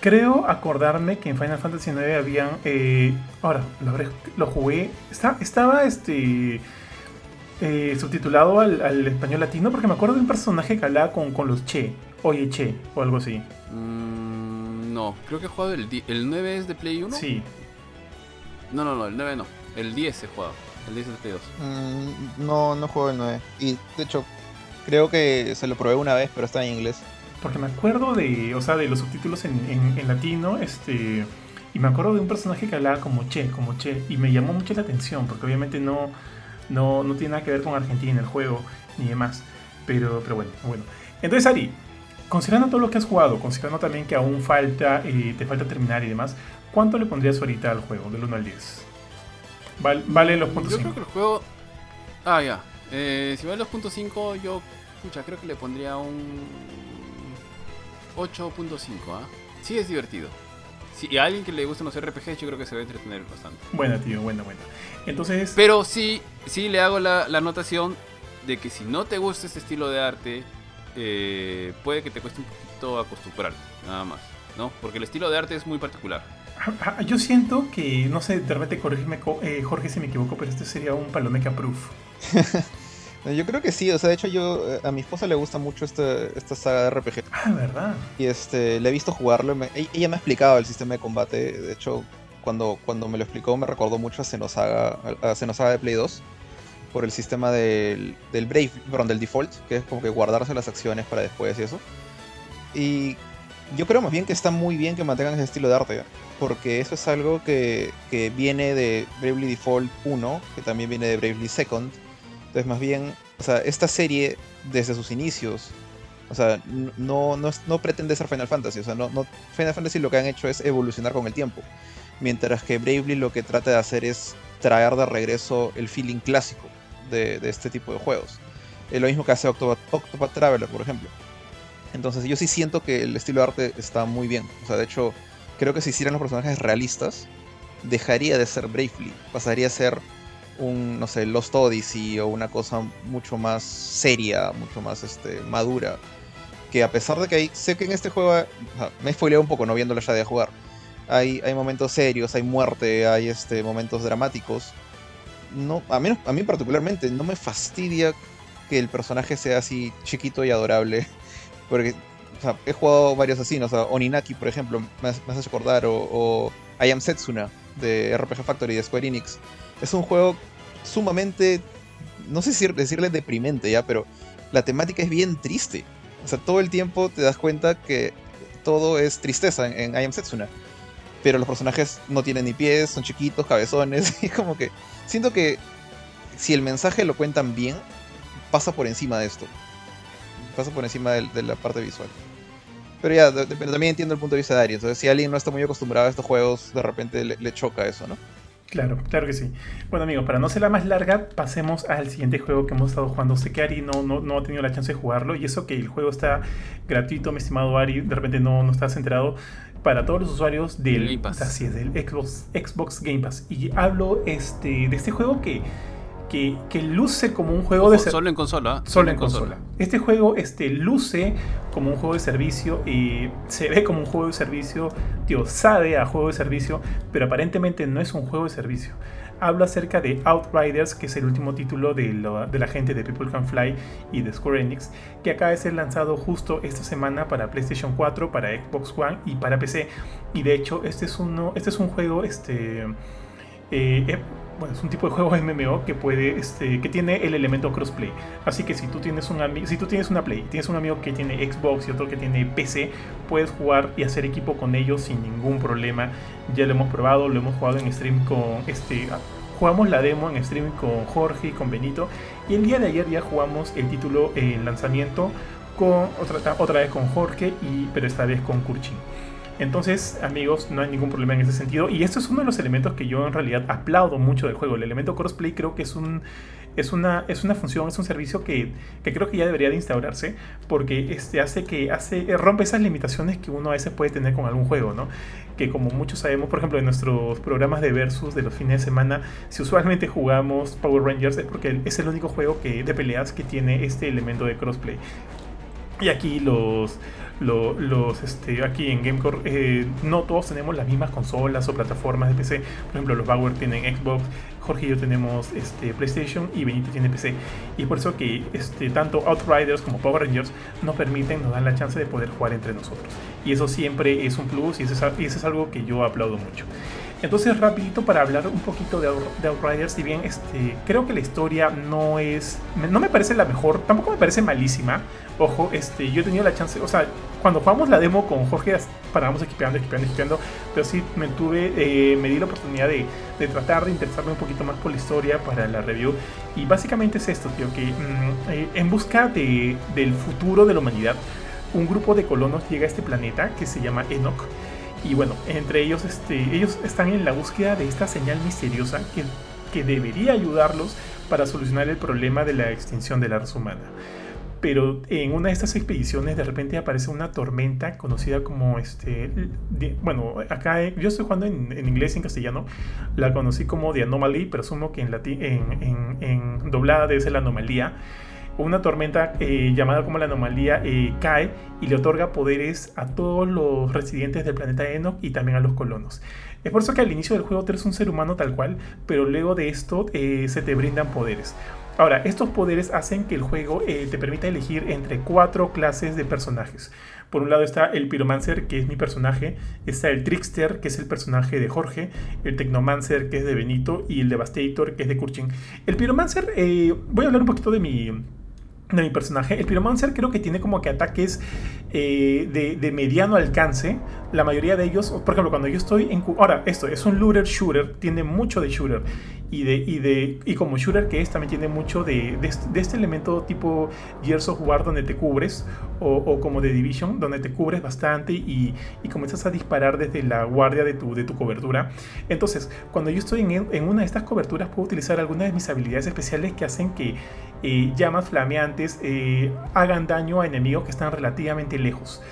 Creo acordarme que en Final Fantasy IX habían... Eh, ahora, lo, jugué... estaba este... Eh, subtitulado al, español latino porque me acuerdo de un personaje que hablaba con, con los Che, oye Che, o algo así. Mmm no, creo que he jugado el, el 9 es de Play 1. Sí. No, no, no, el 9 no. El 10 he jugado. El 10 es de Play 2. Mm, no, no juego el 9. Y de hecho, creo que se lo probé una vez, pero está en inglés. Porque me acuerdo de, o sea, de los subtítulos en, en, latino, este, y me acuerdo de un personaje que hablaba como Che, como Che, y me llamó mucho la atención, porque obviamente no, no, no tiene nada que ver con Argentina el juego, ni demás. Pero, pero bueno, bueno. Entonces, Ari, Considerando todo lo que has jugado, considerando también que aún falta, eh, te falta terminar y demás, ¿cuánto le pondrías ahorita al juego, del 1 al 10? vale los puntos Yo creo que el juego... Ah, ya. Eh, si vale los puntos 5, yo pucha, creo que le pondría un 8.5, ¿ah? Sí es divertido. Si a alguien que le gusten los RPG, yo creo que se va a entretener bastante. Buena, tío, buena, buena. Entonces... Pero sí, sí le hago la, la anotación de que si no te gusta este estilo de arte, eh, puede que te cueste un poquito acostumbrar, nada más, ¿no? Porque el estilo de arte es muy particular. Ah, ah, yo siento que, no sé, de repente corrígeme, eh, Jorge, si me equivoco, pero este sería un Palomeca Proof. Yo creo que sí, o sea, de hecho yo a mi esposa le gusta mucho esta, esta saga de RPG. Ah, ¿verdad? Y este, le he visto jugarlo, me- e- ella me ha explicado el sistema de combate, de hecho, cuando, cuando me lo explicó me recordó mucho a Xenosaga, a Xenosaga de Play 2, por el sistema del, del Brave, perdón, del default, que es como que guardarse las acciones para después y eso. Y yo creo más bien que está muy bien que mantengan ese estilo de arte, porque eso es algo que, que viene de Bravely Default 1, que también viene de Bravely Second. Entonces, más bien, o sea, esta serie, desde sus inicios, o sea, no, no, no pretende ser Final Fantasy. O sea, no, no, Final Fantasy lo que han hecho es evolucionar con el tiempo. Mientras que Bravely lo que trata de hacer es traer de regreso el feeling clásico de, este tipo de juegos. Es lo mismo que hace Octopath, Octopath Traveler, por ejemplo. Entonces yo sí siento que el estilo de arte está muy bien. O sea, de hecho, creo que si hicieran los personajes realistas, dejaría de ser Bravely. Pasaría a ser un, no sé, Lost Odyssey o una cosa mucho más seria, mucho más este, madura. Que a pesar de que hay, sé que en este juego, me he spoileado un poco no viéndolo ya de jugar. Hay, hay momentos serios, hay muerte, hay este, momentos dramáticos. No, a, mí, a mí particularmente no me fastidia que el personaje sea así chiquito y adorable. Porque he jugado varios así, o sea, Oninaki, por ejemplo, me hace, me acordar, o, o I Am Setsuna de RPG Factory de Square Enix. Es un juego sumamente, no sé si decirle deprimente ya, pero la temática es bien triste. O sea, todo el tiempo te das cuenta que todo es tristeza en, en I Am Setsuna. Pero los personajes no tienen ni pies, son chiquitos, cabezones, y como que siento que si el mensaje lo cuentan bien, pasa por encima de esto. Pasa por encima de, la parte visual. Pero ya, también entiendo el punto de vista de Ari. Entonces, si alguien no está muy acostumbrado a estos juegos, de repente le, le choca eso, ¿no? Claro, claro que sí. Bueno amigos, para no ser la más larga, pasemos al siguiente juego que hemos estado jugando. Sé que Ari no, no, no ha tenido la chance de jugarlo y eso que el juego está gratuito, mi estimado Ari, de repente no, no estás enterado, para todos los usuarios del, Game Pass. Así es, del Xbox, Xbox Game Pass. Y hablo este, de este juego que, que, que luce como un juego de... Ojo, ser- solo en consola. ¿ah? Solo en consola. Este juego este, luce como un juego de servicio y se ve como un juego de servicio, tío, sabe a juego de servicio, pero aparentemente no es un juego de servicio. Habla acerca de Outriders, que es el último título de, lo- de la gente de People Can Fly y de Square Enix, que acaba de ser lanzado justo esta semana para PlayStation 4, para Xbox One y para PC. Y de hecho, este es, uno, este es un juego, este, eh, eh, bueno, es un tipo de juego MMO que puede, este, que tiene el elemento crossplay. Así que si tú tienes un ami- si tú tienes una Play, tienes un amigo que tiene Xbox y otro que tiene PC, puedes jugar y hacer equipo con ellos sin ningún problema. Ya lo hemos probado, lo hemos jugado en stream con este. ah, Jugamos la demo en stream con Jorge y con Benito. Y el día de ayer ya jugamos el título en lanzamiento con otra, otra vez con Jorge, y, pero esta vez con Kurchin. Entonces, amigos, no hay ningún problema en ese sentido. Y esto es uno de los elementos que yo en realidad aplaudo mucho del juego. El elemento crossplay creo que es un. Es una, es una función, es un servicio que, que creo que ya debería de instaurarse porque este hace que hace, eh, rompe esas limitaciones que uno a veces puede tener con algún juego, ¿no? Que como muchos sabemos, por ejemplo, en nuestros programas de versus de los fines de semana, si usualmente jugamos Power Rangers es porque es el único juego que, de peleas que tiene este elemento de crossplay. Y aquí los, lo- los, este, aquí en Gamecore eh, no todos tenemos las mismas consolas o plataformas de PC. Por ejemplo, los Bauer tienen Xbox, Jorge y yo tenemos este, PlayStation y Benito tiene PC. Y por eso que este, tanto Outriders como Power Rangers nos permiten, nos dan la chance de poder jugar entre nosotros. Y eso siempre es un plus y es, eso es algo que yo aplaudo mucho. Entonces, rapidito para hablar un poquito de, de Outriders, si bien este, creo que la historia no es, no me parece la mejor, tampoco me parece malísima. Ojo, este, yo he tenido la chance, o sea, cuando jugamos la demo con Jorge, parábamos equipeando, equipeando, equipeando, pero sí me tuve, eh, me di la oportunidad de, de tratar de interesarme un poquito más por la historia para la review. Y básicamente es esto, tío, que mm, eh, en busca de, del futuro de la humanidad, un grupo de colonos llega a este planeta que se llama Enoch. Y bueno, entre ellos, este, ellos están en la búsqueda de esta señal misteriosa que, que debería ayudarlos para solucionar el problema de la extinción de la raza humana. Pero en una de estas expediciones de repente aparece una tormenta conocida como este... bueno, acá eh, yo estoy jugando en, en inglés y en castellano. La conocí como The Anomaly, pero asumo que en, lati- en, en, en doblada debe ser la anomalía una tormenta eh, llamada como la anomalía eh, cae y le otorga poderes a todos los residentes del planeta Enoch y también a los colonos. Es por eso que al inicio del juego tú eres un ser humano tal cual, pero luego de esto eh, se te brindan poderes. Ahora, estos poderes hacen que el juego te permita elegir entre cuatro clases de personajes. Por un lado está el Pyromancer, que es mi personaje, está el Trickster, que es el personaje de Jorge, el Technomancer, que es de Benito, y el Devastator, que es de Kurchin. El Pyromancer, voy a hablar un poquito de mi, de mi personaje. El Pyromancer creo que tiene como que ataques eh, de, de, mediano alcance. La mayoría de ellos, por ejemplo, cuando yo estoy en... Ahora, esto es un looter shooter, tiene mucho de shooter. Y, de, y, de, y como shooter que es, también tiene mucho de, de, este, elemento tipo Gears of War donde te cubres, o, o, como de Division, donde te cubres bastante y, y, comienzas a disparar desde la guardia de tu, de tu cobertura. Entonces, cuando yo estoy en, en una de estas coberturas, puedo utilizar algunas de mis habilidades especiales que hacen que eh, llamas flameantes eh, hagan daño a enemigos que están relativamente lejos.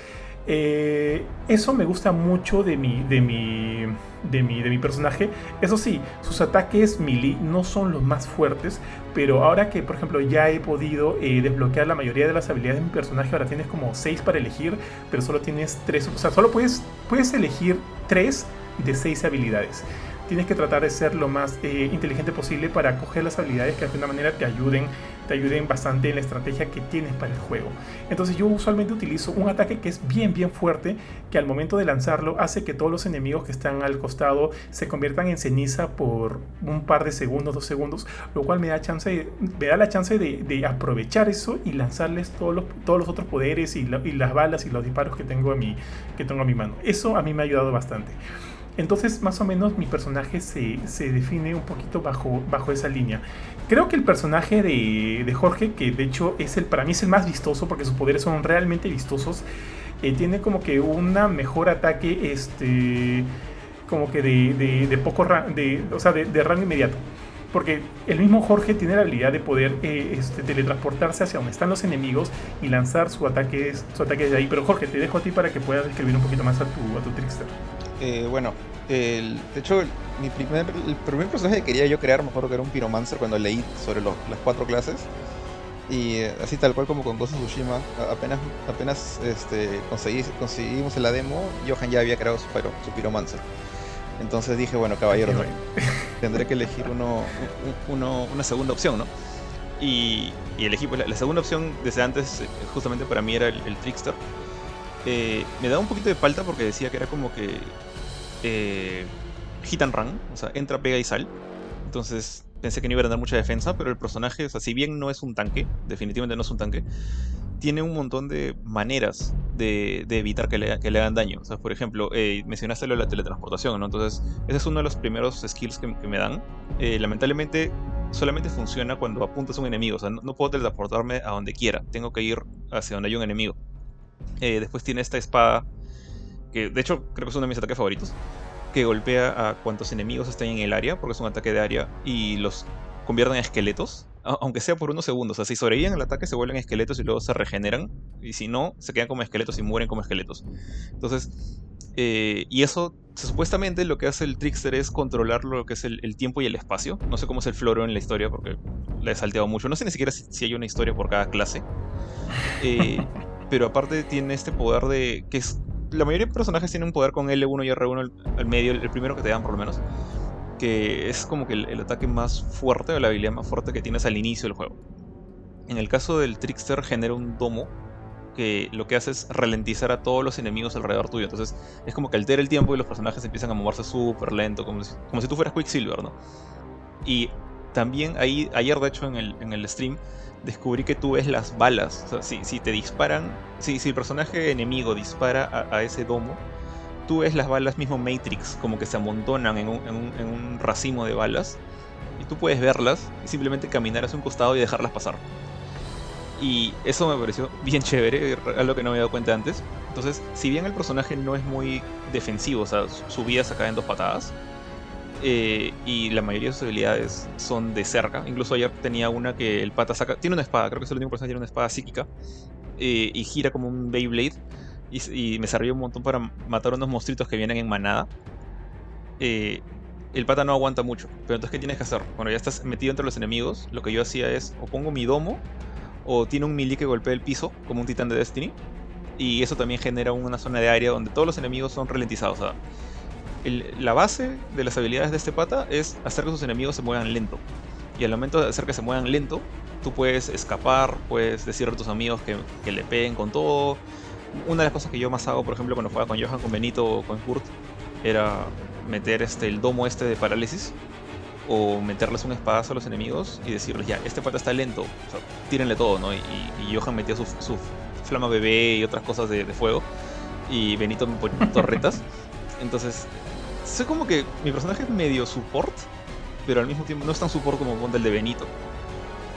Eh, eso me gusta mucho de mi, de, mi, de, mi, de mi personaje. Eso sí, sus ataques melee no son los más fuertes, pero ahora que por ejemplo ya he podido eh, desbloquear la mayoría de las habilidades de mi personaje, ahora tienes como 6 para elegir, pero solo tienes 3, o sea, solo puedes, puedes elegir 3 de 6 habilidades tienes que tratar de ser lo más eh, inteligente posible para coger las habilidades que de alguna manera te ayuden, te ayuden bastante en la estrategia que tienes para el juego. Entonces yo usualmente utilizo un ataque que es bien bien fuerte, que al momento de lanzarlo hace que todos los enemigos que están al costado se conviertan en ceniza por un par de segundos, dos segundos, lo cual me da, chance, me da la chance de, aprovechar eso y lanzarles todos los, todos los otros poderes y, y, las balas y los disparos que tengo, a mi, que tengo a mi mano. Eso a mí me ha ayudado bastante. Entonces, más o menos, mi personaje se, se, define un poquito bajo, bajo esa línea. Creo que el personaje de, de, Jorge, que de hecho es el, para mí es el más vistoso porque sus poderes son realmente vistosos, eh, tiene como que una mejor ataque, este, como que de, de, de poco, de, o sea, de, rango inmediato porque el mismo Jorge tiene la habilidad de poder eh, este, teletransportarse hacia donde están los enemigos y lanzar su ataque, su ataque de ahí. Pero Jorge, te dejo a ti para que puedas describir un poquito más a tu, a tu Trickster. Eh, bueno, el, de hecho, el, mi primer, el primer personaje que quería yo crear, mejor que era un Pyromancer cuando leí sobre lo, las cuatro clases. Y eh, así tal cual como con Ghost of Tsushima, apenas, apenas este, conseguí, conseguimos la demo, Johan ya había creado su, su Pyromancer. Entonces dije, bueno, caballero, no, tendré que elegir uno, uno, una segunda opción, ¿no? Y, y elegí, pues la, la, segunda opción desde antes, justamente para mí era el, el Trickster. Eh, me daba un poquito de falta porque decía que era como que eh, hit and run, o sea, entra, pega y sal. Entonces pensé que no iba a tener mucha defensa, pero el personaje, o sea, si bien no es un tanque, definitivamente no es un tanque, tiene un montón de maneras de, evitar que le, hagan daño. O sea, por ejemplo, eh, mencionaste lo de la teletransportación, ¿no? Entonces, ese es uno de los primeros skills que, me dan. Eh, lamentablemente, solamente funciona cuando apuntas a un enemigo. O sea, no, no, puedo teletransportarme a donde quiera. Tengo que ir hacia donde hay un enemigo. Eh, después tiene esta espada, que de hecho creo que es uno de mis ataques favoritos, que golpea a cuantos enemigos estén en el área, porque es un ataque de área, y los convierte en esqueletos aunque sea por unos segundos. O sea, si sobreviven al ataque se vuelven esqueletos y luego se regeneran. Y si no, se quedan como esqueletos y mueren como esqueletos. Entonces, eh, y eso, supuestamente lo que hace el Trickster es controlar lo que es el, el, tiempo y el espacio. No sé cómo es el floro en la historia porque la he salteado mucho. No sé ni siquiera si, si hay una historia por cada clase. Eh, pero aparte tiene este poder de... que es La mayoría de personajes tienen un poder con L1 y R1 al, medio, el primero que te dan por lo menos que es como que el, el, ataque más fuerte o la habilidad más fuerte que tienes al inicio del juego. En el caso del Trickster genera un domo que lo que hace es ralentizar a todos los enemigos alrededor tuyo. Entonces es como que altera el tiempo y los personajes empiezan a moverse súper lento, como si, como si tú fueras Quicksilver, ¿no? Y también ahí, ayer de hecho en el, en el stream, descubrí que tú ves las balas. O sea, si, si te disparan, si, el personaje enemigo dispara a, ese domo, tú ves las balas mismo Matrix como que se amontonan en un, racimo de balas y tú puedes verlas y simplemente caminar hacia un costado y dejarlas pasar. Y eso me pareció bien chévere, algo que no me había dado cuenta antes. Entonces, si bien el personaje no es muy defensivo, o sea, su vida se cae en dos patadas, eh, y la mayoría de sus habilidades son de cerca. Incluso ayer tenía una que el pata saca. Tiene una espada, creo que es el único personaje que tiene una espada psíquica. Eh, y gira como un Beyblade y, me sirvió un montón para matar unos monstruitos que vienen en manada. Eh, el pata no aguanta mucho. Pero entonces, ¿qué tienes que hacer? Cuando ya estás metido entre los enemigos, lo que yo hacía es o pongo mi domo, o tiene un melee que golpea el piso, como un titán de Destiny. Y eso también genera una zona de área donde todos los enemigos son ralentizados. O sea, el, la base de las habilidades de este pata es hacer que sus enemigos se muevan lento. Y al momento de hacer que se muevan lento, tú puedes escapar, puedes decirle a tus amigos que, que le peguen con todo. Una de las cosas que yo más hago, por ejemplo, cuando jugaba con Johan, con Benito o con Kurt, era meter este, el domo este de parálisis o meterles un espadazo a los enemigos y decirles, ya, este pata está lento, o sea, tírenle todo, ¿no? Y, y Johan metía su, su, flama bebé y otras cosas de, de fuego, y Benito me ponía torretas. Entonces, sé como que mi personaje es medio support, pero al mismo tiempo no es tan support como el de Benito,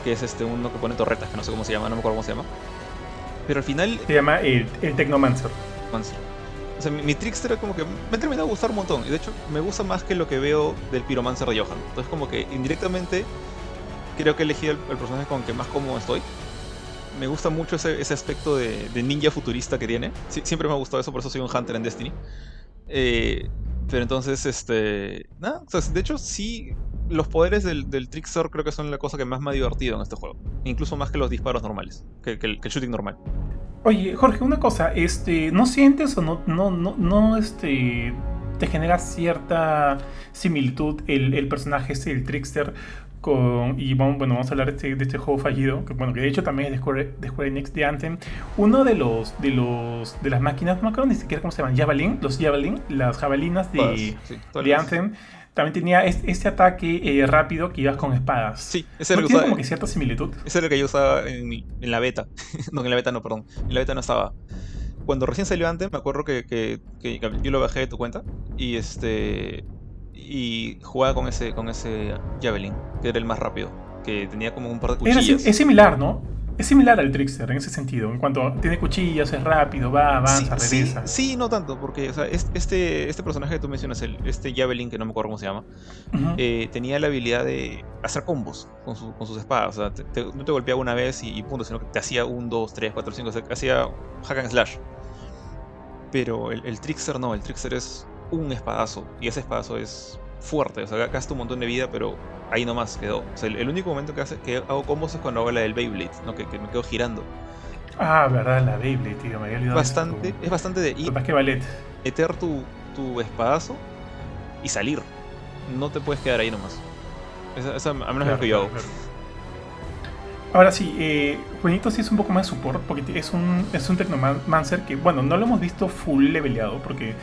que es este uno que pone torretas, que no sé cómo se llama, no me acuerdo cómo se llama. Pero al final... Se llama el, el Technomancer. O sea, mi, mi, Trickster como que me ha terminado a gustar un montón. Y de hecho, me gusta más que lo que veo del Pyromancer de Johan. Entonces, como que indirectamente creo que he elegido el, el personaje con que más cómodo estoy. Me gusta mucho ese, ese aspecto de, de, ninja futurista que tiene. Sí, siempre me ha gustado eso, por eso soy un Hunter en Destiny. Eh, pero entonces, este. Nada, o sea, de hecho, sí. Los poderes del, Trickster creo que son la cosa que más me ha divertido en este juego. Incluso más que los disparos normales, que, el, shooting normal. Oye, Jorge, una cosa, este, ¿no sientes o no, no, no, no este, te genera cierta similitud el, el personaje este, el Trickster, con, y vamos, bueno, vamos a hablar de este, de este, juego fallido, que bueno, que de hecho también es de Square, de Square Enix, de Anthem. Uno de los, de los, de las máquinas, no me acuerdo ni siquiera cómo se llaman, Javelin, los Javelin, las javelinas de, todas, sí, todas de Anthem. También tenía este, este ataque eh, rápido que ibas con espadas. Sí, ese ¿No era tiene como que cierta similitud. Ese era el que yo usaba en, en la beta. no, en la beta no, perdón. En la beta no estaba cuando recién salió antes, me acuerdo que, que, que, yo lo bajé de tu cuenta y este y jugaba con ese con ese Javelin, que era el más rápido, que tenía como un par de cuchillas. Era, es similar, ¿no? Es similar al Trickster en ese sentido, en cuanto tiene cuchillas, es rápido, va, avanza, sí, regresa. Sí, sí, no tanto, porque o sea, este, este personaje que tú mencionas, el, este Javelin, que no me acuerdo cómo se llama, uh -huh. eh, tenía la habilidad de hacer combos con, su, con sus espadas. O sea, te, te, no te golpeaba una vez y, y, punto, sino que te hacía un, dos, tres, cuatro, cinco, o sea, hacía hack and slash. Pero el, el Trickster no, el Trickster es un espadazo, y ese espadazo es fuerte, o sea, gasta un montón de vida, pero ahí nomás quedó. O sea, el, único momento que, hace, que hago combos es cuando hago la del Beyblade, ¿no? que, que me quedo girando. Ah, verdad, la Beyblade, tío, me había olvidado. Bastante, tu... Es bastante de ir, que ballet. meter tu, tu espadazo y salir. No te puedes quedar ahí nomás. Esa, esa a menos claro, lo que yo hago. Claro. Ahora sí, eh, Juanito sí es un poco más support porque es un, es un Technomancer que, bueno, no lo hemos visto full leveleado porque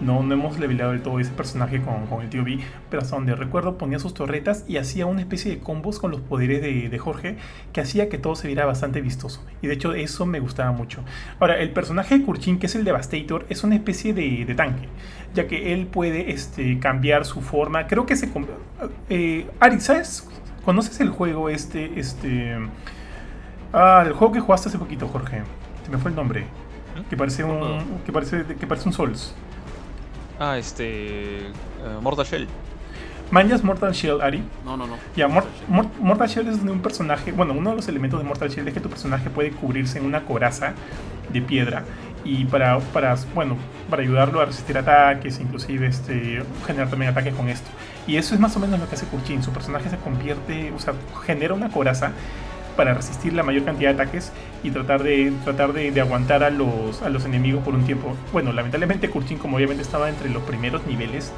no, no hemos leveleado del todo ese personaje con, con, el tío B, pero hasta donde recuerdo ponía sus torretas y hacía una especie de combos con los poderes de, de, Jorge que hacía que todo se viera bastante vistoso. Y de hecho eso me gustaba mucho. Ahora, el personaje de Kurchin, que es el Devastator, es una especie de, de tanque, ya que él puede este, cambiar su forma. Creo que se... Eh, Ari, ¿sabes? ¿Conoces el juego este, este... Ah, el juego que jugaste hace poquito, Jorge. Se me fue el nombre. Que parece un, que parece, que parece un Souls. Ah, este. Uh, Mortal Shell. ¿Manjas Mortal Shell, Ari? No, no, no. Ya, Mor Mor Mortal Shell es de un personaje. Bueno, uno de los elementos de Mortal Shell es que tu personaje puede cubrirse en una coraza de piedra. Y para, para, bueno, para ayudarlo a resistir ataques, inclusive este, generar también ataques con esto. Y eso es más o menos lo que hace Kurchin. Su personaje se convierte, o sea, genera una coraza para resistir la mayor cantidad de ataques y tratar de tratar de, aguantar a los, a los enemigos por un tiempo. Bueno, lamentablemente Kurchin, como obviamente estaba entre los primeros niveles,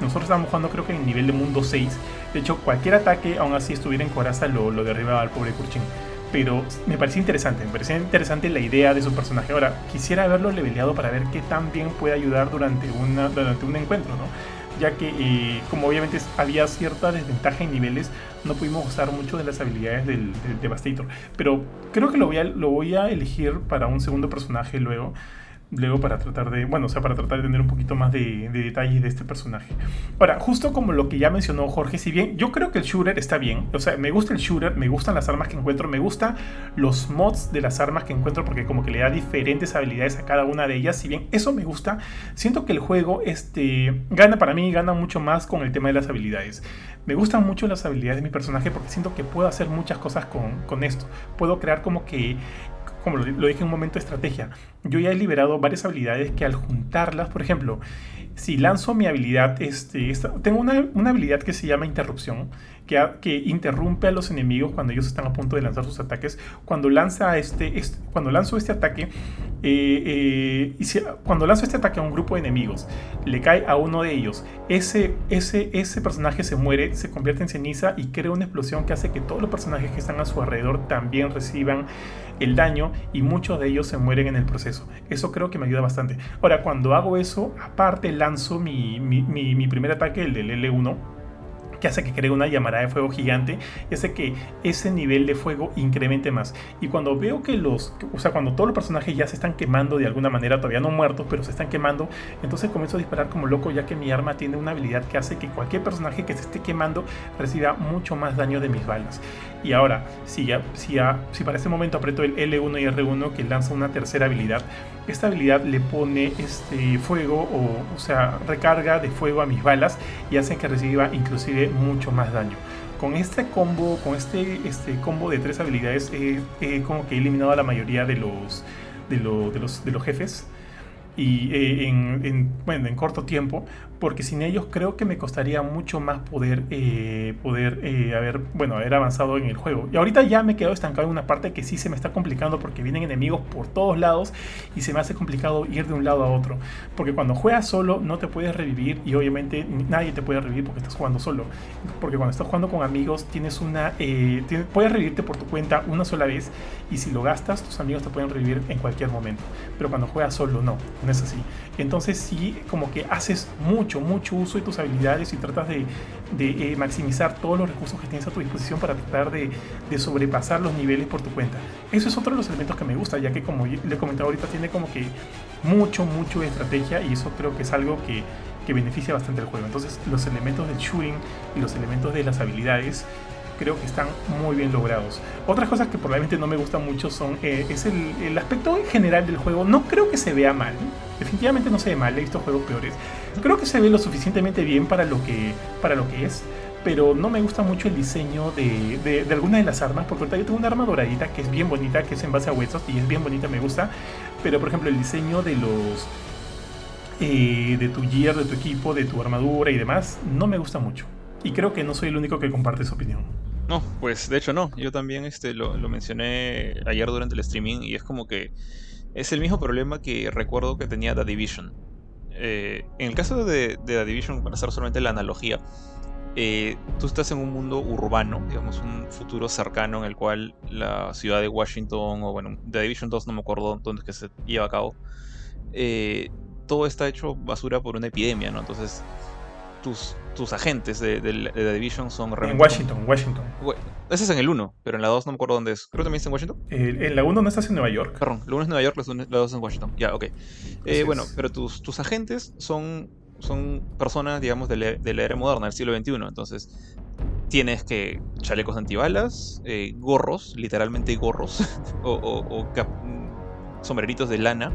nosotros estábamos jugando creo que en el nivel de mundo 6. De hecho, cualquier ataque, aún así estuviera en coraza, lo, lo derribaba al pobre Kurchin. Pero me parecía interesante, me parecía interesante la idea de su personaje. Ahora, quisiera verlo leveleado para ver qué tan bien puede ayudar durante, una, durante un encuentro, ¿no? ya que eh, como obviamente había cierta desventaja en niveles, no pudimos usar mucho de las habilidades del, Devastator. Pero creo que lo voy, a, lo voy a elegir para un segundo personaje luego luego para tratar de, bueno, o sea, para tratar de tener un poquito más de, de, detalles de este personaje. Ahora, justo como lo que ya mencionó Jorge, si bien yo creo que el shooter está bien, o sea, me gusta el shooter, me gustan las armas que encuentro, me gustan los mods de las armas que encuentro porque como que le da diferentes habilidades a cada una de ellas, si bien eso me gusta, siento que el juego este, gana para mí, gana mucho más con el tema de las habilidades. Me gustan mucho las habilidades de mi personaje porque siento que puedo hacer muchas cosas con, con esto. Puedo crear como que como lo, dije en un momento estrategia, yo ya he liberado varias habilidades que al juntarlas, por ejemplo, si lanzo mi habilidad, este, tengo una, una, habilidad que se llama interrupción, que, que, interrumpe a los enemigos cuando ellos están a punto de lanzar sus ataques. Cuando, lanza este, este cuando lanzo este ataque, eh, eh, y cuando lanzo este ataque a un grupo de enemigos, le cae a uno de ellos, ese, ese, ese personaje se muere, se convierte en ceniza y crea una explosión que hace que todos los personajes que están a su alrededor también reciban el daño y muchos de ellos se mueren en el proceso. Eso creo que me ayuda bastante. Ahora, cuando hago eso, aparte lanzo mi, mi, mi primer ataque, el del L1 que hace que cree una llamarada de fuego gigante y hace que ese nivel de fuego incremente más. Y cuando veo que los, o sea, cuando todos los personajes ya se están quemando de alguna manera, todavía no muertos, pero se están quemando, entonces comienzo a disparar como loco ya que mi arma tiene una habilidad que hace que cualquier personaje que se esté quemando reciba mucho más daño de mis balas. Y ahora, si, ya, si, ya, si para este momento aprieto el L1 y R1 que lanza una tercera habilidad, esta habilidad le pone este fuego o, o sea, recarga de fuego a mis balas y hace que reciba inclusive mucho más daño. Con este combo, con este, este combo de tres habilidades, he como que he eliminado a la mayoría de los, de, de los, de los jefes y eh, en, bueno, en corto tiempo, porque sin ellos creo que me costaría mucho más poder, eh, poder eh, haber, bueno, haber avanzado en el juego. Y ahorita ya me he quedado estancado en una parte que sí se me está complicando porque vienen enemigos por todos lados y se me hace complicado ir de un lado a otro. Porque cuando juegas solo no te puedes revivir y obviamente nadie te puede revivir porque estás jugando solo. Porque cuando estás jugando con amigos tienes una, puedes revivirte por tu cuenta una sola vez y si lo gastas tus amigos te pueden revivir en cualquier momento. Pero cuando juegas solo no no es así. Entonces sí, como que haces mucho, mucho uso de tus habilidades y tratas de, eh, maximizar todos los recursos que tienes a tu disposición para tratar de, sobrepasar los niveles por tu cuenta. Eso es otro de los elementos que me gusta, ya que como le he comentado ahorita, tiene como que mucho, mucho estrategia y eso creo que es algo que, que beneficia bastante el juego. Entonces los elementos del shooting y los elementos de las habilidades creo que están muy bien logrados. Otras cosas que probablemente no me gustan mucho son eh, es el, aspecto en general del juego. No creo que se vea mal. Definitivamente no se ve mal. He visto juegos peores. Creo que se ve lo suficientemente bien para lo que, para lo que es. Pero no me gusta mucho el diseño de, de, de de las armas. Porque ahorita yo tengo una arma doradita que es bien bonita, que es en base a huesos y es bien bonita, me gusta. Pero por ejemplo, el diseño de los. Eh, de tu gear, de tu equipo, de tu armadura y demás, no me gusta mucho. Y creo que no soy el único que comparte esa opinión. No, pues de hecho no. Yo también este, lo, mencioné ayer durante el streaming y es como que es el mismo problema que recuerdo que tenía The Division. Eh, en el caso de, The Division, para hacer solamente la analogía, eh, tú estás en un mundo urbano, digamos, un futuro cercano en el cual la ciudad de Washington, o bueno, The Division 2 no me acuerdo dónde es que se lleva a cabo, eh, todo está hecho basura por una epidemia, ¿no? Entonces tus, tus agentes de, The Division son realmente. En Washington, Washington. Ese es en el 1, pero en la 2 no me acuerdo dónde es. Creo que también está en Washington. en la 1 no estás en Nueva York. Perdón, la 1 es Nueva York, la 2 es en Washington. Ya, ok. Eh, bueno, pero tus, tus agentes son, son personas, digamos, de la, era moderna, del siglo XXI. Entonces, tienes que chalecos antibalas, eh, gorros, literalmente gorros, o, o sombreritos de lana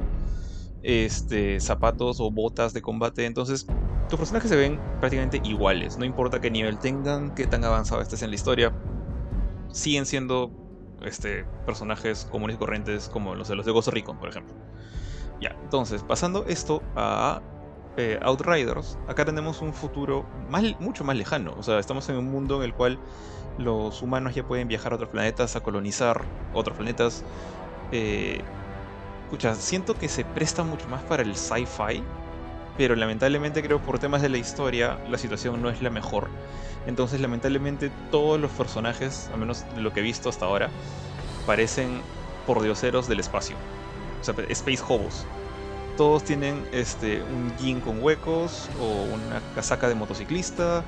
este, zapatos o botas de combate. Entonces, tus personajes se ven prácticamente iguales. No importa qué nivel tengan, qué tan avanzado estés en la historia. Siguen siendo este, personajes comunes y corrientes como los de los de Ghost Recon, por ejemplo. Ya, entonces, pasando esto a eh, Outriders, acá tenemos un futuro más, mucho más lejano. O sea, estamos en un mundo en el cual los humanos ya pueden viajar a otros planetas, a colonizar otros planetas. Eh, escucha, siento que se presta mucho más para el sci-fi, pero lamentablemente creo por temas de la historia la situación no es la mejor. Entonces lamentablemente todos los personajes, al menos de lo que he visto hasta ahora, parecen pordioseros del espacio. O sea, space hobos. Todos tienen este, un jean con huecos, o una casaca de motociclista,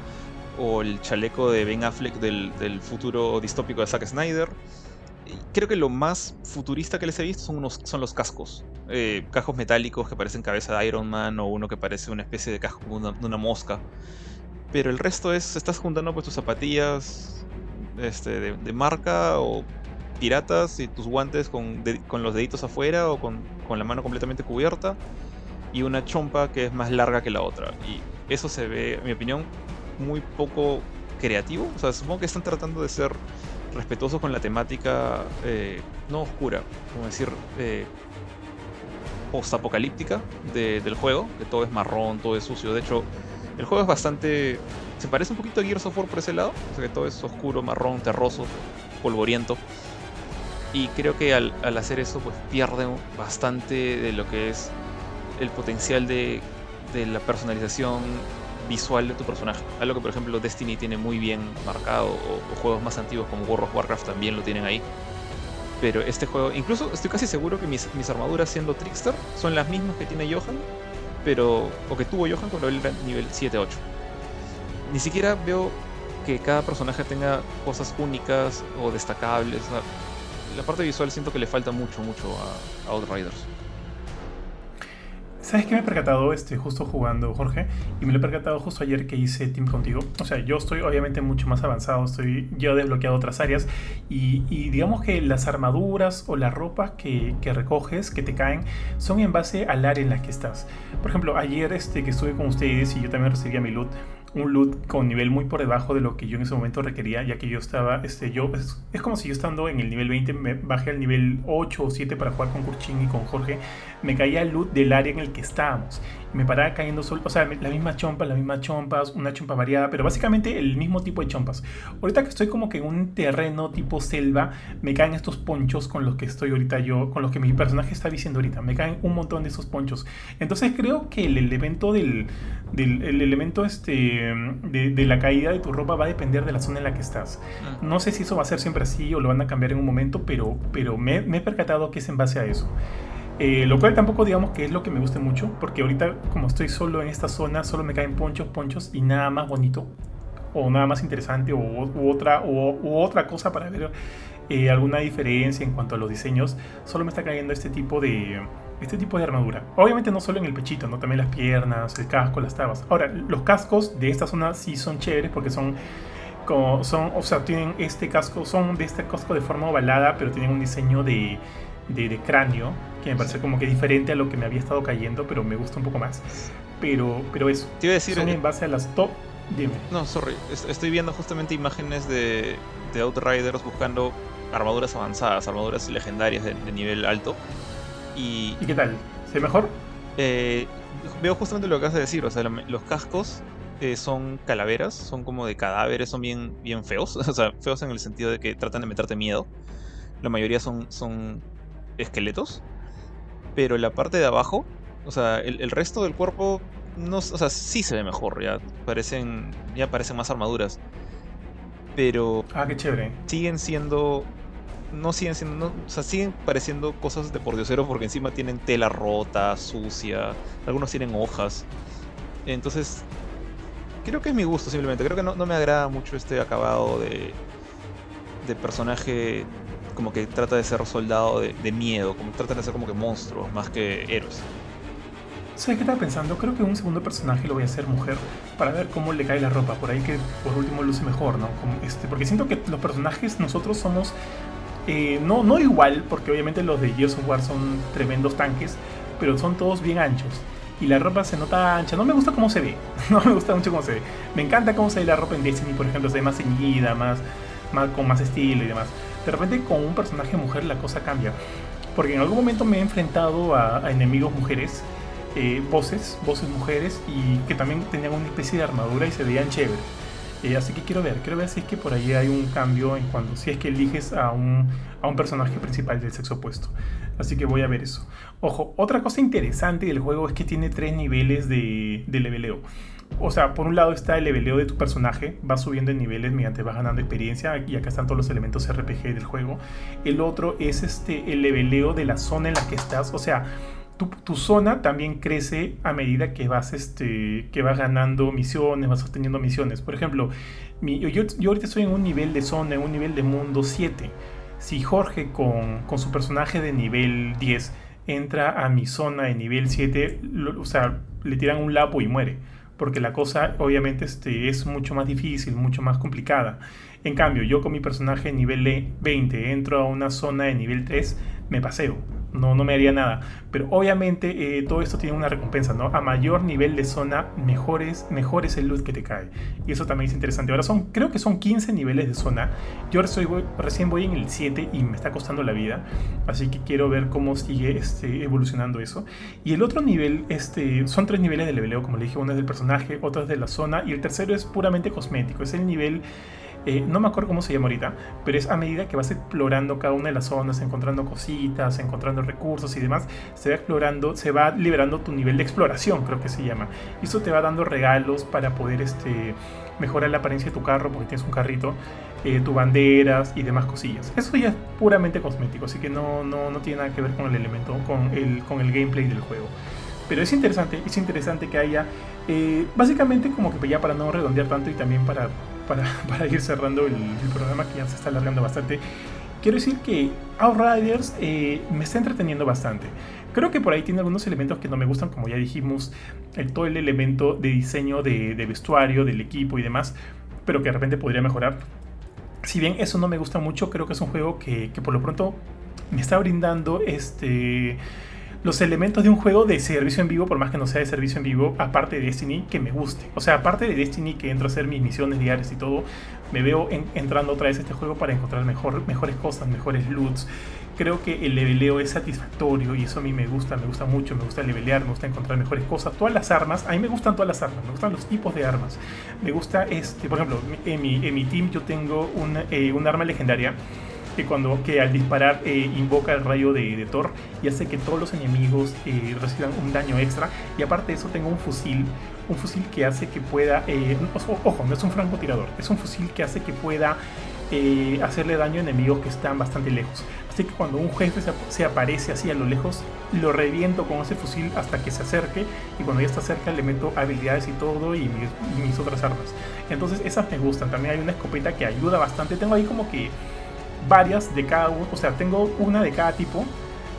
o el chaleco de Ben Affleck del, del futuro distópico de Zack Snyder creo que lo más futurista que les he visto son, unos, son los cascos. Eh, cascos metálicos que parecen cabeza de Iron Man o uno que parece una especie de casco de una, mosca. Pero el resto es, estás juntando pues tus zapatillas este, de, marca o piratas y tus guantes con, con los deditos afuera o con, con, la mano completamente cubierta y una chompa que es más larga que la otra. Y eso se ve, en mi opinión, muy poco creativo. O sea, supongo que están tratando de ser respetuoso con la temática, eh, no oscura, como decir, eh, post-apocalíptica del juego, que todo es marrón, todo es sucio. De hecho, el juego es bastante... Se parece un poquito a Gears of War por ese lado, o sea que todo es oscuro, marrón, terroso, polvoriento. Y creo que al, hacer eso, pues pierde bastante de lo que es el potencial de, de la personalización visual de tu personaje. Algo que por ejemplo Destiny tiene muy bien marcado, o, juegos más antiguos como World of Warcraft también lo tienen ahí. Pero este juego, incluso estoy casi seguro que mis, armaduras siendo Trickster son las mismas que tiene Johan, pero o que tuvo Johan cuando él era nivel 7-8. Ni siquiera veo que cada personaje tenga cosas únicas o destacables. la parte visual siento que le falta mucho, mucho a, a Outriders. ¿Sabes qué me he percatado este, justo jugando, Jorge? Y me lo he percatado justo ayer que hice team contigo. O sea, yo estoy obviamente mucho más avanzado, estoy yo desbloqueado otras áreas y, digamos que las armaduras o la ropa que, que, recoges, que te caen, son en base al área en la que estás. Por ejemplo, ayer este, que estuve con ustedes y yo también recibía mi loot, un loot con nivel muy por debajo de lo que yo en ese momento requería, ya que yo estaba, este, yo, es, como si yo estando en el nivel 20 me bajé al nivel 8 o 7 para jugar con Kurchin y con Jorge, me caía el loot del área en el que estábamos me paraba cayendo solo, o sea, la misma chompa, las mismas chompas, una chompa variada, pero básicamente el mismo tipo de chompas. Ahorita que estoy como que en un terreno tipo selva, me caen estos ponchos con los que estoy ahorita yo, con los que mi personaje está diciendo ahorita, me caen un montón de esos ponchos. Entonces creo que el elemento del, del el elemento este, de, la caída de tu ropa va a depender de la zona en la que estás. No sé si eso va a ser siempre así o lo van a cambiar en un momento, pero, pero me, me he percatado que es en base a eso. Eh, lo cual tampoco digamos que es lo que me guste mucho, porque ahorita como estoy solo en esta zona, solo me caen ponchos, ponchos y nada más bonito, o nada más interesante, o u otra, u, otra cosa para ver eh, alguna diferencia en cuanto a los diseños, solo me está cayendo este tipo de este tipo de armadura. Obviamente no solo en el pechito, ¿no? también las piernas, el casco, las tabas. Ahora, los cascos de esta zona sí son chéveres porque son como son, o sea, tienen este casco, son de este casco de forma ovalada, pero tienen un diseño de de, cráneo, que me parece como que diferente a lo que me había estado cayendo, pero me gusta un poco más. Pero, pero eso, Te iba a decir, son en base a las top. Dime. No, sorry, estoy viendo justamente imágenes de, de Outriders buscando armaduras avanzadas, armaduras legendarias de, nivel alto. Y, ¿Y qué tal? ¿Se mejor? Eh, veo justamente lo que acabas de decir, o sea, los cascos eh, son calaveras, son como de cadáveres, son bien, bien feos, o sea, feos en el sentido de que tratan de meterte miedo. La mayoría son, son esqueletos, pero la parte de abajo, o sea, el, resto del cuerpo, no, o sea, sí se ve mejor, ya parecen, ya parecen más armaduras. Pero... Ah, qué chévere. Siguen siendo... No siguen siendo... o sea, siguen pareciendo cosas de por diosero porque encima tienen tela rota, sucia, algunos tienen hojas. Entonces, creo que es mi gusto simplemente. Creo que no, no me agrada mucho este acabado de, de personaje como que trata de ser soldado de, miedo, como trata de ser como que monstruos más que héroes. ¿Sabes qué estaba pensando? Creo que un segundo personaje lo voy a hacer mujer para ver cómo le cae la ropa. Por ahí que por último luce mejor, ¿no? Como este, porque siento que los personajes nosotros somos. Eh, no, no igual, porque obviamente los de Gears of War son tremendos tanques, pero son todos bien anchos. Y la ropa se nota ancha. No me gusta cómo se ve. No me gusta mucho cómo se ve. Me encanta cómo se ve la ropa en Destiny, por ejemplo. Se ve más ceñida, más, más, con más estilo y demás de repente con un personaje mujer la cosa cambia. Porque en algún momento me he enfrentado a, enemigos mujeres, eh, voces, voces mujeres, y que también tenían una especie de armadura y se veían chévere. Eh, así que quiero ver, quiero ver si es que por ahí hay un cambio en cuanto, si es que eliges a un, a un personaje principal del sexo opuesto. Así que voy a ver eso. Ojo, otra cosa interesante del juego es que tiene tres niveles de, de leveleo o sea, por un lado está el leveleo de tu personaje, vas subiendo en niveles mediante vas ganando experiencia y acá están todos los elementos RPG del juego. El otro es este el leveleo de la zona en la que estás, o sea, tu, zona también crece a medida que vas, este, que vas ganando misiones, vas obteniendo misiones. Por ejemplo, yo, ahorita estoy en un nivel de zona, en un nivel de mundo 7. Si Jorge con, con su personaje de nivel 10 entra a mi zona de nivel 7, o sea, le tiran un lapo y muere porque la cosa obviamente este, es mucho más difícil, mucho más complicada. En cambio, yo con mi personaje nivel 20 entro a una zona de nivel 3, me paseo. no, no me haría nada. Pero obviamente eh, todo esto tiene una recompensa, ¿no? A mayor nivel de zona, mejor es el loot que te cae. Y eso también es interesante. Ahora son, creo que son 15 niveles de zona. Yo recién voy en el 7 y me está costando la vida. Así que quiero ver cómo sigue este, evolucionando eso. Y el otro nivel, este, son tres niveles de leveleo, como le dije. Uno es del personaje, otro es de la zona. Y el tercero es puramente cosmético. Es el nivel eh, no me acuerdo cómo se llama ahorita, pero es a medida que vas explorando cada una de las zonas, encontrando cositas, encontrando recursos y demás, se va explorando, se va liberando tu nivel de exploración, creo que se llama. Y eso te va dando regalos para poder este, mejorar la apariencia de tu carro, porque tienes un carrito, eh, tu banderas y demás cosillas. Eso ya es puramente cosmético, así que no, no, no tiene nada que ver con el elemento, con el, con el gameplay del juego. Pero es interesante, es interesante que haya, eh, básicamente como que ya para no redondear tanto y también para para, ir cerrando el, programa que ya se está alargando bastante, quiero decir que Outriders eh, me está entreteniendo bastante. Creo que por ahí tiene algunos elementos que no me gustan, como ya dijimos, todo el elemento de diseño de, vestuario, del equipo y demás, pero que de repente podría mejorar. Si bien eso no me gusta mucho, creo que es un juego que por lo pronto me está brindando este los elementos de un juego de servicio en vivo, por más que no sea de servicio en vivo, aparte de Destiny, que me guste. O sea, aparte de Destiny, que entro a hacer mis misiones diarias y todo, me veo entrando otra vez a este juego para encontrar mejor, mejores cosas, mejores loots. Creo que el leveleo es satisfactorio y eso a mí me gusta, me gusta mucho, me gusta levelear, me gusta encontrar mejores cosas. Todas las armas, a mí me gustan todas las armas, me gustan los tipos de armas. Me gusta, este, por ejemplo, en mi, en mi team yo tengo una, eh, un arma legendaria que cuando que al disparar eh, invoca el rayo de, Thor y hace que todos los enemigos eh, reciban un daño extra. Y aparte de eso tengo un fusil un fusil que hace que pueda eh, ojo no es un francotirador es un fusil que hace que pueda hacerle daño a enemigos que están bastante lejos. Así que cuando un jefe se, aparece así a lo lejos lo reviento con ese fusil hasta que se acerque. Y cuando ya está cerca le meto habilidades y todo y mis otras armas. Entonces esas me gustan. También hay una escopeta que ayuda bastante. Tengo ahí como que varias de cada uno, o sea, tengo una de cada tipo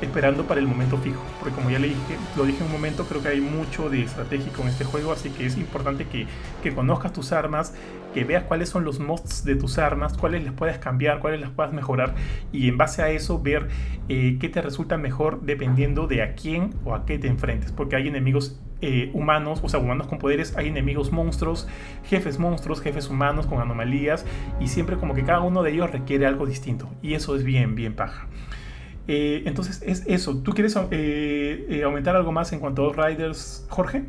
esperando para el momento fijo, porque como ya le dije, lo dije en un momento, creo que hay mucho de estratégico en este juego, así que es importante que, que conozcas tus armas, que veas cuáles son los mods de tus armas, cuáles les puedes cambiar, cuáles las puedes mejorar y en base a eso ver eh, qué te resulta mejor dependiendo de a quién o a qué te enfrentes, porque hay enemigos eh, humanos, o sea, humanos con poderes, hay enemigos monstruos, jefes monstruos, jefes humanos con anomalías, y siempre como que cada uno de ellos requiere algo distinto, y eso es bien, bien paja. Eh, entonces es eso. ¿Tú quieres aumentar algo más en cuanto a Riders, Jorge?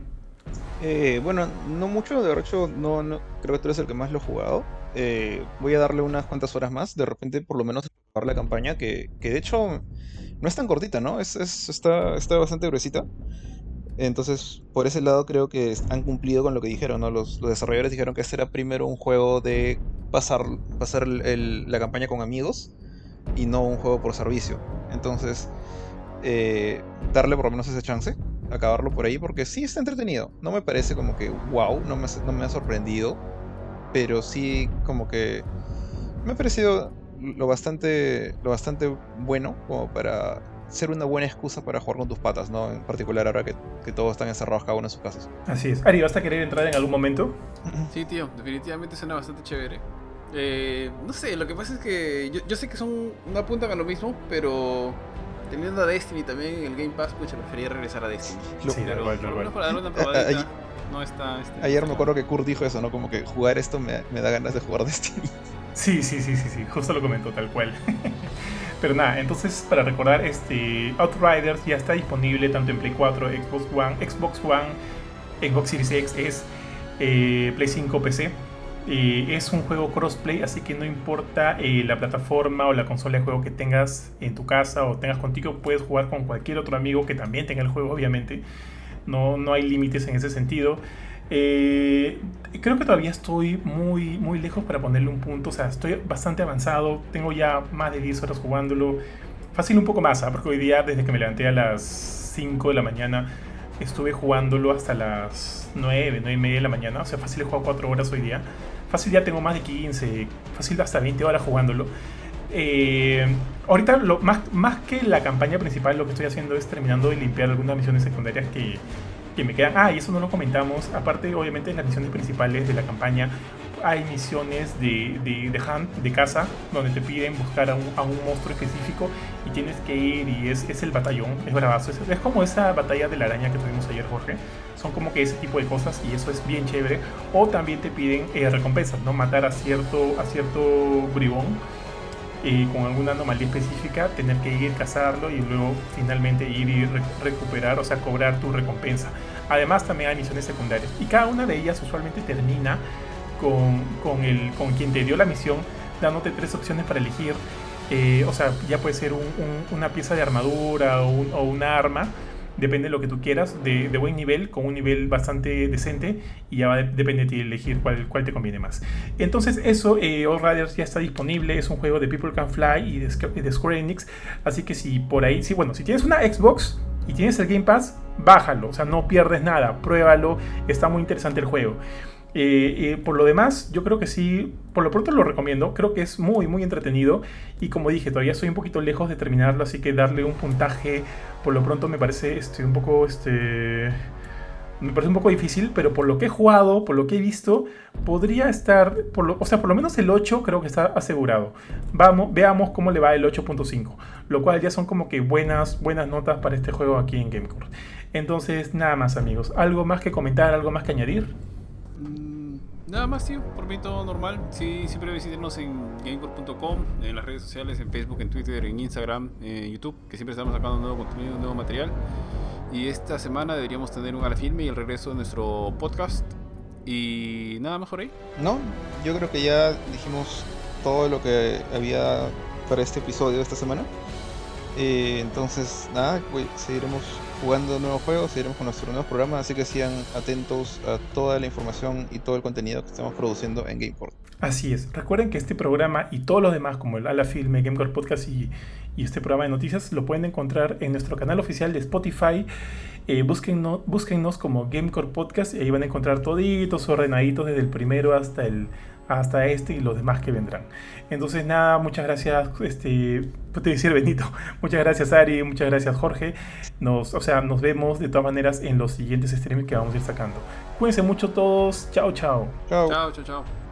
Bueno, no mucho, de hecho no, creo que tú eres el que más lo ha jugado. voy a darle unas cuantas horas más, de repente por lo menos para la campaña, que, que, de hecho no es tan cortita, ¿no? Es, es, está, está bastante gruesita. Entonces, por ese lado creo que han cumplido con lo que dijeron, ¿no? Los, desarrolladores dijeron que este era primero un juego de pasar, pasar la campaña con amigos y no un juego por servicio. Entonces, eh, darle por lo menos ese chance, acabarlo por ahí, porque sí está entretenido. No me parece como que wow, no me, no me ha sorprendido, pero sí como que me ha parecido lo bastante, lo bastante bueno como para ser una buena excusa para jugar con tus patas, ¿no? En particular ahora que, todos están encerrados cada uno en sus casas. Así es. Ari, ¿vas a querer entrar en algún momento? Sí, tío, definitivamente suena bastante chévere. Eh, no sé, lo que pasa es que yo, sé que son no apuntan a lo mismo, pero teniendo a Destiny también en el Game Pass, pues prefería regresar a Destiny. Sí, pero para darle una probadita, no está... Este, ayer me acuerdo que Kurt dijo eso, ¿no? Como que jugar esto me, me da ganas de jugar Destiny. Sí, sí, sí, sí, sí, justo lo comentó tal cual. Pero nada, entonces para recordar, este Outriders ya está disponible tanto en Play 4, Xbox One, Xbox One, Xbox Series X, es eh, Play 5, PC. Eh, es un juego crossplay, así que no importa eh, la plataforma o la consola de juego que tengas en tu casa o tengas contigo, puedes jugar con cualquier otro amigo que también tenga el juego, obviamente. No, no hay límites en ese sentido. Eh, creo que todavía estoy muy, muy lejos para ponerle un punto. O sea, estoy bastante avanzado. Tengo ya más de 10 horas jugándolo. Fácil un poco más, ¿ah? porque hoy día, desde que me levanté a las 5 de la mañana, estuve jugándolo hasta las 9, 9 y media de la mañana. O sea, fácil he jugado 4 horas hoy día. Fácil ya tengo más de 15, fácil hasta 20 horas jugándolo. Eh, ahorita, lo, más, más que la campaña principal, lo que estoy haciendo es terminando de limpiar algunas misiones secundarias que, que me quedan. Ah, y eso no lo comentamos. Aparte, obviamente, en las misiones principales de la campaña hay misiones de, de, de hunt, de caza, donde te piden buscar a un, a un monstruo específico y tienes que ir y es, es el batallón, es bravazo. Es, es como esa batalla de la araña que tuvimos ayer, Jorge. Son como que ese tipo de cosas y eso es bien chévere. O también te piden eh, recompensas, ¿no? Matar a cierto, a cierto bribón eh, con alguna anomalía específica, tener que ir cazarlo y luego finalmente ir y re- recuperar, o sea, cobrar tu recompensa. Además también hay misiones secundarias y cada una de ellas usualmente termina con, el, con quien te dio la misión dándote tres opciones para elegir. Eh, o sea, ya puede ser un- un- una pieza de armadura o un, o un arma, depende de lo que tú quieras, de, buen nivel, con un nivel bastante decente, y ya depende de ti elegir cuál, cuál te conviene más. Entonces, eso, eh, All Riders ya está disponible, es un juego de People Can Fly y de, de Square Enix, así que si por ahí, sí, bueno, si tienes una Xbox y tienes el Game Pass, bájalo, o sea, no pierdes nada, pruébalo, está muy interesante el juego. Eh, eh, por lo demás, yo creo que sí, por lo pronto lo recomiendo, creo que es muy, muy entretenido y como dije, todavía estoy un poquito lejos de terminarlo, así que darle un puntaje, por lo pronto me parece este, un poco, este, me parece un poco difícil, pero por lo que he jugado, por lo que he visto, podría estar, por lo, o sea, por lo menos el 8 creo que está asegurado. Vamos, veamos cómo le va el 8.5, lo cual ya son como que buenas, buenas notas para este juego aquí en Gamecore. Entonces, nada más amigos, ¿algo más que comentar, algo más que añadir? Nada más, tío, por mí todo normal. Sí, siempre visítenos en gamecore.com, en las redes sociales, en Facebook, en Twitter, en Instagram, en YouTube, que siempre estamos sacando nuevo contenido, nuevo material. Y esta semana deberíamos tener un ala filme y el regreso de nuestro podcast. Y nada más por ahí. No, yo creo que ya dijimos todo lo que había para este episodio de esta semana. Eh, entonces, nada, seguiremos jugando nuevos juegos, seguiremos con nuestros nuevos programas, así que sigan atentos a toda la información y todo el contenido que estamos produciendo en Gameport. Así es. Recuerden que este programa y todos los demás, como el Ala Filme, Gamecore Podcast y, este programa de noticias, lo pueden encontrar en nuestro canal oficial de Spotify. Eh, búsquennos como Gamecore Podcast y ahí van a encontrar toditos ordenaditos desde el primero hasta el hasta este y los demás que vendrán. Entonces nada, muchas gracias, este, pues te decir Benito, muchas gracias Ari, muchas gracias Jorge. Nos, o sea, nos vemos de todas maneras en los siguientes streams que vamos a ir sacando. Cuídense mucho todos, chao chao. Chao. Chao, chao, chao.